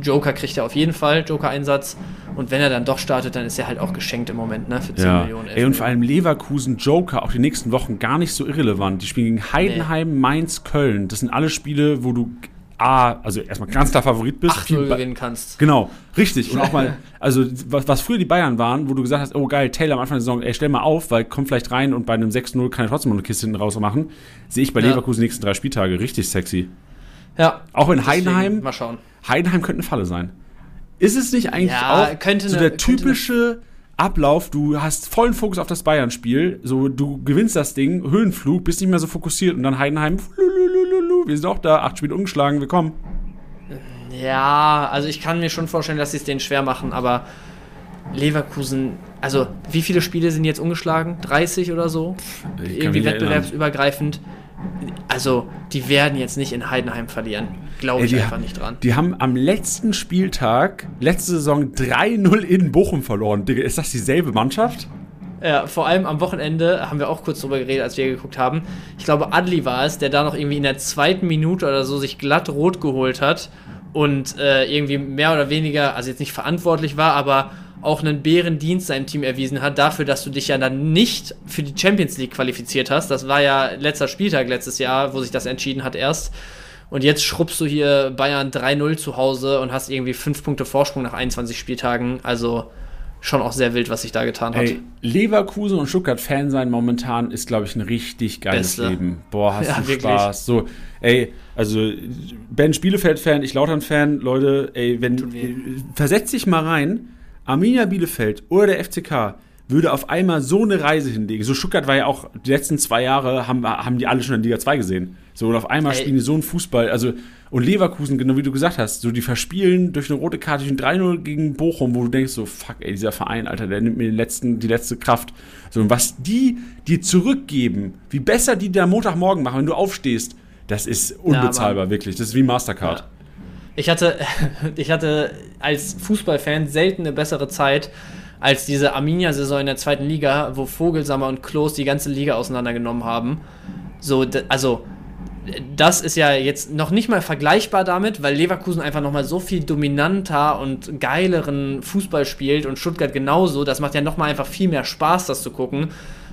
Joker kriegt er auf jeden Fall, Joker-Einsatz. Und wenn er dann doch startet, dann ist er halt auch geschenkt im Moment, ne? Für 10 Ja. Millionen. 11 Ey, und vor allem Leverkusen, Joker, auch die nächsten Wochen gar nicht so irrelevant. Die spielen gegen Heidenheim, Mainz, Köln. Das sind alle Spiele, wo du A, also erstmal ganz klar Favorit bist. 8-0 Viel Ba- gewinnen kannst. Genau, richtig. Und auch mal, also was, was früher die Bayern waren, wo du gesagt hast, oh geil, Taylor am Anfang der Saison, ey, stell mal auf, weil kommt vielleicht rein und bei einem 6-0 kann er trotzdem noch eine Kiste hinten raus machen, sehe ich bei Ja. Leverkusen die nächsten drei Spieltage richtig sexy. Ja. Auch in deswegen Heidenheim, Mal schauen. Heidenheim könnte eine Falle sein. Ist es nicht eigentlich Ja, auch könnte so eine- der typische Ablauf, du hast vollen Fokus auf das Bayern-Spiel, so du gewinnst das Ding, Höhenflug, bist nicht mehr so fokussiert und dann Heidenheim, wir sind auch da, acht Spiele umgeschlagen, wir kommen. Ja, also ich kann mir schon vorstellen, dass sie es denen schwer machen, aber Leverkusen, also wie viele Spiele sind jetzt umgeschlagen? 30 oder so? Irgendwie wettbewerbsübergreifend. Also, die werden jetzt nicht in Heidenheim verlieren. Glaube Ey, ich die, einfach nicht dran. Die haben am letzten Spieltag, letzte Saison 3-0 in Bochum verloren. Digga, ist das dieselbe Mannschaft? Ja, vor allem am Wochenende haben wir auch kurz drüber geredet, als wir geguckt haben. Ich glaube, Adli war es, der da noch irgendwie in der zweiten Minute oder so sich glatt rot geholt hat und äh, irgendwie mehr oder weniger, also jetzt nicht verantwortlich war, aber auch einen Bärendienst seinem Team erwiesen hat, dafür, dass du dich ja dann nicht für die Champions League qualifiziert hast. Das war ja letzter Spieltag letztes Jahr, wo sich das entschieden hat erst. Und jetzt schrubbst du hier Bayern 3-0 zu Hause und hast irgendwie 5 Punkte Vorsprung nach 21 Spieltagen. Also schon auch sehr wild, was sich da getan hat. Ey, Leverkusen und Stuttgart-Fan sein momentan ist, glaube ich, ein richtig geiles Beste. Leben. Boah, hast Ja, du wirklich. Spaß. So, ey, also Ben Spielefeld-Fan, ich Lautern-Fan, Leute, ey, wenn, versetz dich mal rein, Arminia Bielefeld oder der FCK würde auf einmal so eine Reise hinlegen. So Stuttgart war ja auch, die letzten zwei Jahre haben, haben die alle schon in Liga 2 gesehen. So, und auf einmal Ey. spielen die so einen Fußball, also, und Leverkusen, genau wie du gesagt hast, so, die verspielen durch eine rote Karte durch ein 3-0 gegen Bochum, wo du denkst so, fuck, ey, dieser Verein, Alter, der nimmt mir den letzten, die letzte Kraft. So, und was die dir zurückgeben, wie besser die am Montagmorgen machen, wenn du aufstehst, das ist unbezahlbar, ja, wirklich. Das ist wie Mastercard. Ja. Ich hatte, ich hatte als Fußballfan selten eine bessere Zeit als diese Arminia-Saison in der zweiten Liga, wo Vogelsammer und Klos die ganze Liga auseinandergenommen haben. So, also das ist ja jetzt noch nicht mal vergleichbar damit, weil Leverkusen einfach nochmal so viel dominanter und geileren Fußball spielt und Stuttgart genauso. Das macht ja nochmal einfach viel mehr Spaß, das zu gucken.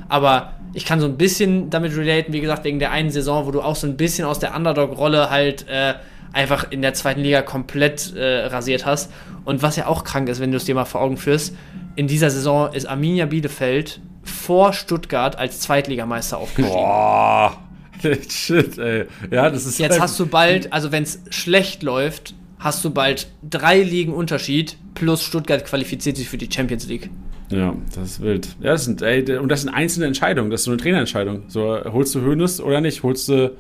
Aber ich kann so ein bisschen damit relaten, wie gesagt, wegen der einen Saison, wo du auch so ein bisschen aus der Underdog-Rolle halt äh, einfach in der zweiten Liga komplett äh, rasiert hast. Und was ja auch krank ist, wenn du es dir mal vor Augen führst, in dieser Saison ist Arminia Bielefeld vor Stuttgart als Zweitligameister aufgestiegen. Boah. Shit, ey. Ja, das ist. Jetzt halt hast du bald, also wenn es schlecht läuft, hast du bald drei Ligen Unterschied plus Stuttgart qualifiziert sich für die Champions League. Ja, das ist wild. Ja, das sind, ey, und das sind einzelne Entscheidungen. Das ist so eine Trainerentscheidung. So, holst du Hönes oder nicht? Holst du.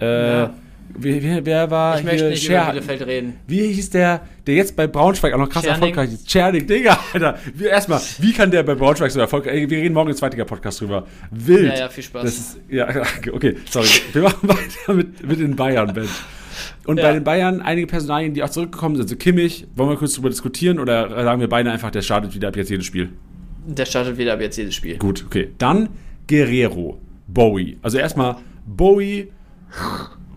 Äh, ja. Wie, wer war Ich möchte nicht Scher über Bielefeld reden. Wie hieß der, der jetzt bei Braunschweig auch noch krass Scherning. erfolgreich ist? Czernik, Digga, Alter. Erstmal, wie kann der bei Braunschweig so erfolgreich Ey, Wir reden morgen im zweiten Podcast drüber. Wild. Ja, ja, viel Spaß. Ist, ja, okay, sorry. Wir machen weiter mit, mit den Bayern, Ben. Und ja. bei den Bayern einige Personalien, die auch zurückgekommen sind. So Kimmich, wollen wir kurz darüber diskutieren oder sagen wir beide einfach, der startet wieder ab jetzt jedes Spiel? Der startet wieder ab jetzt jedes Spiel. Gut, okay. Dann Guerrero, Bowie. Also erstmal Bowie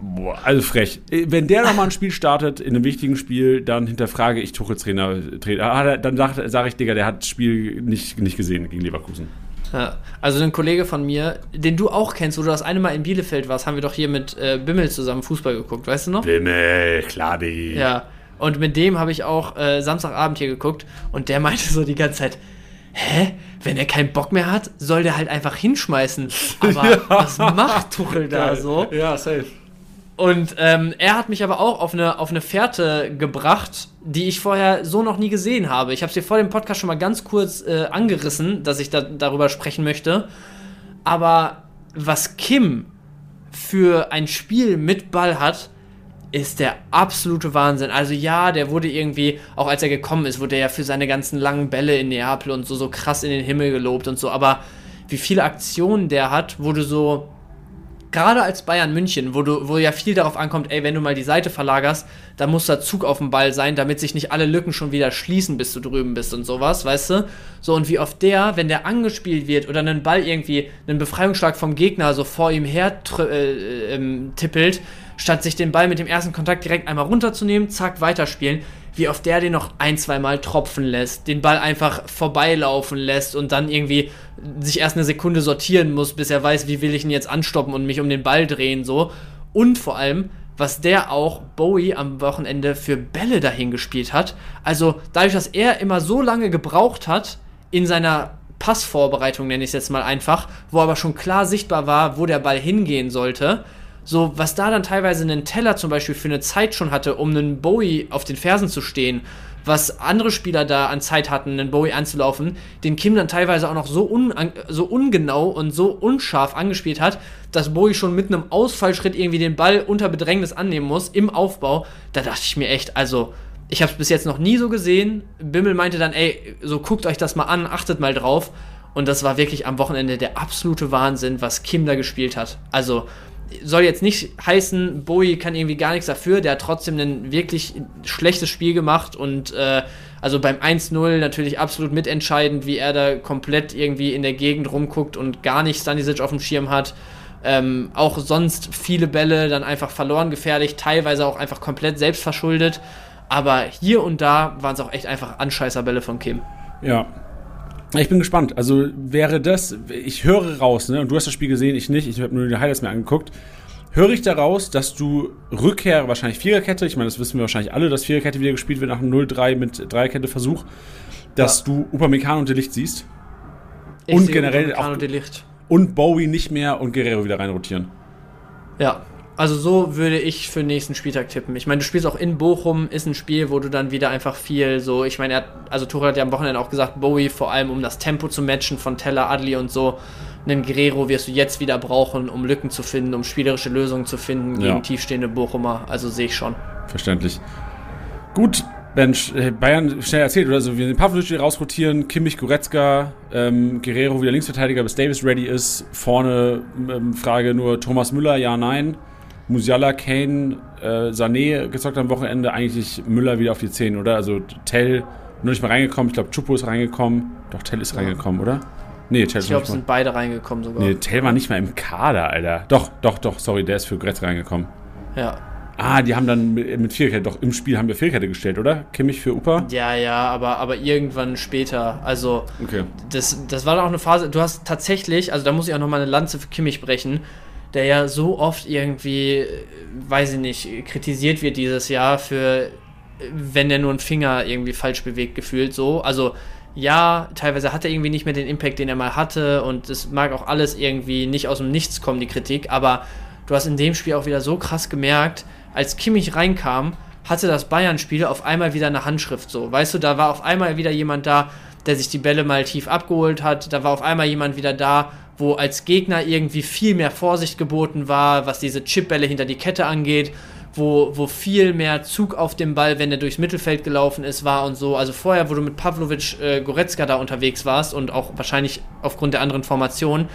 Boah, also frech. Wenn der nochmal ein Spiel startet, in einem wichtigen Spiel, dann hinterfrage ich Tuchels Trainer. Ah, dann sage sag ich, Digga, der hat das Spiel nicht, nicht gesehen gegen Leverkusen. Ja, also ein Kollege von mir, den du auch kennst, wo du das eine Mal in Bielefeld warst, haben wir doch hier mit äh, Bimmel zusammen Fußball geguckt, weißt du noch? Bimmel, klar, die. Ja, und mit dem habe ich auch äh, Samstagabend hier geguckt und der meinte so die ganze Zeit, hä? Wenn er keinen Bock mehr hat, soll der halt einfach hinschmeißen. Aber ja. was macht Tuchel da so? Ja, safe. Und ähm, er hat mich aber auch auf eine, auf eine Fährte gebracht, die ich vorher so noch nie gesehen habe. Ich habe es dir vor dem Podcast schon mal ganz kurz äh, angerissen, dass ich da, darüber sprechen möchte. Aber was Kim für ein Spiel mit Ball hat, ist der absolute Wahnsinn. Also ja, der wurde irgendwie, auch als er gekommen ist, wurde er ja für seine ganzen langen Bälle in Neapel und so, so krass in den Himmel gelobt und so. Aber wie viele Aktionen der hat, du so gerade als Bayern München, wo du, wo ja viel darauf ankommt, ey, wenn du mal die Seite verlagerst, dann muss da Zug auf dem Ball sein, damit sich nicht alle Lücken schon wieder schließen, bis du drüben bist und sowas, weißt du? So, und wie oft der, wenn der angespielt wird oder einen Ball irgendwie, einen Befreiungsschlag vom Gegner so vor ihm her äh, äh, tippelt, statt sich den Ball mit dem ersten Kontakt direkt einmal runterzunehmen, zack, weiterspielen, wie oft der den noch ein, zwei Mal tropfen lässt, den Ball einfach vorbeilaufen lässt und dann irgendwie sich erst eine Sekunde sortieren muss, bis er weiß, wie will ich ihn jetzt anstoppen und mich um den Ball drehen, so. Und vor allem, was der auch Bowie am Wochenende für Bälle dahin gespielt hat. Also dadurch, dass er immer so lange gebraucht hat in seiner Passvorbereitung, nenne ich es jetzt mal einfach, wo aber schon klar sichtbar war, wo der Ball hingehen sollte, so, was da dann teilweise einen Teller zum Beispiel für eine Zeit schon hatte, um einen Bowie auf den Fersen zu stehen, was andere Spieler da an Zeit hatten, einen Bowie anzulaufen, den Kim dann teilweise auch noch so, un, so ungenau und so unscharf angespielt hat, dass Bowie schon mit einem Ausfallschritt irgendwie den Ball unter Bedrängnis annehmen muss im Aufbau. Da dachte ich mir echt, also ich habe es bis jetzt noch nie so gesehen. Bimmel meinte dann, ey, so guckt euch das mal an, achtet mal drauf. Und das war wirklich am Wochenende der absolute Wahnsinn, was Kim da gespielt hat. Also soll jetzt nicht heißen, Bowie kann irgendwie gar nichts dafür, der hat trotzdem ein wirklich schlechtes Spiel gemacht und äh, also beim 1-0 natürlich absolut mitentscheidend, wie er da komplett irgendwie in der Gegend rumguckt und gar nicht Stanisic auf dem Schirm hat. Ähm, auch sonst viele Bälle dann einfach verloren gefährlich, teilweise auch einfach komplett selbst verschuldet. Aber hier und da waren es auch echt einfach Anscheißerbälle von Kim. Ja, ich bin gespannt. Also wäre das, ich höre raus, ne? Und du hast das Spiel gesehen, ich nicht. Ich habe nur die Highlights mir angeguckt. Höre ich daraus, dass du Rückkehr, wahrscheinlich Viererkette, ich meine, das wissen wir wahrscheinlich alle, dass Viererkette wieder gespielt wird nach einem 0-3 mit Dreierkette Versuch, dass ja. du Upamecano und Delicht siehst? Ich und generell auch. Und Bowie nicht mehr und Guerrero wieder reinrotieren. Ja, also so würde ich für den nächsten Spieltag tippen. Ich meine, du spielst auch in Bochum, ist ein Spiel, wo du dann wieder einfach viel so, ich meine, er hat, also Tuchel hat ja am Wochenende auch gesagt, Bowie vor allem, um das Tempo zu matchen von Teller, Adli und so. Einen Guerrero wirst du jetzt wieder brauchen, um Lücken zu finden, um spielerische Lösungen zu finden gegen ja. tiefstehende Bochumer. Also sehe ich schon. Verständlich. Gut, äh, Bayern schnell erzählt, oder so, wir den Pavlovic rausrotieren, Kimmich, Goretzka, ähm, Guerrero wieder Linksverteidiger, bis Davis ready ist. Vorne ähm, Frage nur Thomas Müller, ja, nein. Musiala, Kane, äh, Sané gezockt am Wochenende, eigentlich Müller wieder auf die 10, oder? Also Tell nur nicht mehr reingekommen. Ich glaube, Chupo ist reingekommen. Doch, Tell ist reingekommen, oder? Nee, Tell Ich glaube, sind beide reingekommen sogar. Nee, Tell war nicht mal im Kader, Alter. Doch, doch, doch, sorry, der ist für Gretz reingekommen. Ja. Ah, die haben dann mit, mit Viererkette, doch im Spiel haben wir Viererkette gestellt, oder? Kimmich für Upa? Ja, ja, aber, aber irgendwann später. Also, Okay. das, das war dann auch eine Phase. Du hast tatsächlich, also da muss ich auch nochmal eine Lanze für Kimmich brechen, der ja so oft irgendwie, weiß ich nicht, kritisiert wird dieses Jahr für, wenn er nur einen Finger irgendwie falsch bewegt, gefühlt so. Also, ja, teilweise hat er irgendwie nicht mehr den Impact, den er mal hatte und es mag auch alles irgendwie nicht aus dem Nichts kommen, die Kritik, aber du hast in dem Spiel auch wieder so krass gemerkt, als Kimmich reinkam, hatte das Bayern-Spiel auf einmal wieder eine Handschrift so. Weißt du, da war auf einmal wieder jemand da, der sich die Bälle mal tief abgeholt hat. Da war auf einmal jemand wieder da, wo als Gegner irgendwie viel mehr Vorsicht geboten war, was diese Chipbälle hinter die Kette angeht, wo, wo viel mehr Zug auf dem Ball, wenn er durchs Mittelfeld gelaufen ist, war und so. Also vorher, wo du mit Pavlovic äh, Goretzka da unterwegs warst und auch wahrscheinlich aufgrund der anderen Formation,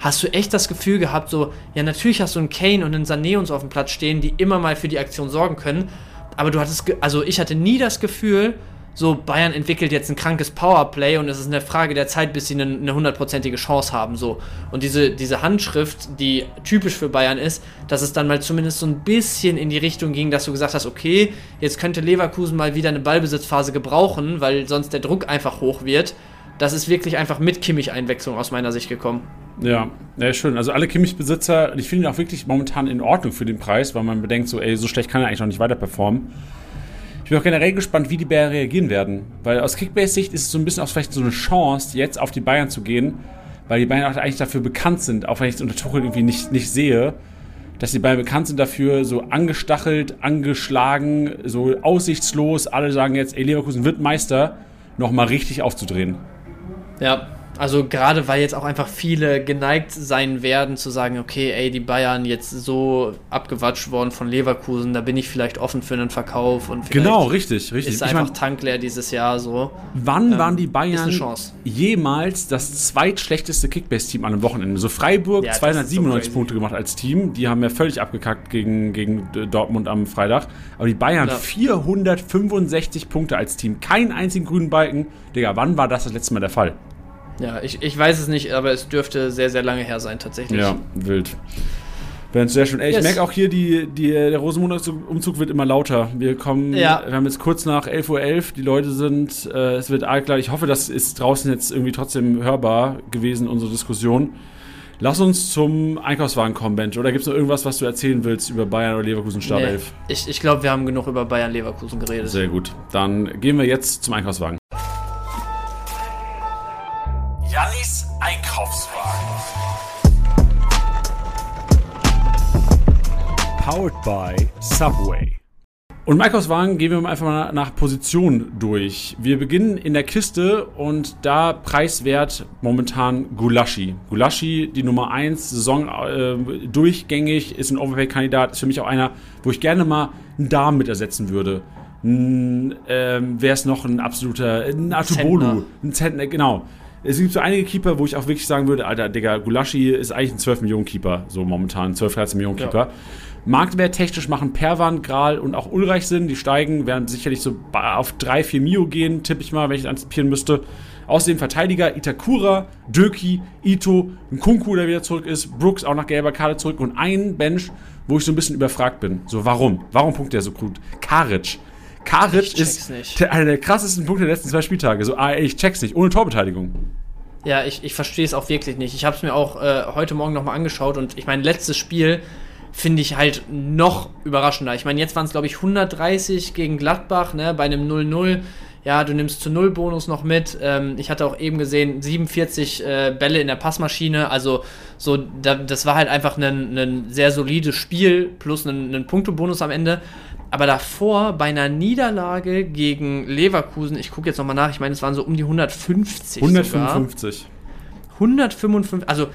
hast du echt das Gefühl gehabt, so, ja, natürlich hast du einen Kane und einen Sané und so auf dem Platz stehen, die immer mal für die Aktion sorgen können. Aber du hattest, also ich hatte nie das Gefühl, so Bayern entwickelt jetzt ein krankes Powerplay und es ist eine Frage der Zeit, bis sie eine hundertprozentige Chance haben. So. Und diese, diese Handschrift, die typisch für Bayern ist, dass es dann mal zumindest so ein bisschen in die Richtung ging, dass du gesagt hast, okay, jetzt könnte Leverkusen mal wieder eine Ballbesitzphase gebrauchen, weil sonst der Druck einfach hoch wird. Das ist wirklich einfach mit Kimmich-Einwechslung aus meiner Sicht gekommen. Ja, ja, schön. Also alle Kimmich-Besitzer, ich finde ihn auch wirklich momentan in Ordnung für den Preis, weil man bedenkt, so, ey, so schlecht kann er eigentlich noch nicht weiter performen. Ich bin auch generell gespannt, wie die Bayern reagieren werden. Weil aus Kickbase-Sicht ist es so ein bisschen auch vielleicht so eine Chance, jetzt auf die Bayern zu gehen, weil die Bayern auch eigentlich dafür bekannt sind, auch wenn ich es unter Tuchel irgendwie nicht, nicht sehe, dass die Bayern bekannt sind dafür, so angestachelt, angeschlagen, so aussichtslos, alle sagen jetzt, ey, Leverkusen wird Meister, nochmal richtig aufzudrehen. Ja, also gerade weil jetzt auch einfach viele geneigt sein werden zu sagen, okay, ey, die Bayern jetzt so abgewatscht worden von Leverkusen, da bin ich vielleicht offen für einen Verkauf und Genau, richtig, richtig. ist Ich einfach mein, tankleer dieses Jahr so. Wann Ähm, waren die Bayern jemals das zweitschlechteste Kickbase-Team an einem Wochenende? So Freiburg, Ja, das ist 297 so. Punkte gemacht als Team. Die haben ja völlig abgekackt gegen, gegen Dortmund am Freitag. Aber die Bayern Ja. 465 Punkte als Team. Keinen einzigen grünen Balken. Digga, wann war das das letzte Mal der Fall? Ja, ich, ich weiß es nicht, aber es dürfte sehr, sehr lange her sein, tatsächlich. Ja, wild. Wenn sehr schön. Ey, ich Yes. merke auch hier, die, die, der Rosenmontagsumzug wird immer lauter. Wir kommen, Ja. wir haben jetzt kurz nach 11.11 Uhr, die Leute sind, äh, es wird arg klar. Ich hoffe, das ist draußen jetzt irgendwie trotzdem hörbar gewesen, unsere Diskussion. Lass uns zum Einkaufswagen kommen, Bench. Oder gibt es noch irgendwas, was du erzählen willst über Bayern oder Leverkusen Nee, Startelf? ich ich glaube, wir haben genug über Bayern Leverkusen geredet. Sehr gut. Dann gehen wir jetzt zum Einkaufswagen. Powered by Subway. Und im Einkaufswagen gehen wir einfach mal nach Position durch. Wir beginnen in der Kiste und da preiswert momentan Gulaschi. Gulaschi, die Nummer 1, Saison äh, durchgängig, ist ein Overpay-Kandidat, ist für mich auch einer, wo ich gerne mal einen Darm mit ersetzen würde. Ähm, Wer ist noch ein absoluter, ein Atubolu, ein Zentner, genau. Es gibt so einige Keeper, wo ich auch wirklich sagen würde, Alter, Digga, Gulaschi ist eigentlich ein 12-Millionen-Keeper, so momentan, 12, 13 Millionen-Keeper. Marktwert technisch machen Perwan, Gral und auch Ulreich Sinn. Die steigen, werden sicherlich so auf 3, 4 Mio gehen, tippe ich mal, wenn ich antizipieren müsste. Außerdem Verteidiger Itakura, Döki, Ito, Nkunku, der wieder zurück ist, Brooks auch nach gelber Karte zurück und ein Bench, wo ich so ein bisschen überfragt bin. So, warum? Warum punktet er so gut? Karic. Karic ist nicht. der, einer der krassesten Punkte der letzten zwei Spieltage. So, ah, ich check's nicht. Ohne Torbeteiligung. Ja, ich, ich verstehe es auch wirklich nicht. Ich habe es mir auch äh, heute Morgen nochmal angeschaut und ich meine, letztes Spiel finde ich halt noch überraschender. Ich meine, jetzt waren es, glaube ich, 130 gegen Gladbach, ne, bei einem 0-0. Ja, du nimmst zu Null Bonus noch mit. Ähm, ich hatte auch eben gesehen, 47 äh, Bälle in der Passmaschine. Also, so, da, das war halt einfach ein, sehr solides Spiel plus ein, ein Punktebonus am Ende. Aber davor, bei einer Niederlage gegen Leverkusen, ich gucke jetzt nochmal nach, ich meine, es waren so um die 150. Sogar. 155. 155, also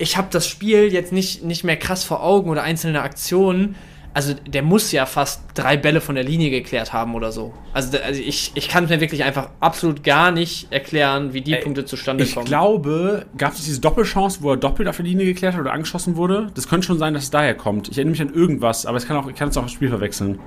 ich habe das Spiel jetzt nicht, nicht mehr krass vor Augen oder einzelne Aktionen, also der muss ja fast drei Bälle von der Linie geklärt haben oder so. Also, also ich, ich kann es mir wirklich einfach absolut gar nicht erklären, wie die Ey, Punkte zustande ich kommen. Ich glaube, gab es diese Doppelchance, wo er doppelt auf der Linie geklärt hat oder angeschossen wurde? Das könnte schon sein, dass es daher kommt. Ich erinnere mich an irgendwas, aber es kann auch, ich kann es auch im Spiel verwechseln.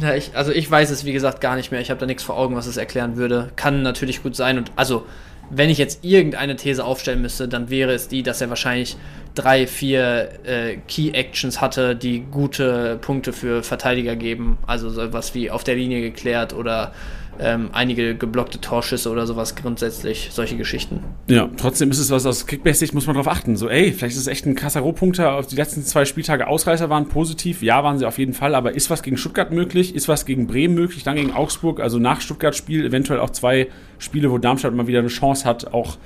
Ja, ich, also ich weiß es, wie gesagt, gar nicht mehr. Ich habe da nichts vor Augen, was es erklären würde. Kann natürlich gut sein. Und also, wenn ich jetzt irgendeine These aufstellen müsste, dann wäre es die, dass er wahrscheinlich drei, vier äh, Key Actions hatte, die gute Punkte für Verteidiger geben. Also sowas wie auf der Linie geklärt oder ähm, einige geblockte Torschüsse oder sowas grundsätzlich, solche Geschichten. Ja, trotzdem ist es was aus Kickbase-Sicht, muss man darauf achten. So, ey, vielleicht ist es echt ein krasser Rohpunkter. Auf die letzten zwei Spieltage Ausreißer waren positiv. Ja, waren sie auf jeden Fall. Aber ist was gegen Stuttgart möglich? Ist was gegen Bremen möglich? Dann gegen Augsburg? Also nach Stuttgart-Spiel eventuell auch zwei Spiele, wo Darmstadt mal wieder eine Chance hat, auch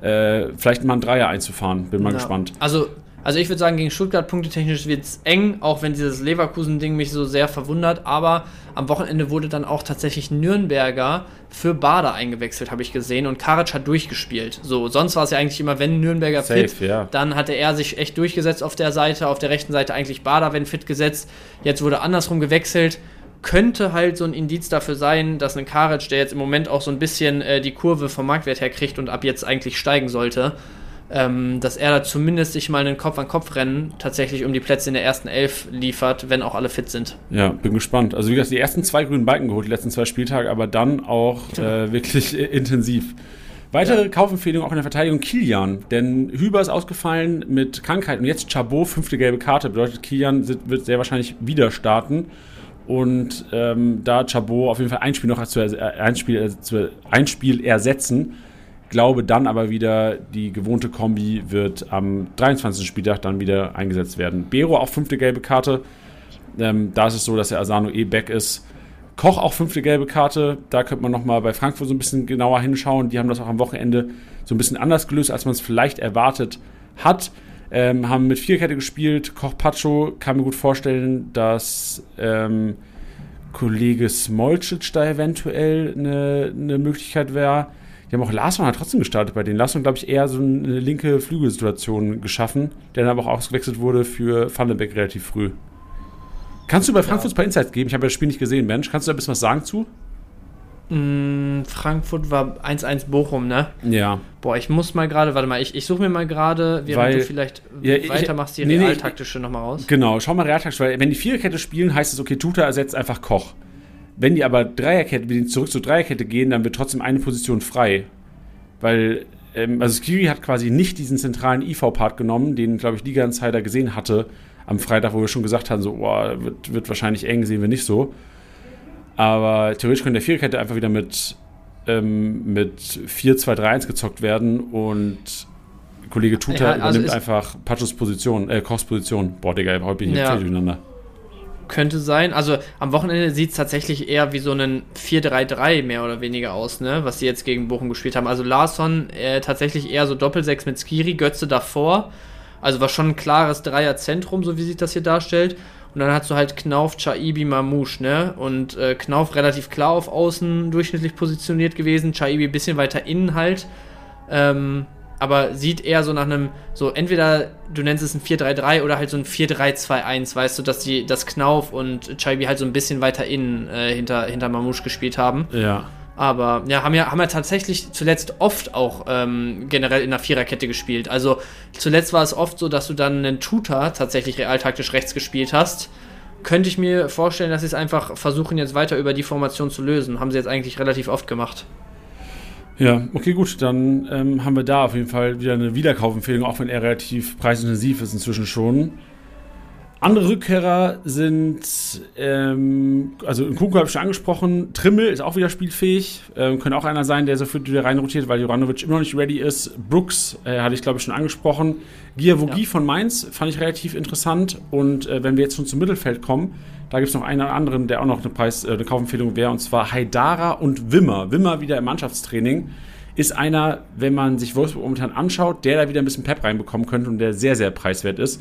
äh, vielleicht mal ein Dreier einzufahren. Bin mal ja. gespannt. Also also ich würde sagen, gegen Stuttgart punktetechnisch wird es eng, auch wenn dieses Leverkusen-Ding mich so sehr verwundert. Aber am Wochenende wurde dann auch tatsächlich Nürnberger für Bader eingewechselt, habe ich gesehen. Und Karic hat durchgespielt. So, sonst war es ja eigentlich immer, wenn Nürnberger Safe, fit, ja. dann hatte er sich echt durchgesetzt auf der Seite, auf der rechten Seite eigentlich Bader, wenn fit gesetzt. Jetzt wurde andersrum gewechselt könnte halt so ein Indiz dafür sein, dass ein Karic, der jetzt im Moment auch so ein bisschen äh, die Kurve vom Marktwert her kriegt und ab jetzt eigentlich steigen sollte, ähm, dass er da zumindest sich mal einen Kopf-an-Kopf-Rennen tatsächlich um die Plätze in der ersten Elf liefert, wenn auch alle fit sind. Ja, bin gespannt. Also wie gesagt, die ersten zwei grünen Balken geholt, die letzten zwei Spieltage, aber dann auch äh, wirklich intensiv. Weitere ja. Kaufempfehlung auch in der Verteidigung Kilian, denn Hüber ist ausgefallen mit Krankheit und jetzt Chabot, fünfte gelbe Karte, bedeutet Kilian wird sehr wahrscheinlich wieder starten. Und ähm, da Chabot auf jeden Fall ein Spiel noch zu, ein Spiel, zu, ein Spiel ersetzen, glaube dann aber wieder, die gewohnte Kombi wird am 23. Spieltag dann wieder eingesetzt werden. Bero auch fünfte gelbe Karte. Ähm, da ist es so, dass der Asano eh back ist. Koch auch fünfte gelbe Karte. Da könnte man nochmal bei Frankfurt so ein bisschen genauer hinschauen. Die haben das auch am Wochenende so ein bisschen anders gelöst, als man es vielleicht erwartet hat. Ähm, haben mit Vierkette gespielt. Koch Pacho kann mir gut vorstellen, dass ähm, Kollege Smolcic da eventuell eine, eine Möglichkeit wäre. Die haben auch Larsson hat trotzdem gestartet bei denen. Larsson, glaube ich, eher so eine linke Flügelsituation geschaffen, der dann aber auch ausgewechselt wurde für Vandenbeck relativ früh. Kannst du bei Frankfurt ja. ein paar Insights geben? Ich habe das Spiel nicht gesehen, Mensch. Kannst du da ein bisschen was sagen zu? Mm, Frankfurt war 1-1 Bochum, ne? Ja. Boah, ich muss mal gerade, warte mal, ich, ich suche mir mal gerade, während weil, du vielleicht ja, weitermachst, die nee, realtaktische nee, nochmal raus. Genau, schau mal realtaktisch, weil wenn die Viererkette spielen, heißt es, okay, Tuta ersetzt einfach Koch. Wenn die aber Dreierkette, wenn die zurück zur Dreierkette gehen, dann wird trotzdem eine Position frei. Weil, ähm, also Skiri hat quasi nicht diesen zentralen IV-Part genommen, den, glaube ich, Liga Insider gesehen hatte am Freitag, wo wir schon gesagt haben, so, boah, wird, wird wahrscheinlich eng, sehen wir nicht so. Aber theoretisch könnte der Viererkette einfach wieder mit, ähm, mit 4-2-3-1 gezockt werden und Kollege Tuta ja, also übernimmt einfach Pachos Position, äh, Kochs Position. Boah, Digga, heute bin ich ja. durcheinander. Könnte sein. Also am Wochenende sieht es tatsächlich eher wie so ein 4-3-3 mehr oder weniger aus, ne? Was sie jetzt gegen Bochum gespielt haben. Also Larsson äh, tatsächlich eher so Doppelsechs mit Skiri, Götze davor. Also war schon ein klares Dreierzentrum, so wie sich das hier darstellt. Und dann hast du halt Knauf, Chaibi, Mamouche, ne? Und äh, Knauf relativ klar auf Außen durchschnittlich positioniert gewesen, Chaibi ein bisschen weiter innen halt. Ähm, aber sieht eher so nach einem, so entweder du nennst es ein 4-3-3 oder halt so ein 4-3-2-1, weißt du, dass die, dass Knauf und Chaibi halt so ein bisschen weiter innen äh, hinter, hinter Mamouche gespielt haben. Ja. Aber ja, haben ja, haben ja tatsächlich zuletzt oft auch ähm, generell in der Viererkette gespielt. Also zuletzt war es oft so, dass du dann einen Tutor tatsächlich realtaktisch rechts gespielt hast. Könnte ich mir vorstellen, dass sie es einfach versuchen, jetzt weiter über die Formation zu lösen. Haben sie jetzt eigentlich relativ oft gemacht. Ja, okay, gut. Dann ähm, haben wir da auf jeden Fall wieder eine Wiederkaufempfehlung, auch wenn er relativ preisintensiv ist inzwischen schon. Andere Rückkehrer sind, ähm, also in Kuku habe ich schon angesprochen, Trimmel ist auch wieder spielfähig, ähm, könnte auch einer sein, der sofort wieder reinrotiert, weil Juranovic immer noch nicht ready ist. Brooks äh, hatte ich glaube ich schon angesprochen. Giavogi ja. von Mainz fand ich relativ interessant und äh, wenn wir jetzt schon zum Mittelfeld kommen, da gibt es noch einen anderen, der auch noch eine, Preis, äh, eine Kaufempfehlung wäre, und zwar Haidara und Wimmer. Wimmer wieder im Mannschaftstraining. Ist einer, wenn man sich Wolfsburg momentan anschaut, der da wieder ein bisschen Pep reinbekommen könnte und der sehr, sehr preiswert ist.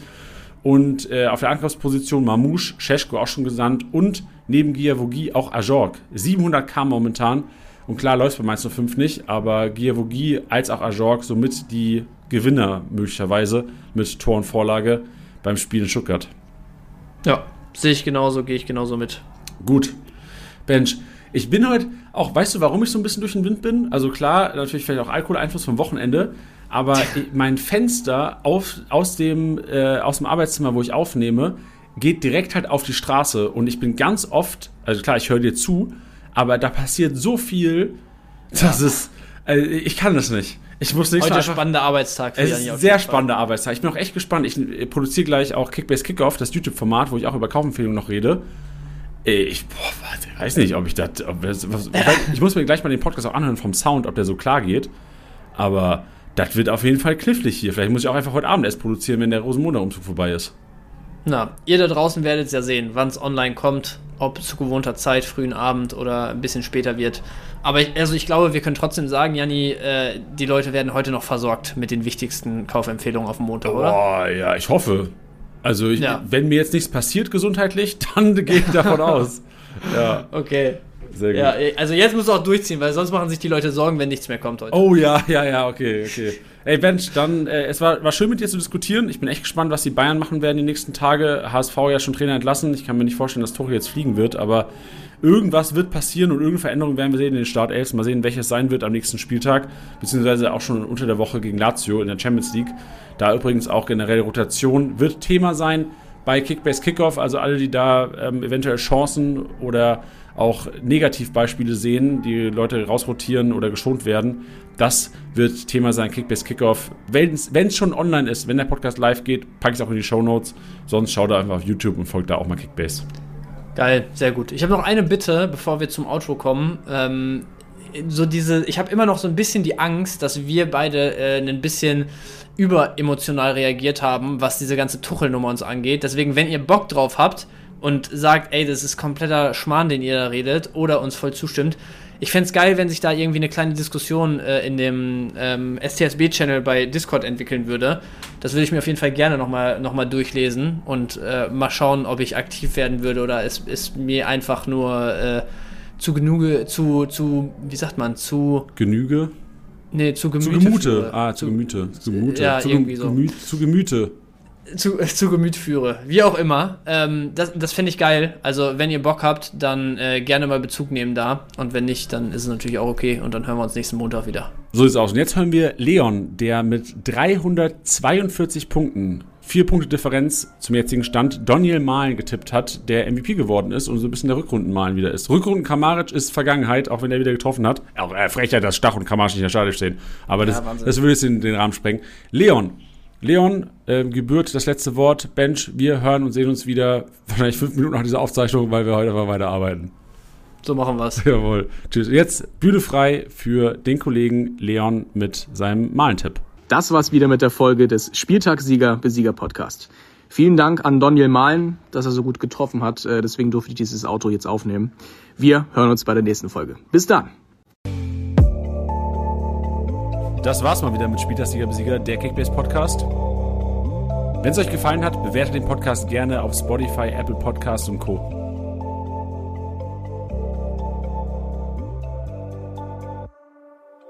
Und äh, auf der Angriffsposition Mamouche, Scheschko auch schon gesandt und neben Giavogi auch Ajorg. 700k momentan. Und klar läuft es bei Mainz 05 nicht, aber Giavogi als auch Ajorg somit die Gewinner möglicherweise mit Tor und Vorlage beim Spiel in Stuttgart. Ja, Sehe ich genauso, gehe ich genauso mit. Gut. Bench, ich bin heute auch, weißt du, warum ich so ein bisschen durch den Wind bin? Also klar, natürlich vielleicht auch Alkoholeinfluss vom Wochenende, aber mein Fenster auf, aus, dem, äh, aus dem Arbeitszimmer, wo ich aufnehme, geht direkt halt auf die Straße und ich bin ganz oft, also klar, ich höre dir zu, aber da passiert so viel, dass es, also ich kann das nicht. Ich muss nicht Heute spannender Arbeitstag für Es ist ein sehr spannender Arbeitstag. Ich bin auch echt gespannt. Ich produziere gleich auch Kickbase Kickoff, das YouTube-Format, wo ich auch über Kaufempfehlungen noch rede. Ich boah, weiß nicht, ob ich das. ich muss mir gleich mal den Podcast auch anhören vom Sound, ob der so klar geht. Aber das wird auf jeden Fall knifflig hier. Vielleicht muss ich auch einfach heute Abend erst produzieren, wenn der Rosenmontag-Umzug vorbei ist. Na, ihr da draußen werdet es ja sehen, wann es online kommt, ob zu gewohnter Zeit, frühen Abend oder ein bisschen später wird. Aber ich, also ich glaube, wir können trotzdem sagen, Janni, äh, die Leute werden heute noch versorgt mit den wichtigsten Kaufempfehlungen auf dem Montag, oder? Boah, ja, ich hoffe. Also, ich, ja. wenn mir jetzt nichts passiert gesundheitlich, dann gehe ich davon aus. Ja. Okay. Sehr gut. Ja, also jetzt musst du auch durchziehen, weil sonst machen sich die Leute Sorgen, wenn nichts mehr kommt heute. Oh ja, ja, ja, okay, okay. Ey, Bench, dann, äh, es war, war schön mit dir zu diskutieren. Ich bin echt gespannt, was die Bayern machen werden die nächsten Tage. HSV ja schon Trainer entlassen. Ich kann mir nicht vorstellen, dass Tori jetzt fliegen wird, aber irgendwas wird passieren und irgendeine Veränderung werden wir sehen in den Startelfs. Mal sehen, welches sein wird am nächsten Spieltag, beziehungsweise auch schon unter der Woche gegen Lazio in der Champions League. Da übrigens auch generell Rotation wird Thema sein bei Kickbase Kickoff. Also alle, die da ähm, eventuell Chancen oder auch Negativbeispiele sehen, die Leute rausrotieren oder geschont werden. Das wird Thema sein, Kickbase Kickoff. Wenn es schon online ist, wenn der Podcast live geht, packe ich es auch in die Show Notes. Sonst schaut da einfach auf YouTube und folgt da auch mal Kickbase. Geil, sehr gut. Ich habe noch eine Bitte, bevor wir zum Outro kommen. Ähm, so diese, ich habe immer noch so ein bisschen die Angst, dass wir beide äh, ein bisschen überemotional reagiert haben, was diese ganze Tuchelnummer uns angeht. Deswegen, wenn ihr Bock drauf habt, und sagt, ey, das ist kompletter Schmarrn, den ihr da redet, oder uns voll zustimmt. Ich fände es geil, wenn sich da irgendwie eine kleine Diskussion äh, in dem ähm, STSB-Channel bei Discord entwickeln würde. Das würde ich mir auf jeden Fall gerne nochmal noch mal durchlesen und äh, mal schauen, ob ich aktiv werden würde oder es ist mir einfach nur äh, zu Genüge, zu, zu, wie sagt man, zu. Genüge? Nee, zu Gemüte. Zu Gemüte. Ah, zu, zu Gemüte. Zu Gemüte. Ja, zu, irgendwie so. Gemü zu Gemüte zu, zu Gemüt führe. Wie auch immer. Ähm, das das fände ich geil. Also, wenn ihr Bock habt, dann äh, gerne mal Bezug nehmen da. Und wenn nicht, dann ist es natürlich auch okay. Und dann hören wir uns nächsten Montag wieder. So ist es aus. Und jetzt hören wir Leon, der mit 342 Punkten, vier Punkte Differenz zum jetzigen Stand, Daniel Mahlen getippt hat, der MVP geworden ist und so ein bisschen der Rückrundenmahlen wieder ist. Rückrunden Kamaric ist Vergangenheit, auch wenn er wieder getroffen hat. Auch äh, Frechheit, dass Stach und Kamaric nicht in der Schale stehen. Aber das, ja, das würde jetzt den, den Rahmen sprengen. Leon, Leon, äh, gebührt das letzte Wort. Bench, wir hören und sehen uns wieder wahrscheinlich fünf Minuten nach dieser Aufzeichnung, weil wir heute einfach weiterarbeiten. So machen wir es. Jawohl. Tschüss. Jetzt Bühne frei für den Kollegen Leon mit seinem Malentipp. Das war's wieder mit der Folge des Spieltagssieger Besieger Podcast. Vielen Dank an Daniel Mahlen, dass er so gut getroffen hat. Äh, deswegen durfte ich dieses Auto jetzt aufnehmen. Wir hören uns bei der nächsten Folge. Bis dann. Das war's mal wieder mit Spieltagssieger Besieger, der Kickbase Podcast. Wenn es euch gefallen hat, bewertet den Podcast gerne auf Spotify, Apple Podcasts und Co.